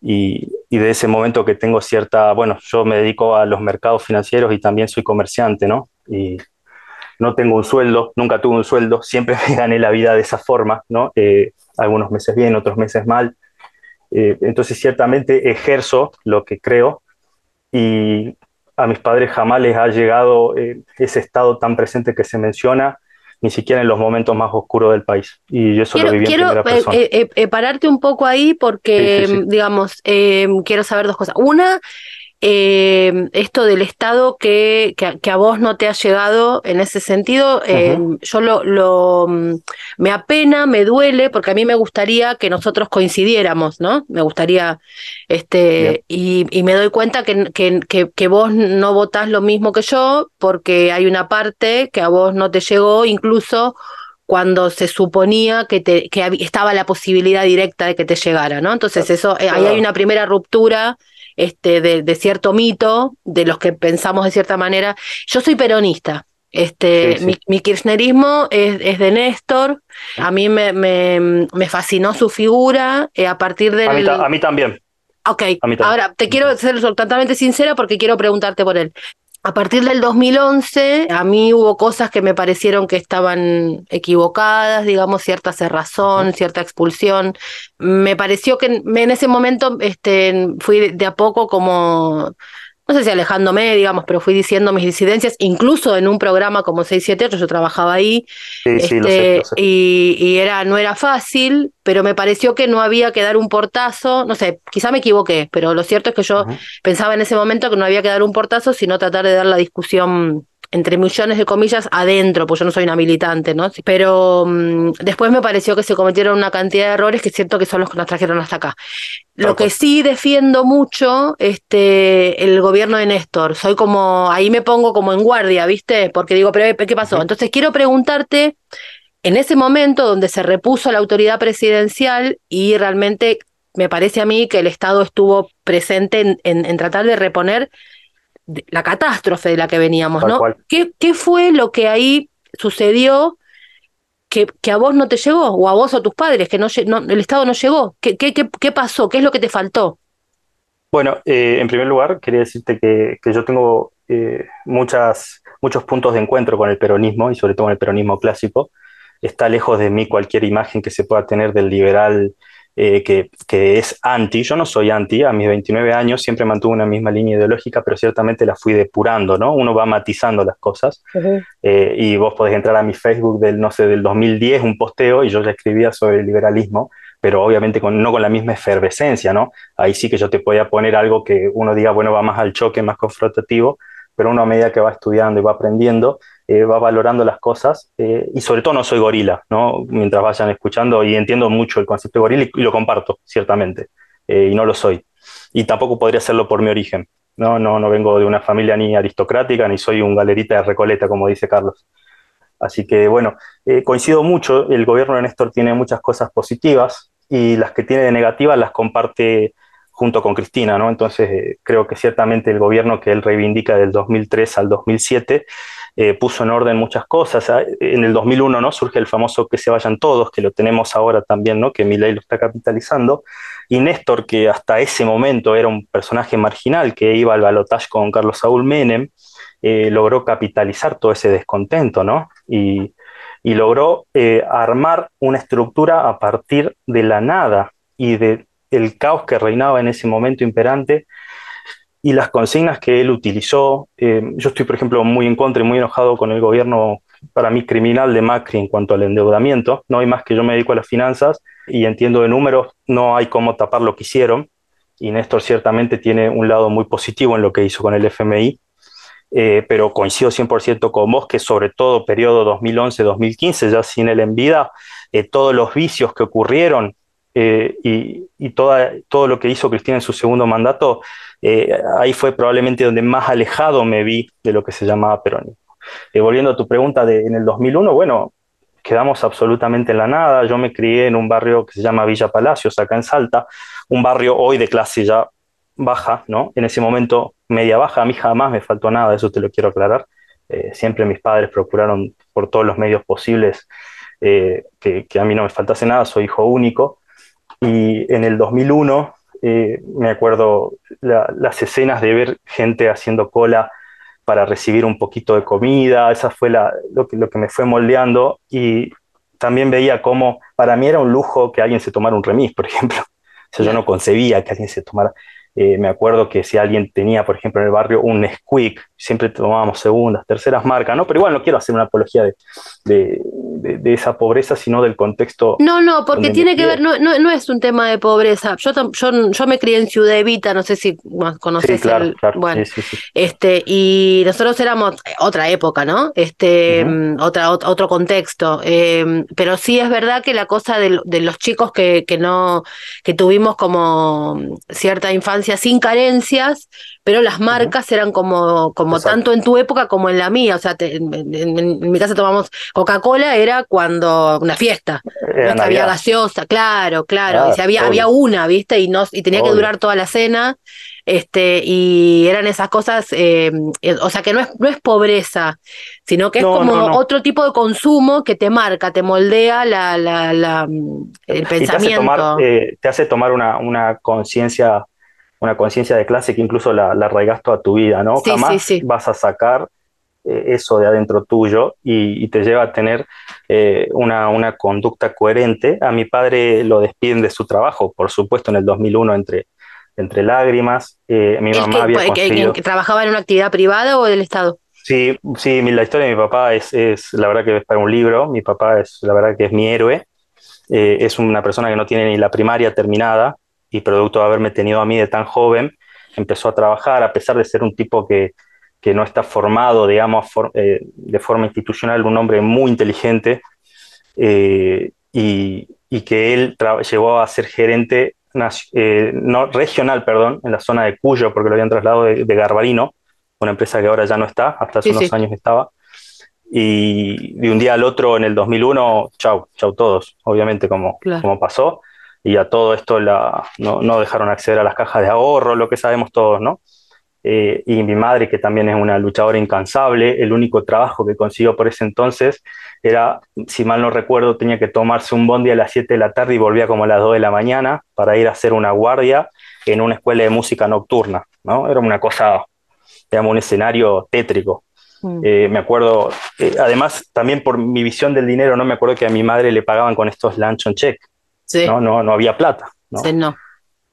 Y, y, de ese momento que tengo cierta, bueno, yo me dedico a los mercados financieros y también soy comerciante, ¿no? Y no tengo un sueldo, nunca tuve un sueldo, siempre me gané la vida de esa forma, ¿no? Eh, algunos meses bien, otros meses mal. Eh, entonces, ciertamente ejerzo lo que creo y a mis padres jamás les ha llegado eh, ese estado tan presente que se menciona, ni siquiera en los momentos más oscuros del país. Y yo eso quiero, lo viví quiero, en primera persona. eh, eh, pararte un poco ahí porque, Sí, sí, sí. digamos, eh, quiero saber dos cosas. Una, eh, esto del Estado que, que, a- que a vos no te ha llegado en ese sentido, eh, yo lo, lo, mm, me apena, me duele, porque a mí me gustaría que nosotros coincidiéramos, ¿no? Me gustaría, este, y, y me doy cuenta que, que, que, vos no votás lo mismo que yo, porque hay una parte que a vos no te llegó, incluso cuando se suponía que, te, que estaba la posibilidad directa de que te llegara, ¿no? Entonces eso, eh, ahí hay una primera ruptura este, de, de cierto mito, de los que pensamos de cierta manera. Yo soy peronista. Este, Sí, sí. Mi, mi kirchnerismo es, es de Néstor. A mí me, me, me fascinó su figura eh, a partir del. A a mí también. Ok, ahora te quiero ser totalmente sincera porque quiero preguntarte por él. A partir del 2011, a mí hubo cosas que me parecieron que estaban equivocadas, digamos, cierta cerrazón, cierta expulsión. Me pareció que en ese momento este, fui de a poco como, no sé si alejándome, digamos, pero fui diciendo mis disidencias, incluso en un programa como 678, yo trabajaba ahí, Sí, sí, lo este, sé, lo sé. y, y era, no era fácil, pero me pareció que no había que dar un portazo, no sé, quizá me equivoqué, pero lo cierto es que yo pensaba en ese momento que no había que dar un portazo, sino tratar de dar la discusión entre millones de comillas adentro, pues yo no soy una militante, ¿no? Pero mm, después me pareció que se cometieron una cantidad de errores que siento que son los que nos trajeron hasta acá. Lo que sí defiendo mucho, este, el gobierno de Néstor, soy como, ahí me pongo como en guardia, ¿viste? Porque digo, pero ¿qué pasó? Entonces quiero preguntarte, en ese momento donde se repuso la autoridad presidencial y realmente me parece a mí que el Estado estuvo presente en, en- en tratar de reponer de- la catástrofe de la que veníamos, Tal ¿no? ¿Qué, qué fue lo que ahí sucedió que, que a vos no te llegó, o a vos o a tus padres, que no, el Estado no llegó? ¿Qué, qué, qué, qué pasó? ¿Qué es lo que te faltó? Bueno, eh, en primer lugar, quería decirte que, que yo tengo eh, muchas, muchos puntos de encuentro con el peronismo y sobre todo con el peronismo clásico. Está lejos de mí cualquier imagen que se pueda tener del liberal eh, que, que es anti. Yo no soy anti, a mis 29 años siempre mantuve una misma línea ideológica, pero ciertamente la fui depurando, ¿no? Uno va matizando las cosas. Eh, y vos podés entrar a mi Facebook del, no sé, del 2010, un posteo, y yo ya escribía sobre el liberalismo, pero obviamente con, no con la misma efervescencia, ¿no? Ahí sí que yo te podía poner algo que uno diga, bueno, va más al choque, más confrontativo, pero uno a medida que va estudiando y va aprendiendo, eh, va valorando las cosas, eh, y sobre todo no soy gorila, ¿no? Mientras vayan escuchando, y entiendo mucho el concepto de gorila y, lo comparto, ciertamente, eh, y no lo soy. Y tampoco podría hacerlo por mi origen, ¿no? No, no vengo de una familia ni aristocrática, ni soy un galerita de Recoleta, como dice Carlos. Así que bueno, eh, coincido mucho, el gobierno de Néstor tiene muchas cosas positivas y las que tiene de negativas las comparte junto con Cristina, ¿no? Entonces eh, creo que ciertamente el gobierno que él reivindica del 2003 al 2007 eh, puso en orden muchas cosas. Ah, En el 2001 ¿no? surge el famoso que se vayan todos, que lo tenemos ahora también, ¿no? que Milei lo está capitalizando, y Néstor, que hasta ese momento era un personaje marginal que iba al balotaje con Carlos Saúl Menem, eh, logró capitalizar todo ese descontento, ¿no? Y, y logró eh, armar una estructura a partir de la nada y del caos que reinaba en ese momento imperante y las consignas que él utilizó. Eh, yo estoy, por ejemplo, muy en contra y muy enojado con el gobierno, para mí, criminal de Macri en cuanto al endeudamiento. No hay más que yo me dedico a las finanzas y entiendo de números, no hay cómo tapar lo que hicieron. Y Néstor ciertamente tiene un lado muy positivo en lo que hizo con el FMI. Eh, pero coincido 100% con vos que sobre todo periodo 2011-2015, ya sin él en vida, eh, todos los vicios que ocurrieron eh, y, y toda, todo lo que hizo Cristina en su segundo mandato, eh, ahí fue probablemente donde más alejado me vi de lo que se llamaba peronismo. Eh, volviendo a tu pregunta de en el 2001, bueno, quedamos absolutamente en la nada. Yo me crié en un barrio que se llama Villa Palacios, acá en Salta, un barrio hoy de clase ya baja, ¿no? En ese momento media baja, a mí jamás me faltó nada, eso te lo quiero aclarar. Eh, siempre mis padres procuraron por todos los medios posibles eh, que, que, a mí no me faltase nada, soy hijo único. Y en el 2001 eh, me acuerdo las escenas de ver gente haciendo cola para recibir un poquito de comida, esa fue la, lo, que, lo que me fue moldeando y también veía cómo para mí era un lujo que alguien se tomara un remis, por ejemplo. O sea, yo no concebía que alguien se tomara eh, me acuerdo que si alguien tenía, por ejemplo, en el barrio un Squeak, siempre tomábamos segundas, terceras marcas, ¿no? Pero igual no quiero hacer una apología de, de, de, esa pobreza, sino del contexto. No, no, porque tiene que ver, no, no, no, es un tema de pobreza. Yo, yo, yo me crié en Ciudad Evita, no sé si conoces sí, claro, el. Claro, bueno, sí, sí, este, y nosotros éramos otra época, ¿no? Este, uh -huh. otra, otro contexto. Eh, pero sí es verdad que la cosa de, de los chicos que, que no, que tuvimos como cierta infancia sin carencias, pero las marcas eran como, como tanto en tu época como en la mía. O sea, te, en, en, en, mi casa tomamos Coca-Cola, era cuando una fiesta. Era no había gaseosa, claro, claro. Ah, y si había, había una, ¿viste? Y, no, y tenía obvio. que durar toda la cena. Este, y eran esas cosas, eh, o sea que no es, no es pobreza, sino que es no, como no, otro tipo de consumo que te marca, te moldea la, la, la el pensamiento. Te hace tomar, eh, te hace tomar una, una conciencia una conciencia de clase que incluso la, la arraigas toda tu vida, ¿no? Sí, Jamás sí, sí. vas a sacar eh, eso de adentro tuyo y, y, te lleva a tener eh, una, una, conducta coherente. A mi padre lo despiden de su trabajo, por supuesto, en el 2001 entre, entre lágrimas. Eh, mi mamá que, había que, conseguido... que, ¿Trabajaba en una actividad privada o del Estado? Sí, sí, la historia de mi papá es, es la verdad que es para un libro. Mi papá es la verdad que es mi héroe. Eh, es una persona que no tiene ni la primaria terminada, y producto de haberme tenido a mí de tan joven, empezó a trabajar, a pesar de ser un tipo que, que no está formado, digamos, for, eh, de forma institucional, un hombre muy inteligente, eh, y, y, que él llegó a ser gerente eh, no, regional, perdón, en la zona de Cuyo, porque lo habían trasladado de, de Garbarino, una empresa que ahora ya no está, hasta hace sí, unos sí. años estaba. Y de un día al otro, en el 2001, chau, chau todos, obviamente, como, claro. como pasó y a todo esto la, no, no, dejaron acceder a las cajas de ahorro, lo que sabemos todos, ¿no? Eh, y mi madre, que también es una luchadora incansable, el único trabajo que consiguió por ese entonces era, si mal no recuerdo, tenía que tomarse un bondi a las 7 de la tarde y volvía como a las 2 de la mañana para ir a hacer una guardia en una escuela de música nocturna, ¿no? Era una cosa, digamos, un escenario tétrico. Mm. Eh, me acuerdo, eh, además, también por mi visión del dinero, no me acuerdo que a mi madre le pagaban con estos lunch on check, Sí. ¿no? No, no había plata. ¿no? Sí, no.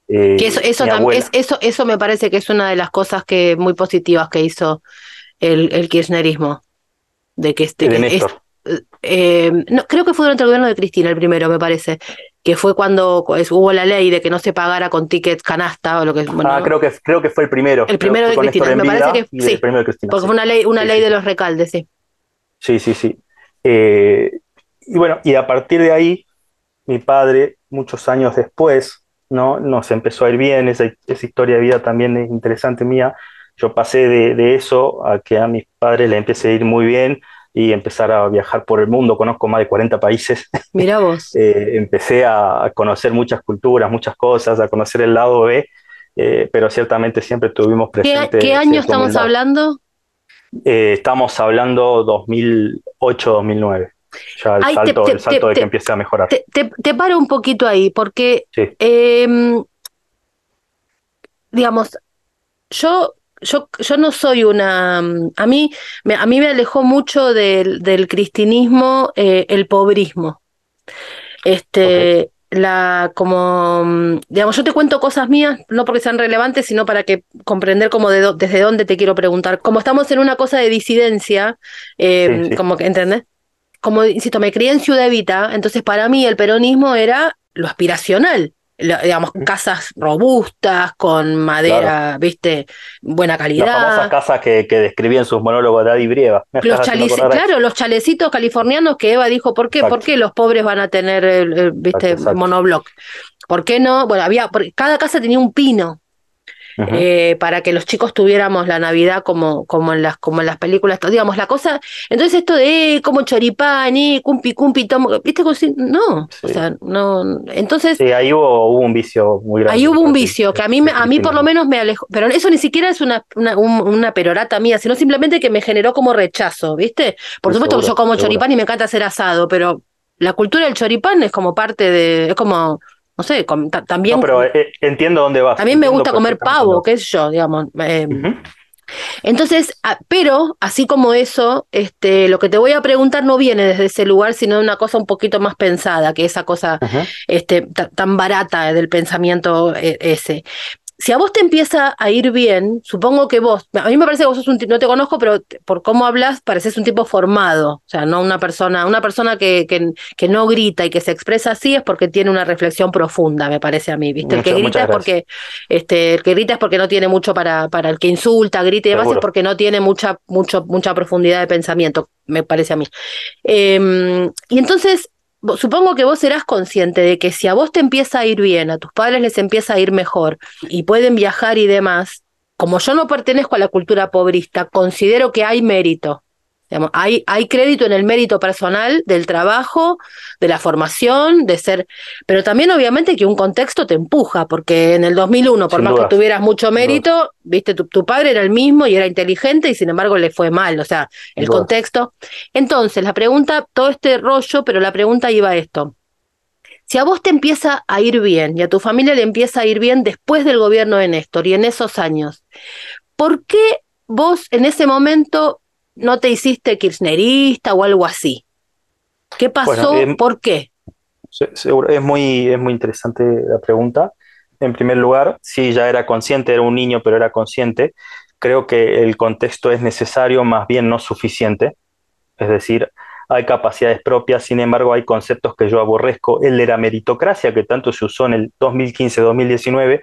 Eh, que eso, eso, es, eso, eso me parece que es una de las cosas que muy positivas que hizo el, el kirchnerismo. De que este. De que es, eh, no, creo que fue durante el gobierno de Cristina el primero, me parece. Que fue cuando es, hubo la ley de que no se pagara con tickets canasta o lo que. Bueno, ah, creo que, creo que fue el primero. El primero de Cristina, me parece que sí. primero de Cristina, porque sí. fue una ley, una sí, ley sí. de los recaldes, sí. Sí, sí, sí. Eh, y bueno, y a partir de ahí mi padre, muchos años después, ¿no? nos empezó a ir bien, esa, esa historia de vida también es interesante mía. Yo pasé de, de, eso a que a mis padres le empecé a ir muy bien y empezar a viajar por el mundo. Conozco más de 40 países. Mira vos. eh, empecé a conocer muchas culturas, muchas cosas, a conocer el lado B, eh, pero ciertamente siempre tuvimos presente. ¿Qué, qué año estamos humildad. hablando? Eh, estamos hablando 2008-2009 ya el Ay, salto, te, el salto te, de que empiece a mejorar. Te, te, paro un poquito ahí, porque, sí. eh, digamos, yo, yo, yo no soy una... A mí me, a mí me alejó mucho del, del cristinismo eh, el pobrismo. Este... Okay. La, como, digamos, yo te cuento cosas mías, no porque sean relevantes, sino para que comprender como de do, desde dónde te quiero preguntar. Como estamos en una cosa de disidencia, eh, sí, sí. como que, ¿entendés? Como insisto, me crié en Ciudad Evita, entonces para mí el peronismo era lo aspiracional. Lo, digamos, casas robustas, con madera, claro. viste, buena calidad. Las famosas casas que, que describían sus monólogos de Adi Brieva. Los chalice, claro, los chalecitos californianos que Eva dijo, ¿por qué? Exacto. ¿Por qué los pobres van a tener, viste, exacto, exacto. monobloc? ¿Por qué no? Bueno, había, cada casa tenía un pino. Eh, para que los chicos tuviéramos la Navidad como, como, en las, como en las películas, digamos, la cosa, entonces esto de eh, como choripán, eh, cumpi, cumpi, tomo, ¿viste? No, o sea, no, entonces... Sí, ahí hubo, hubo, un vicio muy grande. Ahí hubo un vicio, que a mí, a mí por lo menos me alejó, pero eso ni siquiera es una, una, una perorata mía, sino simplemente que me generó como rechazo, ¿viste? Por supuesto que yo como choripán y me encanta hacer asado, pero la cultura del choripán es como parte de, es como no sé, también... No, pero eh, entiendo dónde vas. Mí me gusta comer pavo, qué sé yo, digamos. Em, entonces, pero así como eso, este, lo que te voy a preguntar no viene desde ese lugar, sino de una cosa un poquito más pensada, que esa cosa este, tan barata del pensamiento eh, ese si a vos te empieza a ir bien, supongo que vos, a mí me parece que vos sos un tipo, no te conozco, pero por cómo hablas, pareces un tipo formado, o sea, no una persona, una persona que, que, que, no grita y que se expresa así es porque tiene una reflexión profunda, me parece a mí, ¿viste? el que grita es porque, este, el que grita es porque no tiene mucho para, para el que insulta, grita y demás es porque no tiene mucha, mucho, mucha profundidad de pensamiento, me parece a mí. Em, y entonces, supongo que vos serás consciente de que si a vos te empieza a ir bien, a tus padres les empieza a ir mejor y pueden viajar y demás, como yo no pertenezco a la cultura pobrista, considero que hay mérito hay, hay crédito en el mérito personal del trabajo, de la formación, de ser, pero también obviamente que un contexto te empuja, porque en el 2001, por más que tuvieras mucho mérito, viste, tu, tu, padre era el mismo y era inteligente y sin embargo le fue mal, o sea, el contexto. Entonces, la pregunta, todo este rollo, pero la pregunta iba a esto. Si a vos te empieza a ir bien y a tu familia le empieza a ir bien después del gobierno de Néstor y en esos años, ¿por qué vos en ese momento no te hiciste kirchnerista o algo así. ¿Qué pasó? Em, ¿Por qué? Seguro, es muy, es muy interesante la pregunta. En primer lugar, sí, ya era consciente, era un niño, pero era consciente. Creo que el contexto es necesario, más bien no suficiente. Es decir, hay capacidades propias, sin embargo, hay conceptos que yo aborrezco. El de la meritocracia, que tanto se usó en el 2015-2019,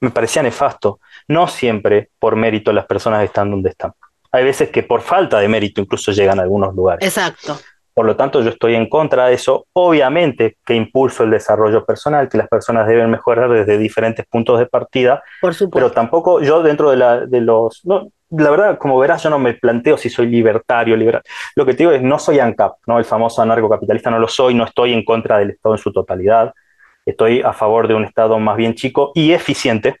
me parecía nefasto. No siempre por mérito las personas están donde están hay veces que por falta de mérito incluso llegan a algunos lugares. Exacto. Por lo tanto, yo estoy en contra de eso. Obviamente que impulso el desarrollo personal, que las personas deben mejorar desde diferentes puntos de partida. Por supuesto. Pero tampoco yo dentro de, la, de los... No, la verdad, como verás, yo no me planteo si soy libertario, liberal. Lo que te digo es, no soy ANCAP, ¿no? el famoso anarcocapitalista, no lo soy, no estoy en contra del Estado en su totalidad. Estoy a favor de un Estado más bien chico y eficiente.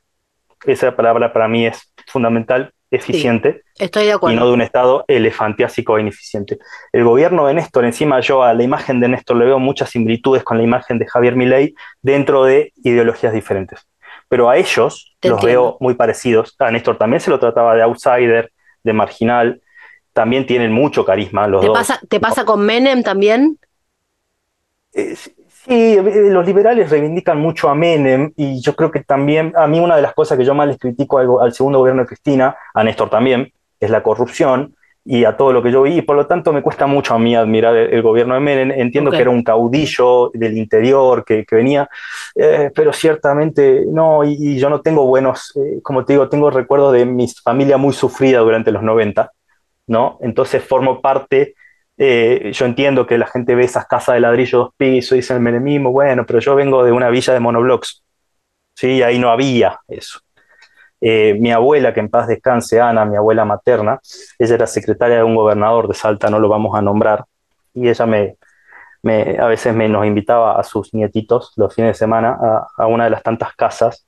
Esa palabra para mí es fundamental eficiente estoy de acuerdo. y no de un Estado elefantiásico e ineficiente. El gobierno de Néstor, encima yo a la imagen de Néstor le veo muchas similitudes con la imagen de Javier Milei dentro de ideologías diferentes. Pero a ellos los veo muy parecidos. A Néstor también se lo trataba de outsider, de marginal. También tienen mucho carisma los ¿Te dos. Pasa, ¿Te pasa con Menem también? Sí, eh, los liberales reivindican mucho a Menem y yo creo que también, a mí una de las cosas que yo más les critico al, al, segundo gobierno de Cristina, a Néstor también, es la corrupción y a todo lo que yo vi y por lo tanto me cuesta mucho a mí admirar el, gobierno de Menem. Entiendo okay. que era un caudillo del interior que, que venía, eh, pero ciertamente no, y, y, yo no tengo buenos, eh, como te digo, tengo recuerdos de mi familia muy sufrida durante los 90, ¿no? Entonces formo parte eh, yo entiendo que la gente ve esas casas de ladrillo dos pisos y dice el menemismo, bueno, pero yo vengo de una villa de monoblocks, ¿sí? ahí no había eso. Eh, mi abuela, que en paz descanse, Ana, mi abuela materna, ella era secretaria de un gobernador de Salta, no lo vamos a nombrar, y ella me, a veces me, nos invitaba a sus nietitos los fines de semana a, a una de las tantas casas,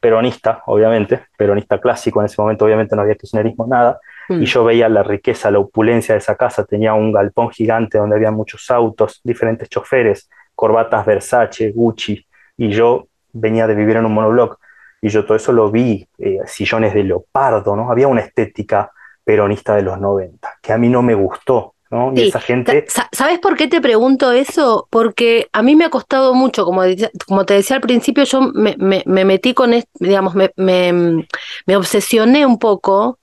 peronista, obviamente, peronista clásico, en ese momento obviamente no había kirchnerismo, nada, y yo veía la riqueza, la opulencia de esa casa. Tenía un galpón gigante donde había muchos autos, diferentes choferes, corbatas Versace, Gucci, y yo venía de vivir en un monobloc y yo todo eso lo vi, eh, sillones de leopardo, ¿no? Había una estética peronista de los 90 que a mí no me gustó. ¿no? Y esa gente... Sa- ¿Sabes por qué te pregunto eso? Porque a mí me ha costado mucho, como, como te decía al principio, yo me, me- me metí con, digamos, me, me- me obsesioné un poco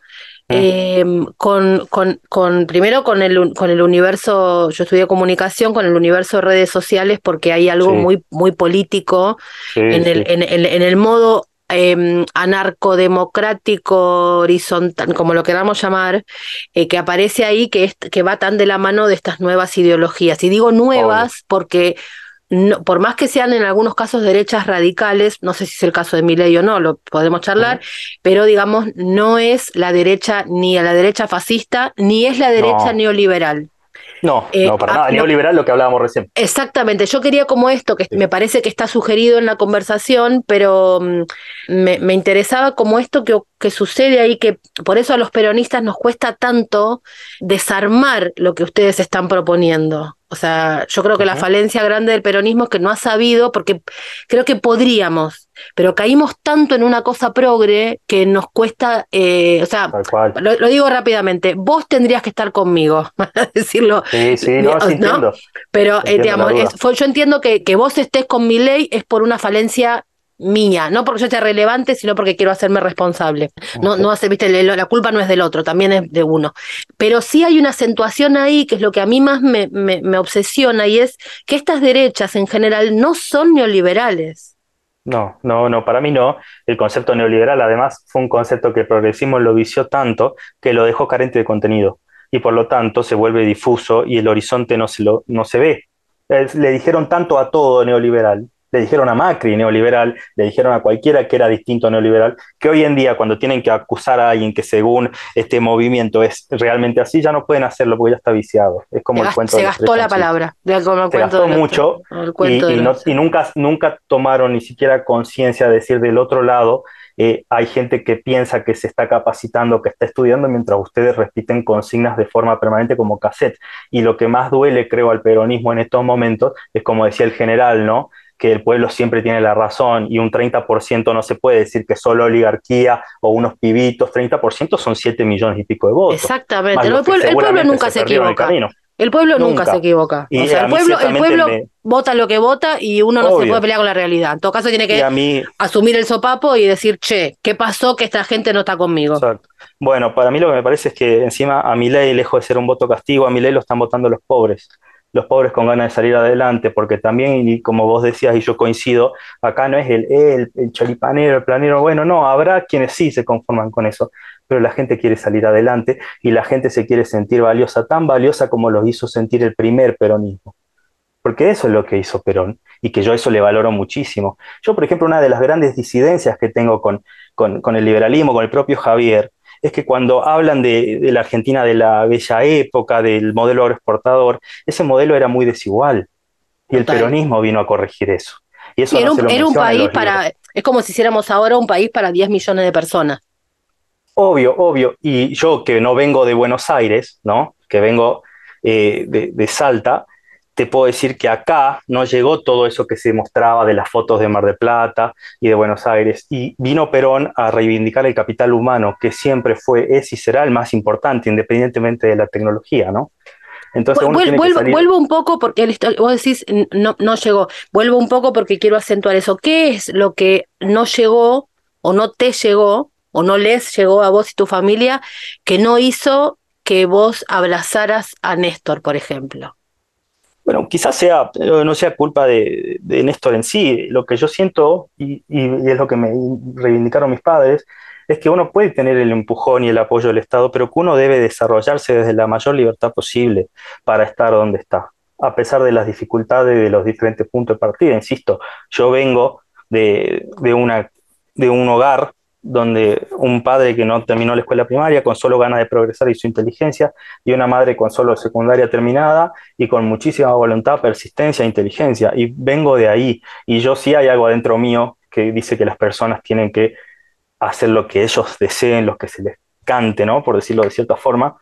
eh, con, con, con, primero con el, con el universo, yo estudié comunicación, con el universo de redes sociales, porque hay algo Sí. muy, muy político Sí, en, el, sí. en, en- en el modo eh, anarcodemocrático horizontal, como lo queramos llamar, eh, que aparece ahí, que, es, que va tan de la mano de estas nuevas ideologías. Y digo nuevas porque no, por más que sean en algunos casos derechas radicales, no sé si es el caso de Milei o no, lo podemos charlar, pero digamos, no es la derecha ni a la derecha fascista, ni es la derecha No. neoliberal. No, Eh, no, para nada. Neoliberal lo que hablábamos recién. Exactamente, yo quería como esto, que me parece que está sugerido en la conversación, pero mm, me, me interesaba como esto que, que sucede ahí, que por eso a los peronistas nos cuesta tanto desarmar lo que ustedes están proponiendo. O sea, yo creo que la falencia grande del peronismo es que no ha sabido, porque creo que podríamos, pero caímos tanto en una cosa progre que nos cuesta, eh, o sea, lo, lo digo rápidamente, vos tendrías que estar conmigo, para decirlo. Sí, sí, no, ¿no? sí entiendo. Pero, eh, digamos, es- fue- yo entiendo que, que vos estés con mi ley es por una falencia mía, no porque yo sea relevante, sino porque quiero hacerme responsable. No, no hace, viste, la culpa no es del otro, también es de uno. Pero sí hay una acentuación ahí, que es lo que a mí más me, me, me obsesiona, y es que estas derechas en general no son neoliberales. No, no, no, para mí no. El concepto neoliberal, además, fue un concepto que el progresismo lo vició tanto que lo dejó carente de contenido y por lo tanto se vuelve difuso y el horizonte no se, lo, no se ve. Le dijeron tanto a todo neoliberal, le dijeron a Macri neoliberal, le dijeron a cualquiera que era distinto a neoliberal, que hoy en día cuando tienen que acusar a alguien que según este movimiento es realmente así, ya no pueden hacerlo porque ya está viciado. Es como Se, el cuento se de gastó la palabra. de- como el se cuento gastó de mucho el y, cuento de y los- no- y nunca, nunca tomaron ni siquiera conciencia de decir del otro lado, eh, hay gente que piensa que se está capacitando, que está estudiando, mientras ustedes repiten consignas de forma permanente como cassette. Y lo que más duele, creo, al peronismo en estos momentos es como decía el general, ¿no? Que el pueblo siempre tiene la razón y un 30% no se puede decir que solo oligarquía o unos pibitos, 30% son 7 millones y pico de votos. Exactamente. No, el, pueblo, el pueblo nunca se, el equivoca. El pueblo nunca, Nunca. se equivoca. Y o sea, el pueblo, el pueblo me- vota lo que vota y uno no se puede pelear con la realidad. En todo caso tiene que a mí, asumir el sopapo y decir, che, ¿qué pasó que esta gente no está conmigo? Exacto. Bueno, para mí lo que me parece es que encima a Milei, lejos de ser un voto castigo, a Milei lo están votando los pobres. Los pobres con ganas de salir adelante, porque también, y como vos decías, y yo coincido, acá no es el, el, el el planero, bueno, no, habrá quienes sí se conforman con eso, pero la gente quiere salir adelante y la gente se quiere sentir valiosa, tan valiosa como los hizo sentir el primer peronismo. Porque eso es lo que hizo Perón y que yo eso le valoro muchísimo. Yo, por ejemplo, una de las grandes disidencias que tengo con, con, con el liberalismo, con el propio Javier, es que cuando hablan de, de la Argentina de la bella época, del modelo agroexportador, ese modelo era muy desigual y el Total. peronismo vino a corregir eso. Y eso era no un, era un país para, es como si hiciéramos ahora un país para 10 millones de personas. Obvio, obvio. Y yo que no vengo de Buenos Aires, ¿no? Que vengo eh, de, de Salta, te puedo decir que acá no llegó todo eso que se mostraba de las fotos de Mar del Plata y de Buenos Aires. Y vino Perón a reivindicar el capital humano, que siempre fue, es y será el más importante, independientemente de la tecnología, ¿no? Entonces Vuel- que vuelvo, salir- vuelvo un poco porque vos decís no, no llegó. Vuelvo un poco porque quiero acentuar eso. ¿Qué es lo que no llegó o no te llegó o no les llegó a vos y tu familia que no hizo que vos abrazaras a Néstor, por ejemplo? Bueno, quizás sea, no sea culpa de, de Néstor en sí. Lo que yo siento, y es lo que me reivindicaron mis padres, es que uno puede tener el empujón y el apoyo del Estado, pero que uno debe desarrollarse desde la mayor libertad posible para estar donde está, a pesar de las dificultades de los diferentes puntos de partida. Insisto, yo vengo de, de una, de un hogar donde un padre que no terminó la escuela primaria con solo ganas de progresar y su inteligencia, y una madre con solo secundaria terminada y con muchísima voluntad, persistencia e inteligencia. Y vengo de ahí. Y yo sí hay algo adentro mío que dice que las personas tienen que hacer lo que ellos deseen, lo que se les cante, ¿no? Por decirlo de cierta forma,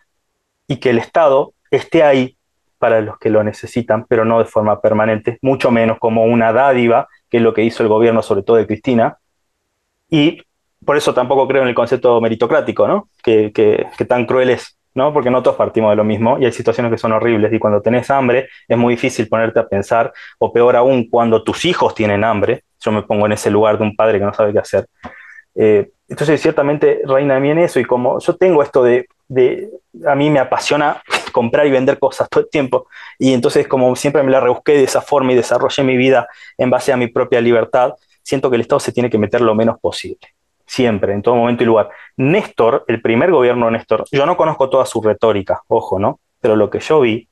y que el Estado esté ahí para los que lo necesitan, pero no de forma permanente, mucho menos como una dádiva, que es lo que hizo el gobierno, sobre todo de Cristina. Y por eso tampoco creo en el concepto meritocrático, ¿no? Que, que, tan cruel es, ¿no? Porque no todos partimos de lo mismo y hay situaciones que son horribles y cuando tenés hambre es muy difícil ponerte a pensar, o peor aún, cuando tus hijos tienen hambre, yo me pongo en ese lugar de un padre que no sabe qué hacer. Eh, entonces, ciertamente reina bien eso y como yo tengo esto de, de, a mí me apasiona comprar y vender cosas todo el tiempo y entonces como siempre me la rebusqué de esa forma y desarrollé mi vida en base a mi propia libertad, siento que el Estado se tiene que meter lo menos posible siempre, en todo momento y lugar. Néstor, el primer gobierno de Néstor, yo no conozco toda su retórica, ojo, ¿no? Pero lo que yo vi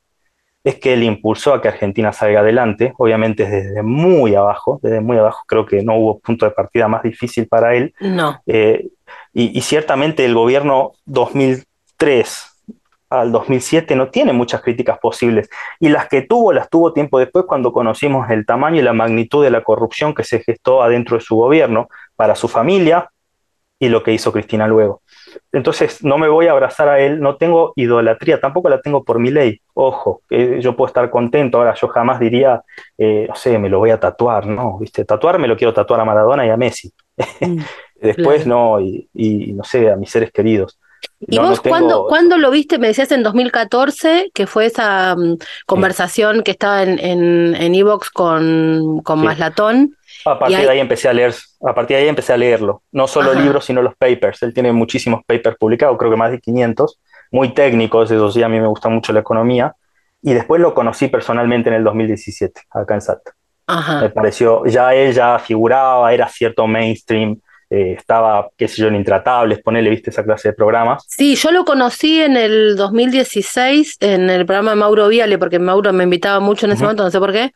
es que él impulsó a que Argentina salga adelante, obviamente desde muy abajo, desde muy abajo, creo que no hubo punto de partida más difícil para él. No. Eh, y, y, ciertamente el gobierno 2003 al 2007 no tiene muchas críticas posibles, y las que tuvo las tuvo tiempo después cuando conocimos el tamaño y la magnitud de la corrupción que se gestó adentro de su gobierno, para su familia y lo que hizo Cristina luego. Entonces no me voy a abrazar a él, no tengo idolatría, tampoco la tengo por mi ley. Ojo, yo puedo estar contento, ahora yo jamás diría, eh, no sé, me lo voy a tatuar, no, viste, tatuar me lo quiero tatuar a Maradona y a Messi. Mm, Después no, y, y, no sé, a mis seres queridos. ¿Y No, vos no tengo- ¿cuándo, cuándo lo viste? Me decías en 2014, que fue esa mm, conversación que estaba en en, en Evox con, con Sí. Maslatón. A partir de ahí empecé a leer, a partir de ahí empecé a leerlo. No solo Ajá. libros, sino los papers. Él tiene muchísimos papers publicados, creo que más de 500, muy técnicos, eso sí, a mí me gusta mucho la economía. Y después lo conocí personalmente en el 2017, acá en Salta. Me pareció, ya él ya figuraba, era cierto mainstream, eh, estaba, qué sé yo, en Intratables, ponele, viste, esa clase de programas. Sí, yo lo conocí en el 2016 en el programa de Mauro Viale, porque Mauro me invitaba mucho en ese momento, no sé por qué,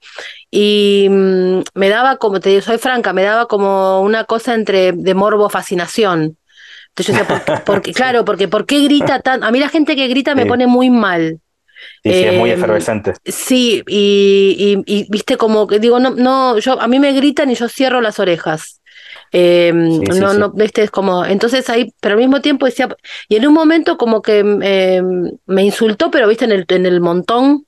y mm, me daba como, te digo, soy franca, me daba como una cosa entre de morbo fascinación. Entonces yo decía, ¿por qué- por qué- claro, porque ¿por qué grita tan? A mí la gente que grita me pone muy mal. Sí, sí, es muy Eh, efervescente. Sí, y, y, y, viste como que digo, no, no, yo, a mí me gritan y yo cierro las orejas. Eh, Sí, sí, no, sí. no, viste, es como, entonces ahí, pero al mismo tiempo decía, y en un momento como que eh, me insultó, pero viste, en el, en el montón.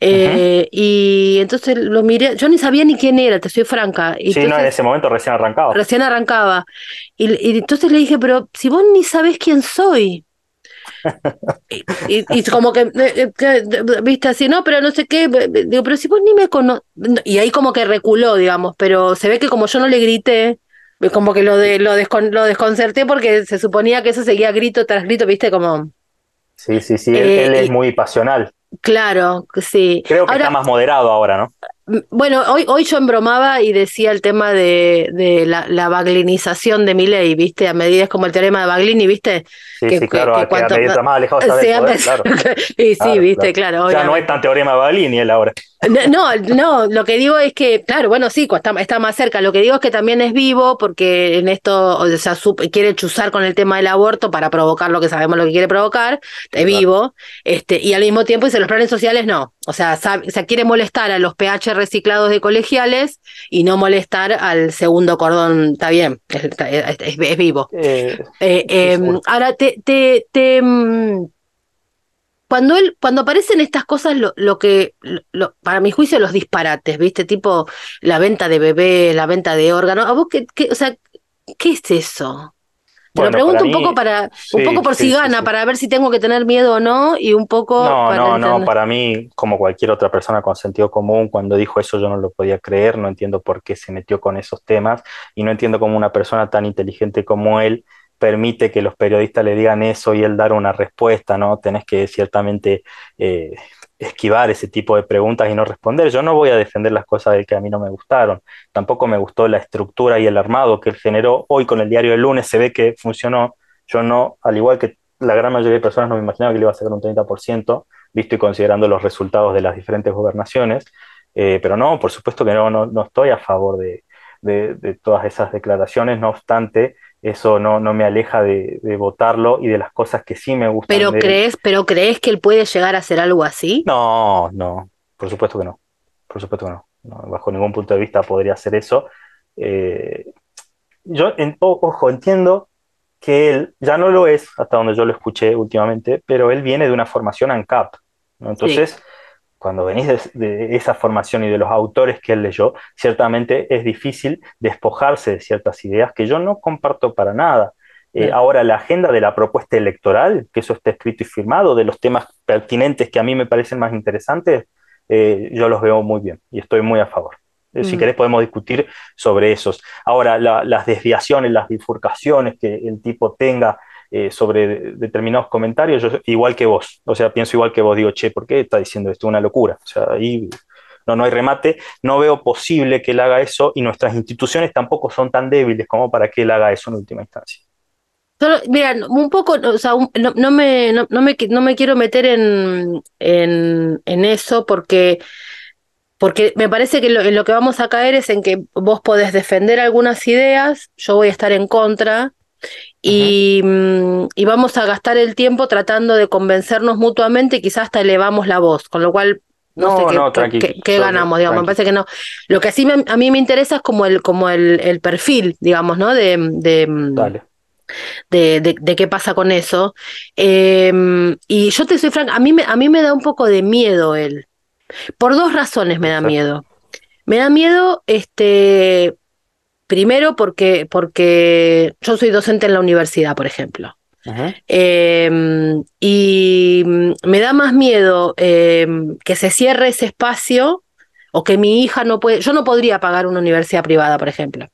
eh, Y entonces lo miré, yo ni sabía ni quién era, te soy franca. Y Sí, no, en ese momento recién arrancaba. Recién arrancaba. Y, y entonces le dije, pero si vos ni sabés quién soy. Y, y- y como que, eh, eh, que, viste así, no, pero no sé qué, digo, pero si vos ni me conoces. Y ahí como que reculó, digamos, pero se ve que como yo no le grité, como que lo, de, lo, descon- lo desconcerté porque se suponía que eso seguía grito tras grito, viste, como, Sí, sí, sí, él, Eh, él es y- muy pasional. claro, sí. Creo que Ahora, está más moderado ahora, ¿no? Bueno, hoy, hoy yo embromaba y decía el tema de, de la, la baglinización de Milei, ¿viste? A medida es como el teorema de Baglini, ¿viste? Sí, Que- sí, claro, que- a que medida más- más alejado está Sí, del poder, claro. y sí, Claro, ¿viste? claro. Claro, Ya no es tan teorema Baglini él ahora. No, no, lo que digo es que, claro, bueno, sí, está, está más cerca. Lo que digo es que también es vivo porque en esto, o sea, su- quiere chuzar con el tema del aborto para provocar lo que sabemos lo que quiere provocar, es vivo, este, y al mismo tiempo dice los planes sociales no. O sea, sabe- o sea, quiere molestar a los PH reciclados de colegiales y no molestar al segundo cordón, está bien, es, vivo. Eh, Eh, eh, ahora, te, te, te, mm, cuando él, cuando aparecen estas cosas, lo, lo que, lo- para mi juicio, los disparates, ¿viste? Tipo la venta de bebés, la venta de órganos. ¿A vos qué, qué- o sea, qué es eso? Te Bueno, lo pregunto un mí- poco para, un poco por sí, si gana, sí. para ver si tengo que tener miedo o no, y un poco No, para no, no, para mí, como cualquier otra persona con sentido común, cuando dijo eso yo no lo podía creer, no entiendo por qué se metió con esos temas y no entiendo cómo una persona tan inteligente como él permite que los periodistas le digan eso y él dar una respuesta, ¿no? Tenés que ciertamente eh, esquivar ese tipo de preguntas y no responder. Yo no voy a defender las cosas de que a mí no me gustaron. Tampoco me gustó la estructura y el armado que él generó. Hoy con el diario del lunes se ve que funcionó. Yo no, al igual que la gran mayoría de personas, no me imaginaba que le iba a sacar un 30%, visto y considerando los resultados de las diferentes gobernaciones. Eh, pero no, por supuesto que no, no, estoy a favor de todas esas declaraciones. No obstante, eso no, no me aleja de, de votarlo y de las cosas que sí me gustan. Pero de él. crees, pero crees que él puede llegar a hacer algo así? No, no, por supuesto que no. Por supuesto que no. No, bajo ningún punto de vista podría hacer eso. Eh, yo, en- ojo, entiendo que él ya no lo es, hasta donde yo lo escuché últimamente, pero él viene de una formación ANCAP, ¿no? Entonces, cuando venís de, de esa formación y de los autores que él leyó, ciertamente es difícil despojarse de ciertas ideas que yo no comparto para nada. Eh, ahora, la agenda de la propuesta electoral, que eso está escrito y firmado, de los temas pertinentes que a mí me parecen más interesantes, eh, yo los veo muy bien y estoy muy a favor. Eh, Si Mm. querés podemos discutir sobre esos. Ahora, la- las desviaciones, las bifurcaciones que el tipo tenga eh, sobre de- determinados comentarios, yo igual que vos, o sea, pienso igual que vos, digo, che, ¿por qué está diciendo esto? Una locura. O sea, ahí no, no hay remate, no veo posible que él haga eso y nuestras instituciones tampoco son tan débiles como para que él haga eso en última instancia. Mira, un poco, o sea, no, no me, no, no me, no me quiero meter en, en, en eso porque, porque me parece que en lo que vamos a caer es en que vos podés defender algunas ideas, yo voy a estar en contra y, mm, y vamos a gastar el tiempo tratando de convencernos mutuamente y quizás hasta elevamos la voz, con lo cual no, No, sé qué, no, qué- tranqui, qué- qué yo- ganamos, digamos, me parece que no. Lo que sí me- a mí me interesa es como el, como el, el perfil, digamos, ¿no? De, de, mm, de, de- de qué pasa con eso. Eh, y yo te soy franca, a mí, me, a mí me da un poco de miedo él. Por dos razones me da miedo. Me da miedo, este, primero porque, porque yo soy docente en la universidad, por ejemplo. Eh, y me da más miedo eh, que se cierre ese espacio o que mi hija no puede, yo no podría pagar una universidad privada, por ejemplo.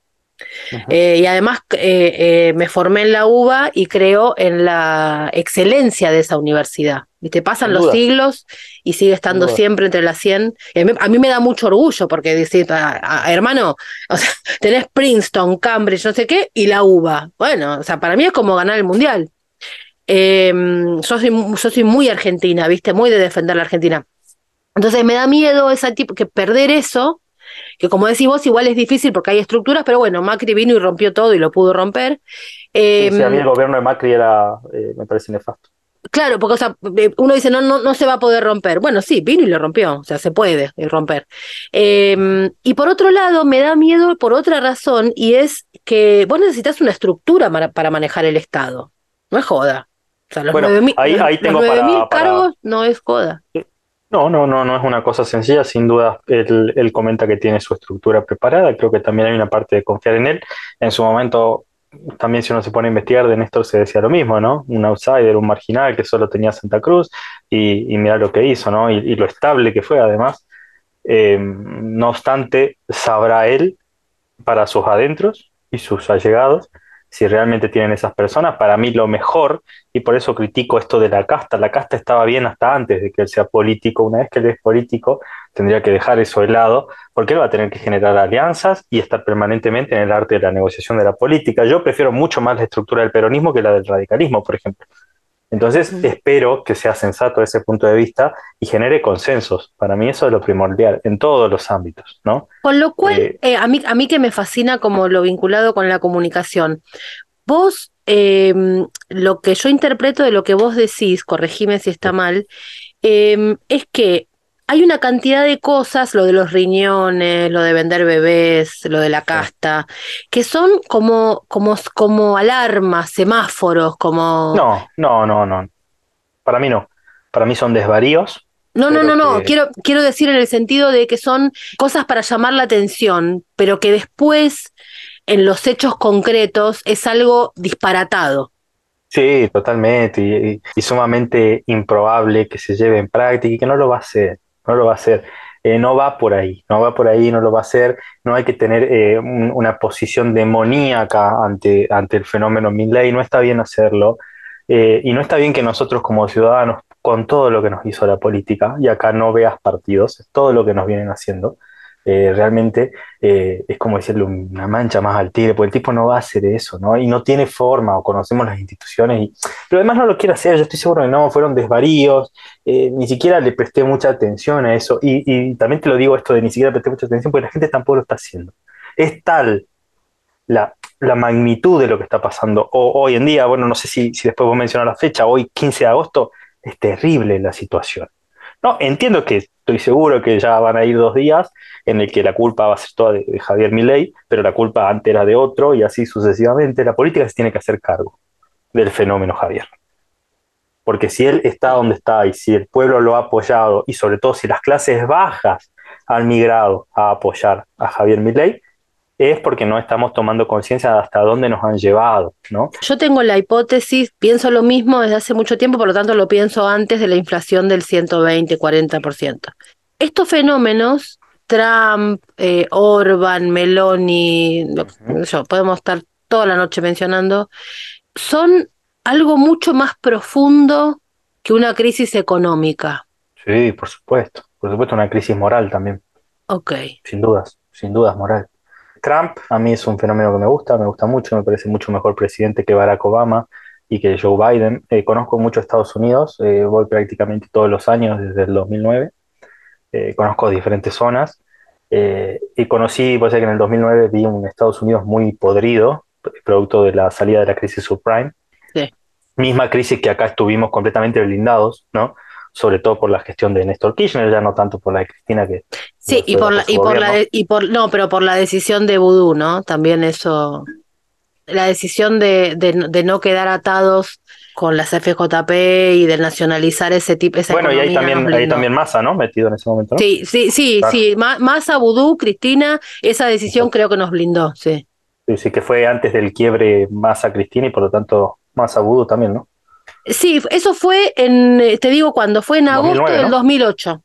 Eh, y además me formé en la UBA y creo en la excelencia de esa universidad. ¿Viste? Pasan Sin los siglos y sigue estando siempre entre las 100. Y a, mí, a mí me da mucho orgullo porque decir, "Ah, ah, hermano, o sea, tenés Princeton, Cambridge, no sé qué, y la UBA. Bueno, o sea, para mí es como ganar el mundial. Eh, yo, soy, yo soy muy argentina, ¿viste? Muy de defender la Argentina. Entonces me da miedo ese tipo, que perder eso, que como decís vos, igual es difícil porque hay estructuras, pero bueno, Macri vino y rompió todo y lo pudo romper. Eh, Sí, sí, a mí el gobierno de Macri era, eh, me parece nefasto. Claro, porque o sea, eh, uno dice, no, no, no se va a poder romper. Bueno, sí, vino y lo rompió, o sea, se puede eh, romper. Eh, y por otro lado, me da miedo por otra razón, y es que vos necesitas una estructura para, manejar el Estado. No es joda. O sea, los Bueno, 9.000 ahí- los- ahí los tengo para- 9.000 para- cargos no es joda. No, no, no, no es una cosa sencilla, sin duda él, él comenta que tiene su estructura preparada, creo que también hay una parte de confiar en él. En su momento, también si uno se pone a investigar, de Néstor se decía lo mismo, ¿no? Un outsider, un marginal que solo tenía Santa Cruz y, y mira lo que hizo, ¿no? Y, lo estable que fue además. Eh, no obstante, sabrá él para sus adentros y sus allegados si realmente tienen esas personas. Para mí lo mejor, y por eso critico esto de la casta, la casta estaba bien hasta antes de que él sea político. Una vez que él es político, tendría que dejar eso de lado, porque él va a tener que generar alianzas y estar permanentemente en el arte de la negociación de la política. Yo prefiero mucho más la estructura del peronismo que la del radicalismo, por ejemplo. Entonces, espero que sea sensato desde ese punto de vista y genere consensos. Para mí eso es lo primordial en todos los ámbitos, ¿no? Con lo cual, Eh, eh, a mí, a mí que me fascina como lo vinculado con la comunicación. Vos, eh, lo que yo interpreto de lo que vos decís, corregime si está mal, eh, es que hay una cantidad de cosas, lo de los riñones, lo de vender bebés, lo de la casta, que son como, como, como alarmas, semáforos, como... No, no, no, no. Para mí no. Para mí son desvaríos. No, no, no, no. que- Quiero, quiero decir en el sentido de que son cosas para llamar la atención, pero que después, en los hechos concretos, es algo disparatado. Sí, totalmente. Y, y- y sumamente improbable que se lleve en práctica y que no lo va a hacer. No lo va a hacer. Eh, no va por ahí, no va por ahí, no lo va a hacer. No hay que tener eh, un- una posición demoníaca ante, ante el fenómeno Milley. No está bien hacerlo. Eh, y no está bien que nosotros como ciudadanos, con todo lo que nos hizo la política, y acá no veas partidos, es todo lo que nos vienen haciendo, eh, realmente eh, es como decirle una mancha más al tigre, porque el tipo no va a hacer eso, ¿no? Y no tiene forma, o conocemos las instituciones, y, pero además no lo quiere hacer, yo estoy seguro que no, fueron desvaríos, eh, ni siquiera le presté mucha atención a eso, y, y también te lo digo esto de ni siquiera presté mucha atención, porque la gente tampoco lo está haciendo. Es tal la, la magnitud de lo que está pasando o- hoy en día, bueno, no sé si, si después vos mencionas la fecha, hoy 15 de agosto, es terrible la situación. No, entiendo que estoy seguro que ya van a ir dos días en el que la culpa va a ser toda de, Javier Milei, pero la culpa antes era de otro y así sucesivamente. La política se tiene que hacer cargo del fenómeno Javier. Porque si él está donde está y si el pueblo lo ha apoyado y sobre todo si las clases bajas han migrado a apoyar a Javier Milei, es porque no estamos tomando conciencia de hasta dónde nos han llevado, ¿no? Yo tengo la hipótesis, pienso lo mismo desde hace mucho tiempo, por lo tanto lo pienso antes de la inflación del 120, 40%. Estos fenómenos, Trump, eh, Orban, Meloni, yo, podemos estar toda la noche mencionando, son algo mucho más profundo que una crisis económica. Sí, por supuesto. Por supuesto, una crisis moral también, Ok. sin dudas, sin dudas moral. Trump a mí es un fenómeno que me gusta, me gusta mucho, me parece mucho mejor presidente que Barack Obama y que Joe Biden. Eh, conozco mucho Estados Unidos, eh, voy prácticamente todos los años desde el 2009, eh, conozco diferentes zonas y conocí, pues que en el 2009 vi un Estados Unidos muy podrido, producto de la salida de la crisis subprime. Sí. Misma crisis que acá estuvimos completamente blindados, ¿no? Sobre todo por la gestión de Néstor Kirchner, ya no tanto por la de Cristina que... Sí, y por, la, y por la y por no, pero por la decisión de Vudú, ¿no? También eso, la decisión de, de, no quedar atados con las FJP y de nacionalizar ese tipo esa Bueno, y ahí también, ahí también Massa, ¿no? Metido en ese momento. ¿no? Sí, sí, sí, sí. Massa, Vudú, Cristina, esa decisión creo que nos blindó, sí. Sí, sí, que fue antes del quiebre Massa Cristina y por lo tanto Massa Vudú también, ¿no? Sí, eso fue en, eh, te digo cuando, fue en agosto del 2008.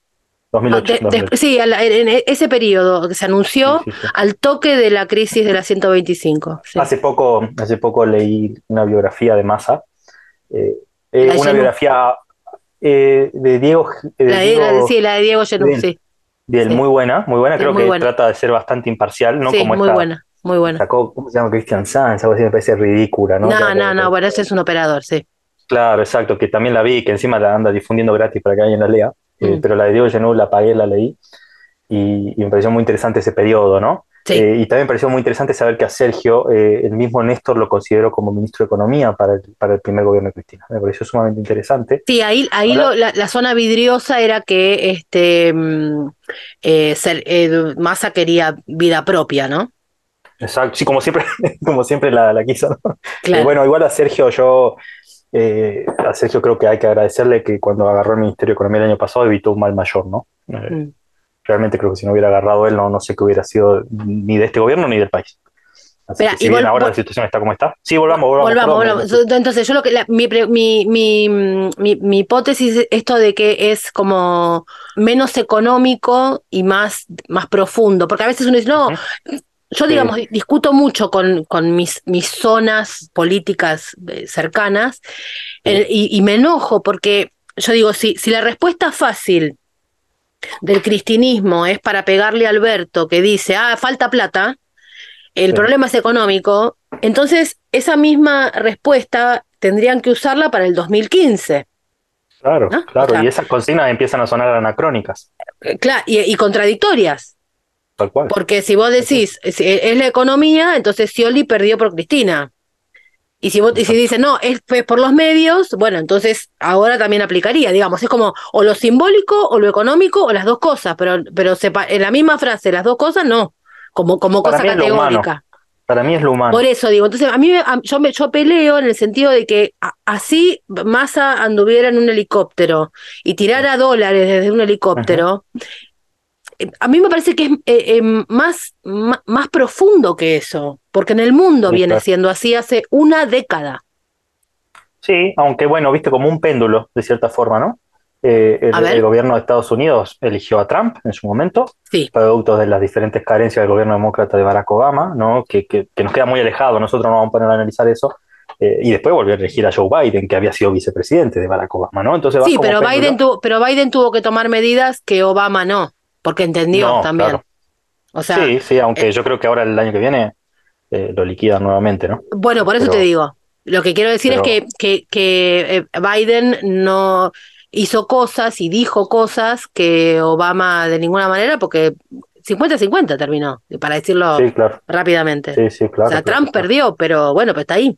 2008, ah, sí, en ese periodo que se anunció al toque de la crisis de la 125. Hace, poco, hace poco leí una biografía de Massa, eh, eh, una biografía de Diego. la de, sí, la de Diego Genú, sí. Bien, muy buena, muy buena, creo que trata de ser bastante imparcial, ¿no? Sí, muy buena, muy buena. Sacó, ¿cómo se llama? Christian Sanz, algo así me parece ridícula, ¿no? No, no, no, bueno, ese es un operador, sí. Claro, exacto, que también la vi, que encima la anda difundiendo gratis para que alguien la lea, eh, mm. pero la de Diego Genú la pagué, la leí, y, me pareció muy interesante ese periodo, ¿no? Eh, y también me pareció muy interesante saber que a Sergio, eh, el mismo Néstor lo consideró como ministro de Economía para el, para el primer gobierno de Cristina. Me pareció sumamente interesante. Sí, ahí, ahí la, zona vidriosa era que este mm, Massa quería vida propia, ¿no? Exacto, sí, como siempre, como siempre la, la quiso, ¿no? bueno, igual a Sergio yo eh, a Sergio creo que hay que agradecerle que cuando agarró el Ministerio de Economía el año pasado evitó un mal mayor, ¿no? Eh, mm. Realmente creo que si no hubiera agarrado él, no, no sé qué hubiera sido ni de este gobierno ni del país. Así que si bien ahora la situación está como está. Sí, volvamos, volvamos. volvamos, Entonces, yo lo que mi, mi, mi, mi, hipótesis es esto de que es como menos económico y más, más profundo. Porque a veces uno dice, no, yo, digamos, discuto mucho con, con mis, mis zonas políticas eh, cercanas y, me enojo porque yo digo, si, si la respuesta fácil del cristinismo es para pegarle a Alberto que dice, ah, falta plata, el problema es económico, entonces esa misma respuesta tendrían que usarla para el 2015. Claro, claro, y esas consignas empiezan a sonar anacrónicas. Eh, claro, y contradictorias. Porque si vos decís, es, la economía, entonces Scioli perdió por Cristina. Y si, vos, y si dices, no, es, por los medios, bueno, entonces ahora también aplicaría, digamos, es como o lo simbólico o lo económico o las dos cosas, pero, pero en la misma frase, las dos cosas no, como, como cosa categórica. Para mí es lo humano. Por eso digo, entonces a mí yo, me, yo peleo en el sentido de que así Massa anduviera en un helicóptero y tirara dólares desde un helicóptero, a mí me parece que es eh, eh, más, más, profundo que eso, porque en el mundo viene siendo así hace una década. Sí, aunque bueno, viste como un péndulo, de cierta forma, ¿no? Eh, el, gobierno de Estados Unidos eligió a Trump en su momento, producto de las diferentes carencias del gobierno demócrata de Barack Obama, ¿no? que, que, nos queda muy alejado, nosotros no vamos a poner a analizar eso, y después volvió a elegir a Joe Biden, que había sido vicepresidente de Barack Obama, ¿no? Entonces sí, pero Biden, tuvo, pero Biden tuvo que tomar medidas que Obama no porque entendió también. O sea, sí, sí, aunque eh, yo creo que ahora el año que viene eh, lo liquidan nuevamente, ¿no? Bueno, por eso te digo. Lo que quiero decir es que, que, que, eh, Biden no hizo cosas y dijo cosas que Obama de ninguna manera, porque 50-50 terminó, para decirlo rápidamente. Sí, sí, claro. O sea, Trump perdió, pero bueno, pues está ahí.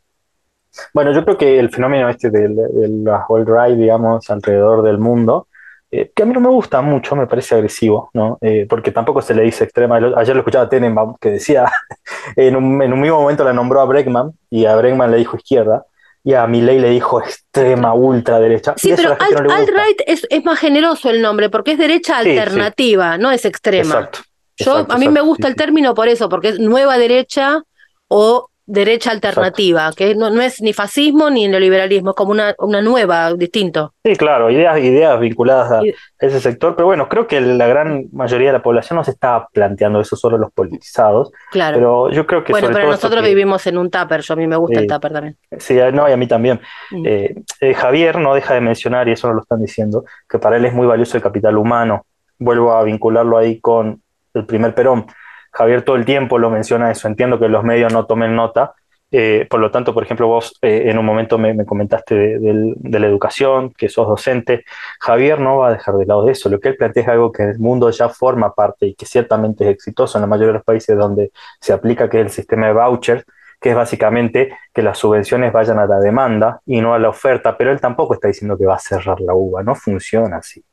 Bueno, yo creo que el fenómeno este de, de la whole right, digamos, alrededor del mundo, eh, que a mí no me gusta mucho, me parece agresivo, ¿no? Eh, porque tampoco se le dice extrema. Ayer lo escuchaba a Tenenbaum que decía, en un, en un mismo momento le nombró a Bregman y a Bregman le dijo izquierda y a Milley le dijo extrema ultraderecha. Sí, pero alt-right es, es, más generoso el nombre porque es derecha alternativa, no es extrema. Exacto, Yo, a mí me gusta el término por eso, porque es nueva derecha o derecha alternativa, que no, no, es ni fascismo ni neoliberalismo, es como una, una nueva, distinto. Sí, claro, ideas, ideas vinculadas a ese sector, pero bueno, creo que la gran mayoría de la población no se está planteando eso, solo los politizados. Claro. Pero yo creo que... Bueno, pero nosotros vivimos en un tupper, yo a mí me gusta el tupper también. Sí, no, y a mí también. Mm. Eh, eh, Javier no deja de mencionar, y eso no lo están diciendo, que para él es muy valioso el capital humano. Vuelvo a vincularlo ahí con el primer Perón Javier todo el tiempo lo menciona eso, entiendo que los medios no tomen nota, eh, por lo tanto, por ejemplo, vos eh, en un momento me, comentaste de, de, la educación, que sos docente. Javier no va a dejar de lado eso. Lo que él plantea es algo que el mundo ya forma parte y que ciertamente es exitoso en la mayoría de los países donde se aplica, que es el sistema de vouchers, que es básicamente que las subvenciones vayan a la demanda y no a la oferta, pero él tampoco está diciendo que va a cerrar la uva, no funciona así.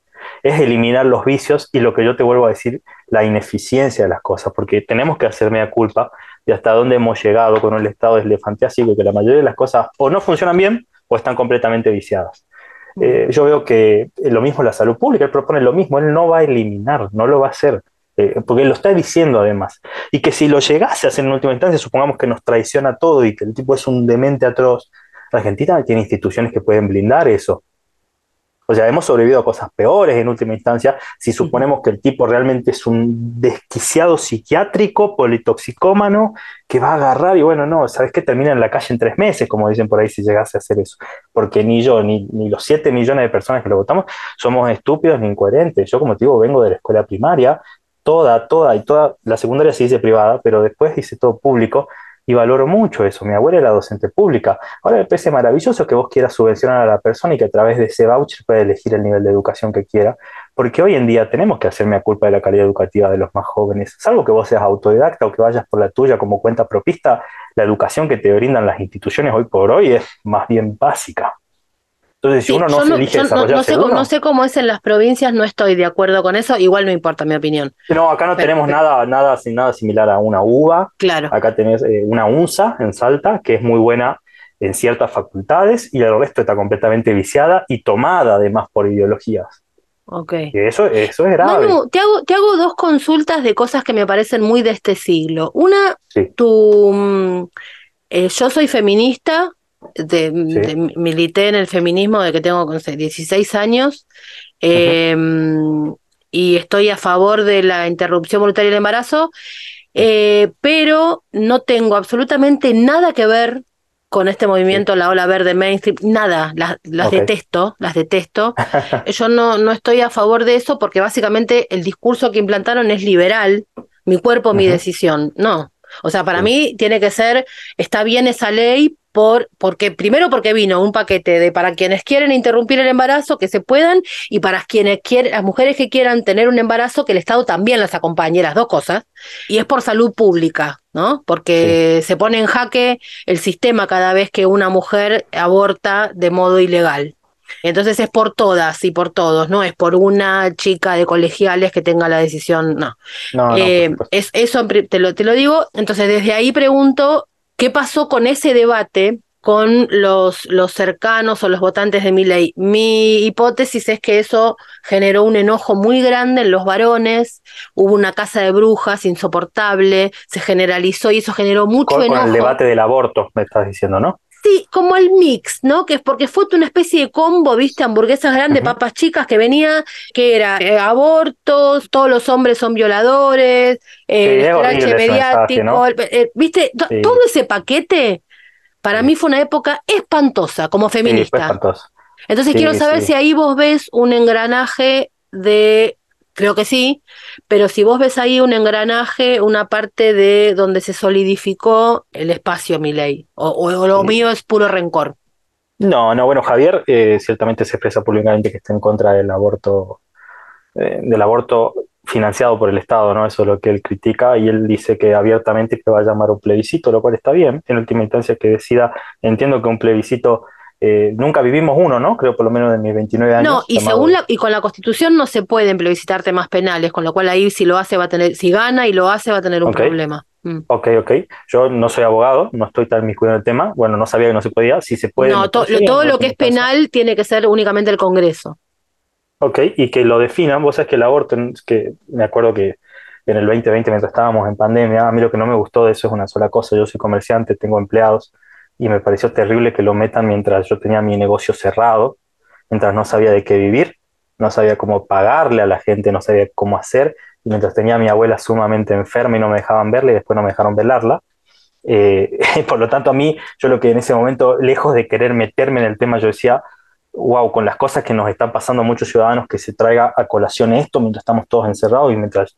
Es eliminar los vicios y lo que yo te vuelvo a decir, la ineficiencia de las cosas, porque tenemos que hacer media culpa de hasta dónde hemos llegado con el estado elefantiásico, que la mayoría de las cosas o no funcionan bien o están completamente viciadas. Eh, yo veo que lo mismo la salud pública, él propone lo mismo, él no va a eliminar, no lo va a hacer. Eh, porque lo está diciendo además, y que si lo llegase a hacer en última instancia, supongamos que nos traiciona todo y que el tipo es un demente atroz, Argentina tiene instituciones que pueden blindar eso. O sea, hemos sobrevivido a cosas peores en última instancia si suponemos que el tipo realmente es un desquiciado psiquiátrico, politoxicómano, que va a agarrar y bueno, no, ¿sabes qué? Termina en la calle en tres meses, como dicen por ahí, si llegase a hacer eso. Porque ni yo, ni, ni los siete millones de personas que lo votamos somos estúpidos ni incoherentes. Yo, como te digo, vengo de la escuela primaria, toda, toda y toda, la secundaria se dice privada, pero después hice todo público y valoro mucho eso. Mi abuela era docente pública. Ahora me parece maravilloso que vos quieras subvencionar a la persona y que a través de ese voucher pueda elegir el nivel de educación que quiera, porque hoy en día tenemos que hacerme a culpa de la calidad educativa de los más jóvenes. Salvo que vos seas autodidacta o que vayas por la tuya como cuenta propista, la educación que te brindan las instituciones hoy por hoy es más bien básica. Entonces, si uno no se elige desarrollarse no, sé, cómo es en las provincias, no estoy de acuerdo con eso, igual no importa mi opinión. No, acá no tenemos nada, nada, nada similar a una uva. Claro. Acá tenés eh, una unza en Salta, que es muy buena en ciertas facultades, y el resto está completamente viciada y tomada además por ideologías. Ok. eso, eso es grave. te hago, te hago dos consultas de cosas que me parecen muy de este siglo. Una, tu, mm, eh, yo soy feminista, de, milité en el feminismo de que tengo 16 años em, y estoy a favor de la interrupción voluntaria del embarazo, eh, pero no tengo absolutamente nada que ver con este movimiento, la ola verde mainstream, nada, las, detesto, las detesto. Yo no, no estoy a favor de eso porque básicamente el discurso que implantaron es liberal, mi cuerpo, mi decisión. No, o sea, para mí tiene que ser, está bien esa ley, por, porque, primero porque vino un paquete de para quienes quieren interrumpir el embarazo, que se puedan, y para quienes quieren, las mujeres que quieran tener un embarazo, que el Estado también las acompañe, las dos cosas, y es por salud pública, ¿no? Porque se pone en jaque el sistema cada vez que una mujer aborta de modo ilegal. Entonces es por todas y por todos, no es por una chica de colegiales que tenga la decisión, no. Eh, es, eso te lo, te lo digo. Entonces desde ahí pregunto ¿Qué pasó con ese debate con los, los cercanos o los votantes de mi ley? Mi hipótesis es que eso generó un enojo muy grande en los varones, hubo una casa de brujas insoportable, se generalizó y eso generó mucho enojo. Con el debate del aborto, me estás diciendo, ¿no? Sí, como el mix, ¿no? Que es porque fue una especie de combo, ¿viste? Hamburguesas grandes, papas chicas, que venía, que era eh, abortos, todos los hombres son violadores, eh, mediático, eh, ¿viste? Todo ese paquete, para mí fue una época espantosa como feminista. Entonces quiero saber si ahí vos ves un engranaje de creo que sí, pero si vos ves ahí un engranaje, una parte de donde se solidificó el espacio Milei, o, o lo mío es puro rencor. No, no, bueno, Javier eh, ciertamente se expresa públicamente que está en contra del aborto, eh, del aborto financiado por el Estado, ¿no? Eso es lo que él critica y él dice que abiertamente que va a llamar un plebiscito, lo cual está bien. En última instancia que decida, entiendo que un plebiscito eh, nunca vivimos uno, ¿no? Creo por lo menos de mis 29 años. No, y según la, y con la Constitución no se pueden plebiscitar temas penales, con lo cual ahí si lo hace va a tener, si gana y lo hace va a tener un problema. Mm. Ok, ok. Yo no soy abogado, no estoy tan miscuido en el tema. Bueno, no sabía que no se podía. Si se puede. No, todo lo que es penal tiene que ser únicamente el Congreso. Ok, y que lo definan. Vos sabés que el aborto, que me acuerdo que en el 2020, mientras estábamos en pandemia, a mí lo que no me gustó de eso es una sola cosa. Yo soy comerciante, tengo empleados y me pareció terrible que lo metan mientras yo tenía mi negocio cerrado, mientras no sabía de qué vivir, no sabía cómo pagarle a la gente, no sabía cómo hacer, y mientras tenía a mi abuela sumamente enferma y no me dejaban verla y después no me dejaron velarla. Eh, por lo tanto, a mí, yo lo que en ese momento, lejos de querer meterme en el tema, yo decía, wow, con las cosas que nos están pasando a muchos ciudadanos, que se traiga a colación esto mientras estamos todos encerrados y mientras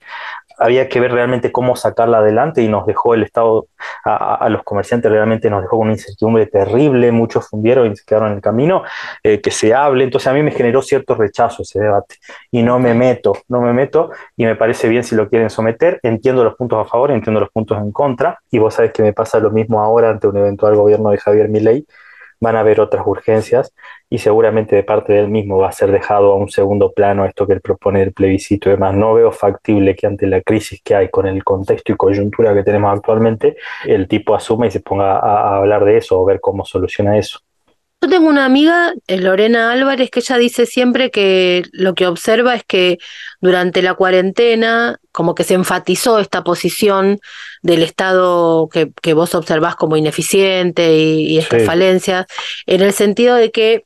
había que ver realmente cómo sacarla adelante y nos dejó el Estado, a, los comerciantes realmente nos dejó con una incertidumbre terrible, muchos fundieron y se quedaron en el camino, eh, que se hable, entonces a mí me generó cierto rechazo ese debate y no me meto, no me meto y me parece bien si lo quieren someter, entiendo los puntos a favor, entiendo los puntos en contra y vos sabés que me pasa lo mismo ahora ante un eventual gobierno de Javier Milei, van a haber otras urgencias y seguramente de parte del mismo va a ser dejado a un segundo plano esto que él propone del plebiscito y demás. No veo factible que ante la crisis que hay con el contexto y coyuntura que tenemos actualmente, el tipo asuma y se ponga a, hablar de eso o ver cómo soluciona eso. Yo tengo una amiga, eh, Lorena Álvarez, que ella dice siempre que lo que observa es que durante la cuarentena como que se enfatizó esta posición del Estado que, que vos observás como ineficiente y, estas falencias, en el sentido de que,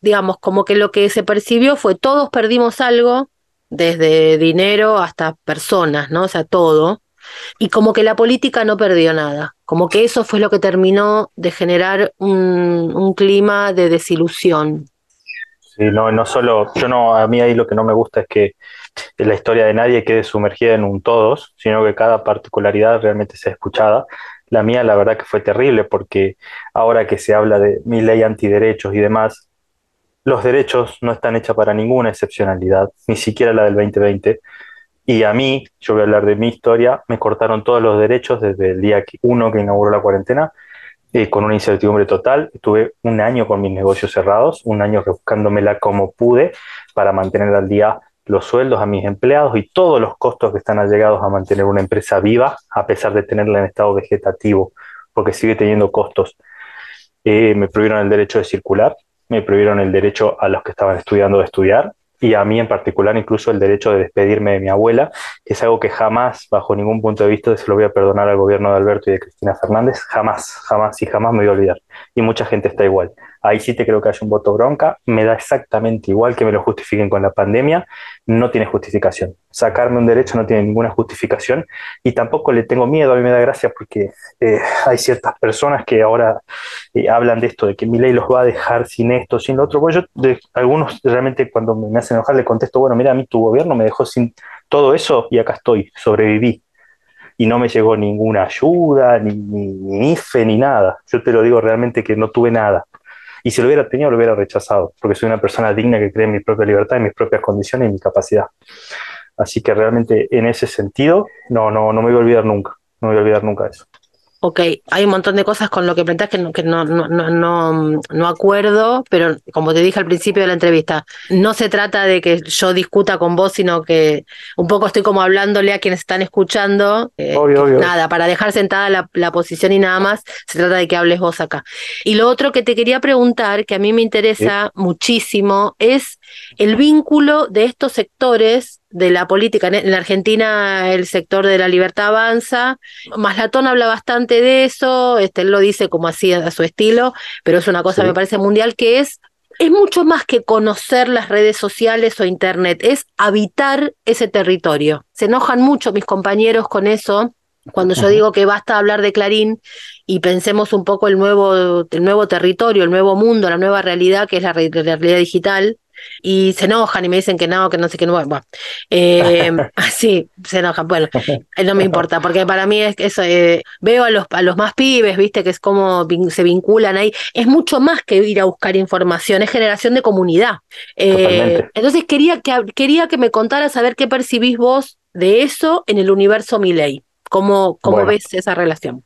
digamos, como que lo que se percibió fue todos perdimos algo, desde dinero hasta personas, ¿no? O sea, todo y como que la política no perdió nada, como que eso fue lo que terminó de generar un, clima de desilusión. Sí, no, no solo, yo no, a mí ahí lo que no me gusta es que la historia de nadie quede sumergida en un todos, sino que cada particularidad realmente sea escuchada. La mía, la verdad que fue terrible, porque ahora que se habla de mi ley antiderechos y demás, los derechos no están hechos para ninguna excepcionalidad, ni siquiera la del 2020. Y a mí, yo voy a hablar de mi historia, me cortaron todos los derechos desde el día uno que inauguró la cuarentena, eh, con una incertidumbre total. Estuve un año con mis negocios cerrados, un año buscándomela como pude para mantener al día los sueldos a mis empleados y todos los costos que están allegados a mantener una empresa viva, a pesar de tenerla en estado vegetativo, porque sigue teniendo costos. Eh, me prohibieron el derecho de circular, me prohibieron el derecho a los que estaban estudiando de estudiar, y a mí en particular incluso el derecho de despedirme de mi abuela, que es algo que jamás, bajo ningún punto de vista, se lo voy a perdonar al gobierno de Alberto y de Cristina Fernández, jamás, jamás y jamás me voy a olvidar. Y mucha gente está igual. Ahí sí te creo que hay un voto bronca, me da exactamente igual que me lo justifiquen con la pandemia, no tiene justificación. Sacarme un derecho no tiene ninguna justificación y tampoco le tengo miedo, a mí me da gracia porque eh, hay ciertas personas que ahora eh, hablan de esto, de que mi ley los va a dejar sin esto, sin lo otro. Bueno, yo de, algunos realmente cuando me hacen enojar le contesto, bueno, mira, a mí tu gobierno me dejó sin todo eso y acá estoy, sobreviví y no me llegó ninguna ayuda, ni, ni, ni, IFE, ni nada. Yo te lo digo realmente que no tuve nada. Y si lo hubiera tenido, lo hubiera rechazado, porque soy una persona digna que cree en mi propia libertad, en mis propias condiciones y mi capacidad. Así que realmente en ese sentido, no, no, no me voy a olvidar nunca, no me voy a olvidar nunca de eso ok, hay un montón de cosas con lo que planteas que, no, que no, no, no, no, acuerdo, pero como te dije al principio de la entrevista, no se trata de que yo discuta con vos, sino que un poco estoy como hablándole a quienes están escuchando. Eh, nada, para dejar sentada la, la, posición y nada más, se trata de que hables vos acá. Y lo otro que te quería preguntar, que a mí me interesa muchísimo, es el vínculo de estos sectores de la política. En la Argentina el sector de la libertad avanza. Maslatón habla bastante de eso, este, él lo dice como así a su estilo, pero es una cosa, me parece, mundial, que es, es mucho más que conocer las redes sociales o internet, es habitar ese territorio. Se enojan mucho mis compañeros con eso. Cuando yo digo que basta hablar de Clarín y pensemos un poco el nuevo, el nuevo territorio, el nuevo mundo, la nueva realidad que es la realidad digital, y se enojan y me dicen que no, que no sé qué, no, bueno, eh, así se enojan, bueno, eh, no me importa, porque para mí es que eso, eh, veo a los, a los más pibes, viste, que es como se vinculan ahí, es mucho más que ir a buscar información, es generación de comunidad. entonces quería que, quería que me contaras a ver qué percibís vos de eso en el universo Miley, cómo, cómo ves esa relación.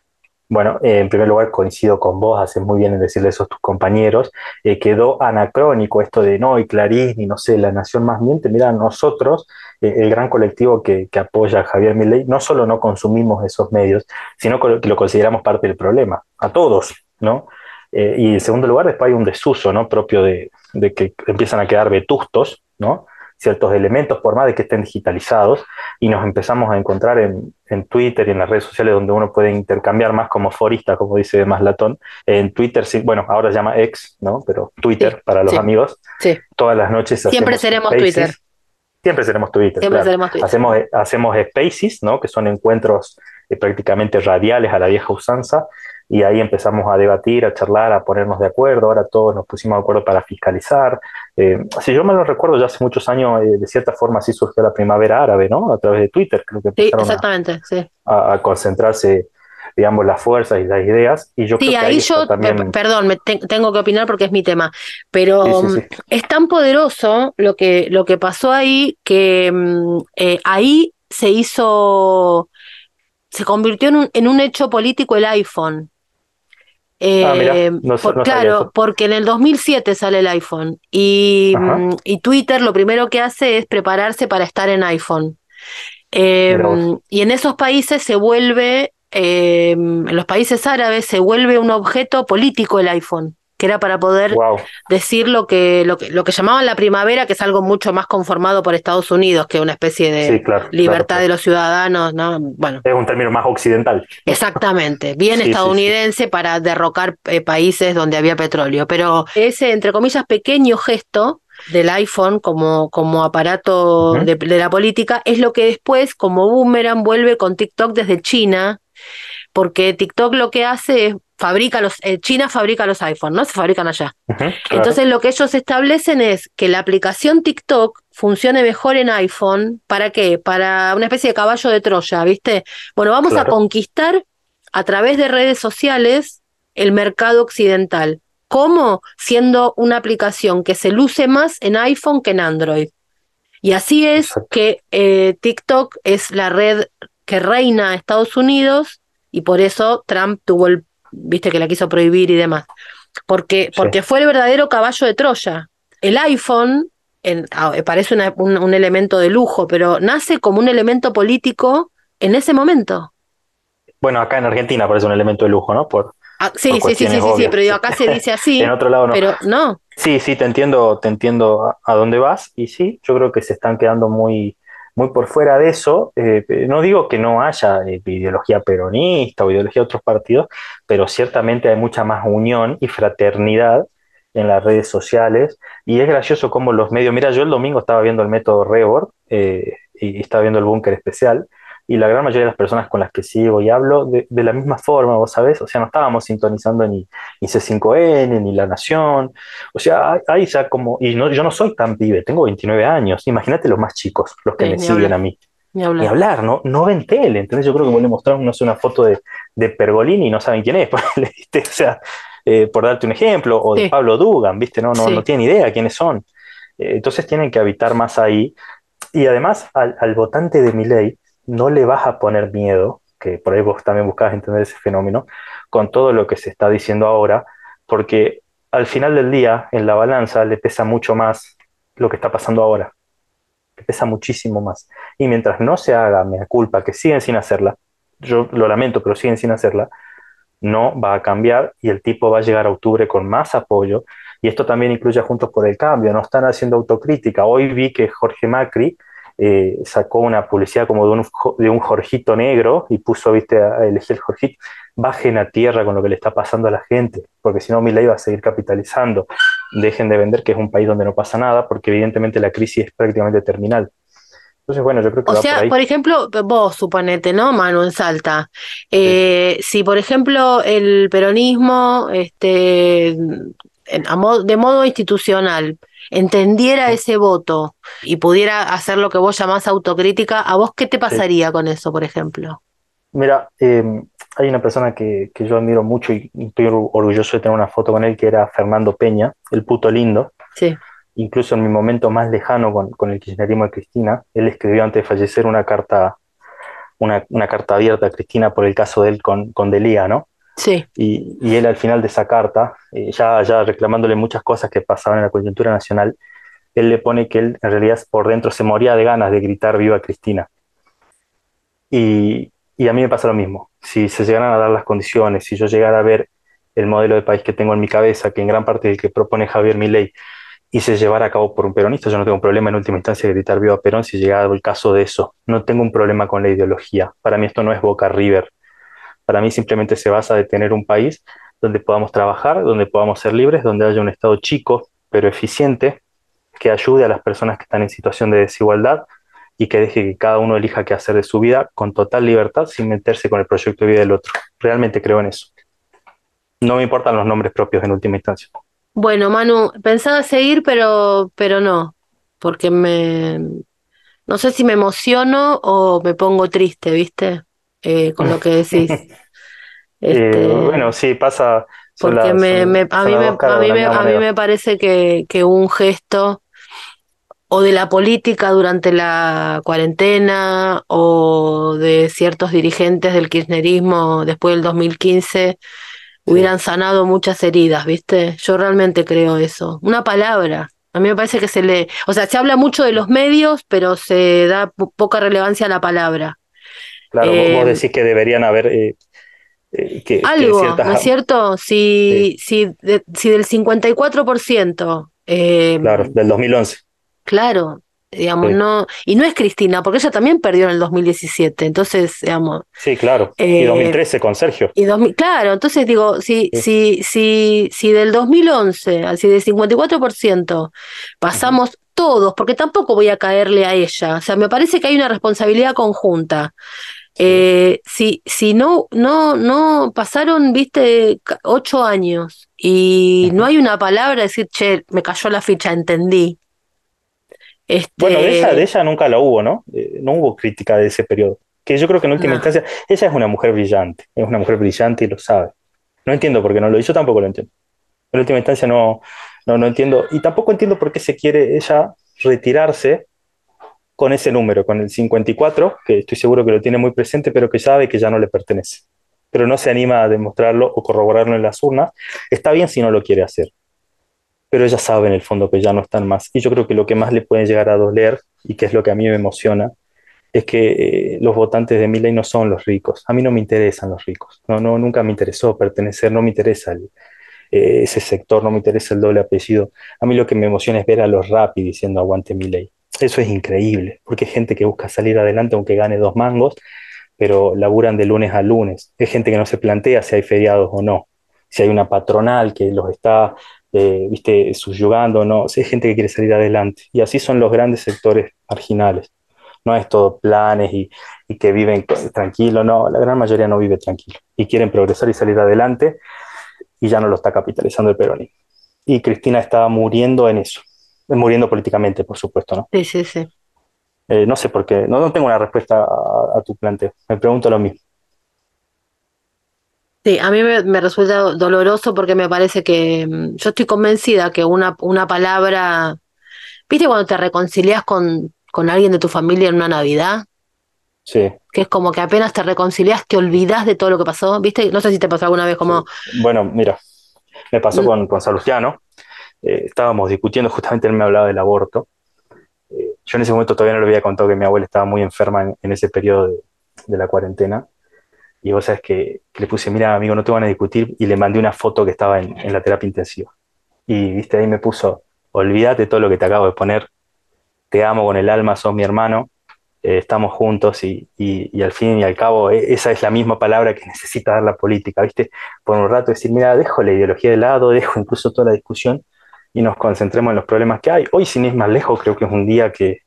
Bueno, eh, en primer lugar coincido con vos, haces muy bien en decirle eso a tus compañeros. Eh, quedó anacrónico esto de no, y Clarín, y no sé, la nación más miente. Mira, nosotros, eh, el gran colectivo que, que, apoya a Javier Milei, no solo no consumimos esos medios, sino que lo consideramos parte del problema, a todos, ¿no? y en segundo lugar, después hay un desuso, ¿no? Propio de, de que empiezan a quedar vetustos, ¿no? Ciertos elementos, por más de que estén digitalizados, y nos empezamos a encontrar en, en, Twitter y en las redes sociales donde uno puede intercambiar más como forista, como dice más Latón. En Twitter, sí, bueno, ahora se llama X, ¿no? Pero Twitter para los amigos. Sí. Todas las noches Siempre seremos Twitter. Siempre seremos Twitter. Siempre seremos Twitter. Hacemos, hacemos spaces, ¿no? Que son encuentros eh, prácticamente radiales a la vieja usanza, y ahí empezamos a debatir, a charlar, a ponernos de acuerdo. Ahora todos nos pusimos de acuerdo para fiscalizar, Eh, si yo me lo recuerdo, ya hace muchos años, eh, de cierta forma, sí surgió la primavera árabe, ¿no? A través de Twitter, creo que Sí, empezaron a- exactamente, sí. a, a concentrarse, digamos, las fuerzas y las ideas. Y yo Sí, creo que ahí yo, también. pe- perdón, me te- tengo que opinar porque es mi tema, pero Sí, sí, mm, sí. es tan poderoso lo que, lo que pasó ahí que mm, eh, ahí se hizo, se convirtió en un, en un hecho político el iPhone. Ah, mirá, Eh, no sa- por- no sabía claro, porque en el 2007 sale el iPhone y, mm, y Twitter lo primero que hace es prepararse para estar en iPhone. Eh, vos. y en esos países se vuelve, eh, en los países árabes se vuelve un objeto político el iPhone, que era para poder Wow. decir lo que, lo que, lo que llamaban la primavera, que es algo mucho más conformado por Estados Unidos que una especie de Sí, claro, libertad claro, de los ciudadanos, ¿no? Bueno, Es un término más occidental. Exactamente, bien Sí, sí, sí. estadounidense para derrocar eh, países donde había petróleo, pero ese, entre comillas, pequeño gesto del iPhone como, como aparato de, de la política es lo que después, como boomerang, vuelve con TikTok desde China, porque TikTok lo que hace es fabrica los, eh, China fabrica los iPhones, ¿no? Se fabrican allá. Claro. Entonces lo que ellos establecen es que la aplicación TikTok funcione mejor en iPhone. ¿Para qué? Para una especie de caballo de Troya, ¿viste? Bueno, vamos a conquistar a través de redes sociales el mercado occidental. ¿Cómo? Siendo una aplicación que se luce más en iPhone que en Android. Y así es que eh, TikTok es la red que reina a Estados Unidos y por eso Trump tuvo el, viste que la quiso prohibir y demás. Porque, porque fue el verdadero caballo de Troya. El iPhone en- ah, parece una- un, un elemento de lujo, pero nace como un elemento político en ese momento. Bueno, acá en Argentina parece un elemento de lujo, ¿no? Por, Ah, sí, por sí, sí, sí, sí, sí, pero digo, acá se dice así. En otro lado no. Pero no, Sí, sí, te entiendo, te entiendo a, a dónde vas y sí, yo creo que se están quedando muy, muy por fuera de eso. Eh, no digo que no haya eh, ideología peronista o ideología de otros partidos, pero ciertamente hay mucha más unión y fraternidad en las redes sociales y es gracioso cómo los medios, mira, yo el domingo estaba viendo el método Rebord eh, y estaba viendo el búnker especial y la gran mayoría de las personas con las que sigo y hablo de, de la misma forma, vos sabés, o sea, no estábamos sintonizando ni, ni C5N, ni La Nación, o sea, hay ya como, y no, yo no soy tan pibe, tengo 29 años, imagínate los más chicos, los que Sí, me siguen hablar. a mí. ni hablar. Ni hablar, ¿no? No ven tele, entonces yo creo que vos le mostraron, no sé, una foto de, de Pergolini y no saben quién es. O sea, eh, por darte un ejemplo, o de Sí. Pablo Dugan, ¿viste? No, no, Sí. no tienen idea quiénes son. Eh, entonces tienen que habitar más ahí. Y además, al, al votante de Milei no le vas a poner miedo, que por ahí vos también buscabas entender ese fenómeno, con todo lo que se está diciendo ahora, porque al final del día, en la balanza, le pesa mucho más lo que está pasando ahora. Le pesa muchísimo más. Y mientras no se haga mea culpa, que siguen sin hacerla, yo lo lamento, pero siguen sin hacerla, no va a cambiar y el tipo va a llegar a octubre con más apoyo. Y esto también incluye a Juntos por el Cambio, no están haciendo autocrítica. Hoy vi que Jorge Macri eh, sacó una publicidad como de un, de un Jorgito negro y puso, viste, a elegir el Jorgito. Bajen a tierra con lo que le está pasando a la gente, porque si no, Milei va a seguir capitalizando. Dejen de vender que es un país donde no pasa nada, porque evidentemente la crisis es prácticamente terminal. Entonces, bueno, yo creo que O va por sea, ahí. por ejemplo, vos suponete, ¿no, Manu, en Salta? Eh, Si, por ejemplo, el peronismo, este, en- a mo- de modo institucional, entendiera ese voto y pudiera hacer lo que vos llamás autocrítica, ¿a vos qué te pasaría con eso, por ejemplo? Mira, eh, hay una persona que, que yo admiro mucho y estoy or- orgulloso de tener una foto con él, que era Fernando Peña, el puto lindo. Sí. Incluso en mi momento más lejano con, con el kirchnerismo de Cristina, él escribió antes de fallecer una carta, una, una carta abierta a Cristina por el caso de él con, con Delía, ¿no? Sí. Y, y él al final de esa carta, eh, ya, ya reclamándole muchas cosas que pasaban en la coyuntura nacional, él le pone que él en realidad por dentro se moría de ganas de gritar viva Cristina. Y, y a mí me pasa lo mismo. Si se llegaran a dar las condiciones, si yo llegara a ver el modelo de país que tengo en mi cabeza, que en gran parte es el que propone Javier Milei, y se llevara a cabo por un peronista, yo no tengo un problema en última instancia de gritar viva Perón si llegara el caso de eso. No tengo un problema con la ideología. Para mí esto no es Boca River. Para mí simplemente se basa de tener un país donde podamos trabajar, donde podamos ser libres, donde haya un Estado chico, pero eficiente, que ayude a las personas que están en situación de desigualdad y que deje que cada uno elija qué hacer de su vida con total libertad sin meterse con el proyecto de vida del otro. Realmente creo en eso. No me importan los nombres propios en última instancia. Bueno, Manu, pensaba seguir, pero, pero no, porque me, no sé si me emociono o me pongo triste, ¿viste? Eh, con lo que decís. Este, Eh, bueno, sí, pasa. porque las- me, a, mí me, a, mí me, misma a mí moneda. me parece que, que un gesto o de la política durante la cuarentena o de ciertos dirigentes del kirchnerismo después del 2015 hubieran sanado muchas heridas, ¿viste? Yo realmente creo eso. Una palabra. A mí me parece que se le, o sea, se habla mucho de los medios, pero se da po- poca relevancia a la palabra. Claro, vos- Eh, vos decís que deberían haber eh, eh, que, que Algo, ciertas- ¿no es cierto? Si, si, de- si del 54%, eh, Claro, del 2011. claro, digamos, Sí. no, y no es Cristina, porque ella también perdió en el 2017, entonces, digamos, Sí, claro. Eh, y 2013 con Sergio. y 2000, claro, entonces digo, si, si, si, si del 2011, así del 54%, pasamos todos, porque tampoco voy a caerle a ella, o sea, me parece que hay una responsabilidad conjunta. Eh, si, si no, no, no pasaron, viste, ocho años y no hay una palabra decir, che, me cayó la ficha, entendí. Este, Bueno, de ella, de ella nunca lo hubo, ¿no? Eh, no hubo crítica de ese periodo. Que yo creo que en última No. instancia, ella es una mujer brillante, es una mujer brillante y lo sabe. No entiendo por qué no lo hizo, tampoco lo entiendo. En última instancia no, no, no entiendo. Y tampoco entiendo por qué se quiere ella retirarse con ese número, con el 54, que estoy seguro que lo tiene muy presente, pero que sabe que ya no le pertenece. Pero no se anima a demostrarlo o corroborarlo en las urnas. Está bien si no lo quiere hacer pero ella sabe en el fondo que ya no están más. Y yo creo que lo que más le puede llegar a doler, y que es lo que a mí me emociona, es que eh, los votantes de Milei no son los ricos. A mí no me interesan los ricos. No, no, nunca me interesó pertenecer, no me interesa eh, ese sector, no me interesa el doble apellido. A mí lo que me emociona es ver a los Rappi diciendo aguante Milei. Eso es increíble, porque es gente que busca salir adelante aunque gane dos mangos, pero laburan de lunes a lunes. Es gente que no se plantea si hay feriados o no, si hay una patronal que los está, eh, viste, subyugando o no. Es gente que quiere salir adelante. Y así son los grandes sectores marginales. No es todo planes y, y que viven tranquilo, no, la gran mayoría no vive tranquilo y quieren progresar y salir adelante y ya no lo está capitalizando el peronismo. Y Cristina está muriendo en eso, muriendo políticamente, por supuesto, ¿no? Sí, sí, sí. Eh, no sé por qué, no, no tengo una respuesta a, a tu planteo, me pregunto lo mismo. Sí, a mí me, me resulta do- doloroso porque me parece que mm, yo estoy convencida que una, una palabra, ¿viste cuando te reconcilias con, con alguien de tu familia en una Navidad? Sí, Que es como que apenas te reconcilias, te olvidas de todo lo que pasó, ¿viste? No sé si te pasó alguna vez como, bueno, mira, me pasó con, con Salustiano, eh, estábamos discutiendo, justamente él me hablaba del aborto. Eh, yo en ese momento todavía no le había contado que mi abuela estaba muy enferma en, en ese periodo de, de la cuarentena. Y vos sabes que, que le puse, mira, amigo, no te van a discutir, y le mandé una foto que estaba en, en la terapia intensiva. Y viste, ahí me puso, olvídate todo lo que te acabo de poner, te amo con el alma, sos mi hermano, eh, estamos juntos y, y- y al fin y al cabo e- esa es la misma palabra que necesita dar la política, ¿viste? Por un rato decir, mira, dejo la ideología de lado, dejo incluso toda la discusión y nos concentremos en los problemas que hay. Hoy, sin ir más lejos, creo que es un día que,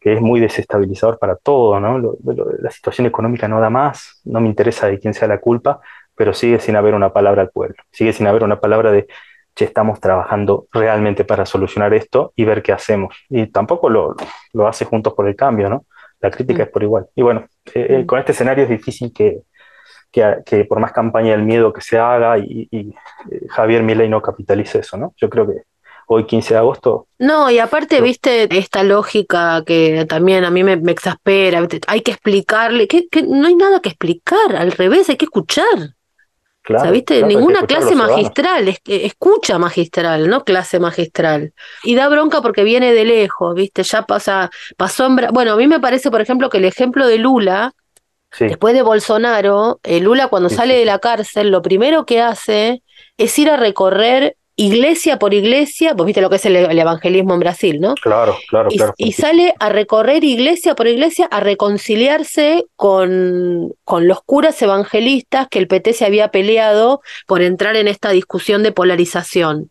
que es muy desestabilizador para todo, ¿no? Lo- lo- la situación económica no da más, no me interesa de quién sea la culpa, pero sigue sin haber una palabra al pueblo, sigue sin haber una palabra de, che, estamos trabajando realmente para solucionar esto y ver qué hacemos. Y tampoco lo, lo hace Juntos por el Cambio, ¿no? La crítica es por igual. Y bueno, eh, eh, con este escenario es difícil que, que, que por más campaña del miedo que se haga y, y, eh, Javier Milei no capitalice eso, ¿no? Yo creo que hoy 15 de agosto No, y aparte, viste, esta lógica que también a mí me, me exaspera, ¿viste? hay que explicarle, que, que no hay nada que explicar, al revés, hay que escuchar. Claro, o sea, viste, claro, ninguna clase magistral, es, escucha magistral, no clase magistral. Y da bronca porque viene de lejos, viste, ya pasa, pasó en... Bueno, a mí me parece, por ejemplo, que el ejemplo de Lula, Sí. después de Bolsonaro, eh, Lula cuando Sí, sale de la cárcel, lo primero que hace es ir a recorrer iglesia por iglesia, vos viste lo que es el, el evangelismo en Brasil, ¿no? Claro, claro, y, claro. y sale a recorrer iglesia por iglesia a reconciliarse con, con los curas evangelistas que el PT se había peleado por entrar en esta discusión de polarización.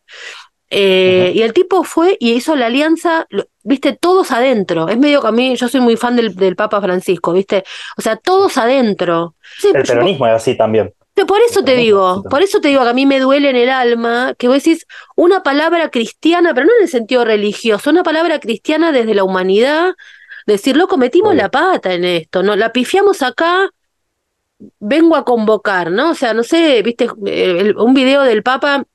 Eh, Y el tipo fue y hizo la alianza, viste, todos adentro. Es medio que a mí, yo soy muy fan del, del Papa Francisco, viste. O sea, todos adentro. Sí, El yo- peronismo es así también. Pero por eso te digo, por eso te digo que a mí me duele en el alma que vos decís una palabra cristiana, pero no en el sentido religioso, una palabra cristiana desde la humanidad, decir, loco, metimos la pata en esto, ¿no? La pifiamos acá, vengo a convocar, ¿no? O sea, no sé, viste, el- un video del Papa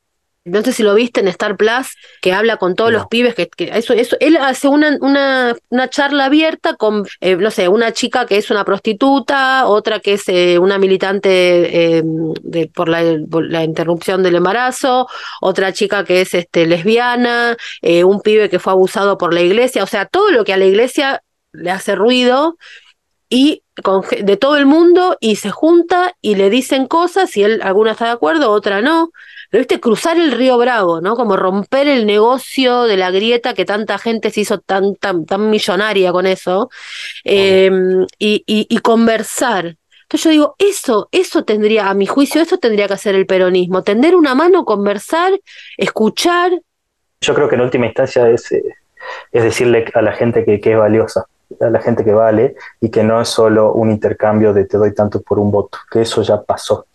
no sé si lo viste en Star Plus, que habla con todos los pibes, que, que eso, eso, él hace una, una, una charla abierta con, eh, no sé, una chica que es una prostituta, otra que es eh, una militante eh, de, por, la, por la interrupción del embarazo, otra chica que es este, lesbiana, eh, un pibe que fue abusado por la iglesia, o sea, todo lo que a la iglesia le hace ruido y con, de todo el mundo y se junta y le dicen cosas y él alguna está de acuerdo, otra no. Pero viste, cruzar el río Bravo, ¿no? Como romper el negocio de la grieta que tanta gente se hizo tan, tan, tan millonaria con eso. eh, y, y, y conversar. Entonces yo digo, eso, eso tendría, a mi juicio, eso tendría que hacer el peronismo. Tender una mano, conversar, escuchar. Yo creo que en última instancia es, eh, es decirle a la gente que, que es valiosa, a la gente que vale y que no es solo un intercambio de te doy tanto por un voto, que eso ya pasó.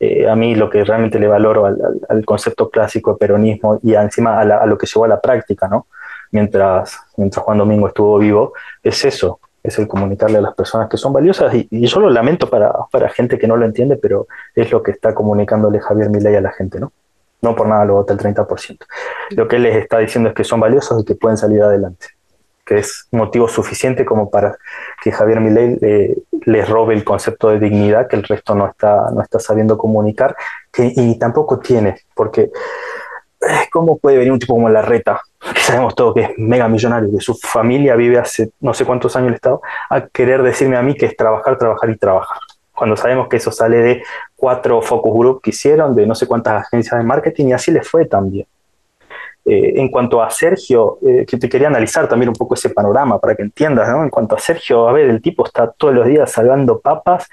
Eh, a mí lo que realmente le valoro al, al- al concepto clásico de peronismo y encima a, la- a lo que llegó a la práctica, ¿no? Mientras, mientras Juan Domingo estuvo vivo, es eso, es el comunicarle a las personas que son valiosas y, y yo lo lamento para, para gente que no lo entiende, pero es lo que está comunicándole Javier Milei a la gente, ¿no? No por nada lo vota el 30%. Lo que él les está diciendo es que son valiosos y que pueden salir adelante, que es motivo suficiente como para que Javier Milei eh, les robe el concepto de dignidad que el resto no está, no está sabiendo comunicar y tampoco tiene, porque eh, ¿cómo puede venir un tipo como Larreta, que sabemos todo que es mega millonario, que su familia vive hace no sé cuántos años en el Estado, a querer decirme a mí que es trabajar, trabajar y trabajar? Cuando sabemos que eso sale de cuatro focus group que hicieron, de no sé cuántas agencias de marketing, y así les fue también. Eh, en cuanto a Sergio, eh, que te quería analizar también un poco ese panorama para que entiendas, ¿no? En cuanto a Sergio, a ver, el tipo está todos los días salvando papas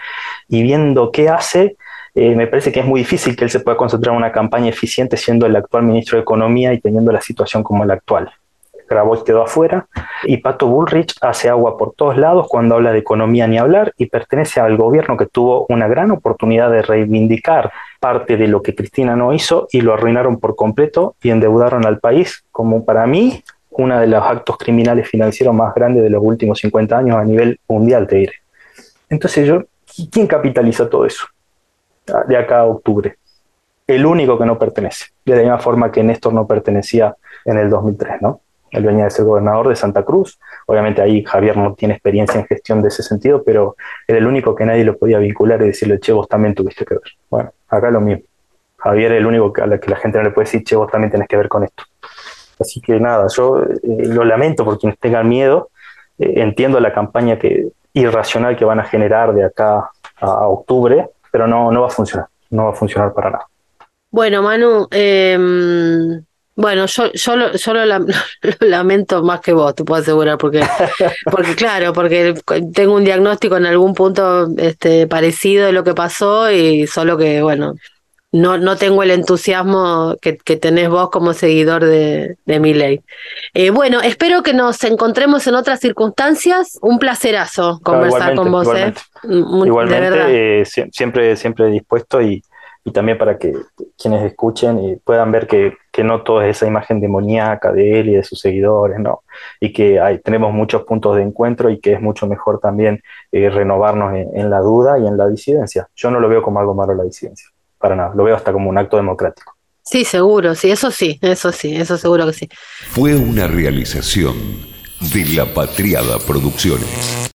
y viendo qué hace. Eh, me parece que es muy difícil que él se pueda concentrar en una campaña eficiente siendo el actual ministro de Economía y teniendo la situación como la actual. Grabois quedó afuera y Pato Bullrich hace agua por todos lados cuando habla de economía ni hablar y pertenece al gobierno que tuvo una gran oportunidad de reivindicar parte de lo que Cristina no hizo y lo arruinaron por completo y endeudaron al país como para mí uno de los actos criminales financieros más grandes de los últimos 50 años a nivel mundial, te diré. Entonces yo, ¿quién capitaliza todo eso? De acá a octubre. El único que no pertenece, de la misma forma que Néstor no pertenecía en el 2003, ¿no? Él venía de ser gobernador de Santa Cruz. Obviamente ahí Javier no tiene experiencia en gestión de ese sentido, pero era el único que nadie lo podía vincular y decirle, che, vos también tuviste que ver. Bueno, acá lo mismo. Javier es el único a la que la gente no le puede decir, che, vos también tenés que ver con esto. Así que nada, yo eh, lo lamento por quienes tengan miedo. Eh, entiendo la campaña que, irracional que van a generar de acá a, a octubre, pero no, no va a funcionar. No va a funcionar para nada. Bueno, Manu, eh, bueno, yo, yo, lo, yo lo, lam- lo lamento más que vos, te puedo asegurar, porque, porque claro, porque tengo un diagnóstico en algún punto este, parecido de lo que pasó y solo que, bueno, no, no tengo el entusiasmo que, que tenés vos como seguidor de, de mi ley. bueno, espero que nos encontremos en otras circunstancias. Un placerazo conversar Igualmente, con vos, igualmente. ¿eh? Mm, De verdad. Igualmente, eh, sie- siempre, siempre dispuesto y, y también para que quienes escuchen puedan ver que, que no todo es esa imagen demoníaca de él y de sus seguidores, ¿no? Y que hay, tenemos muchos puntos de encuentro y que es mucho mejor también eh, renovarnos en, en la duda y en la disidencia. Yo no lo veo como algo malo la disidencia, para nada, lo veo hasta como un acto democrático. Sí, seguro, sí, eso sí, eso sí, eso seguro que sí. Fue una realización de La Patriada Producciones.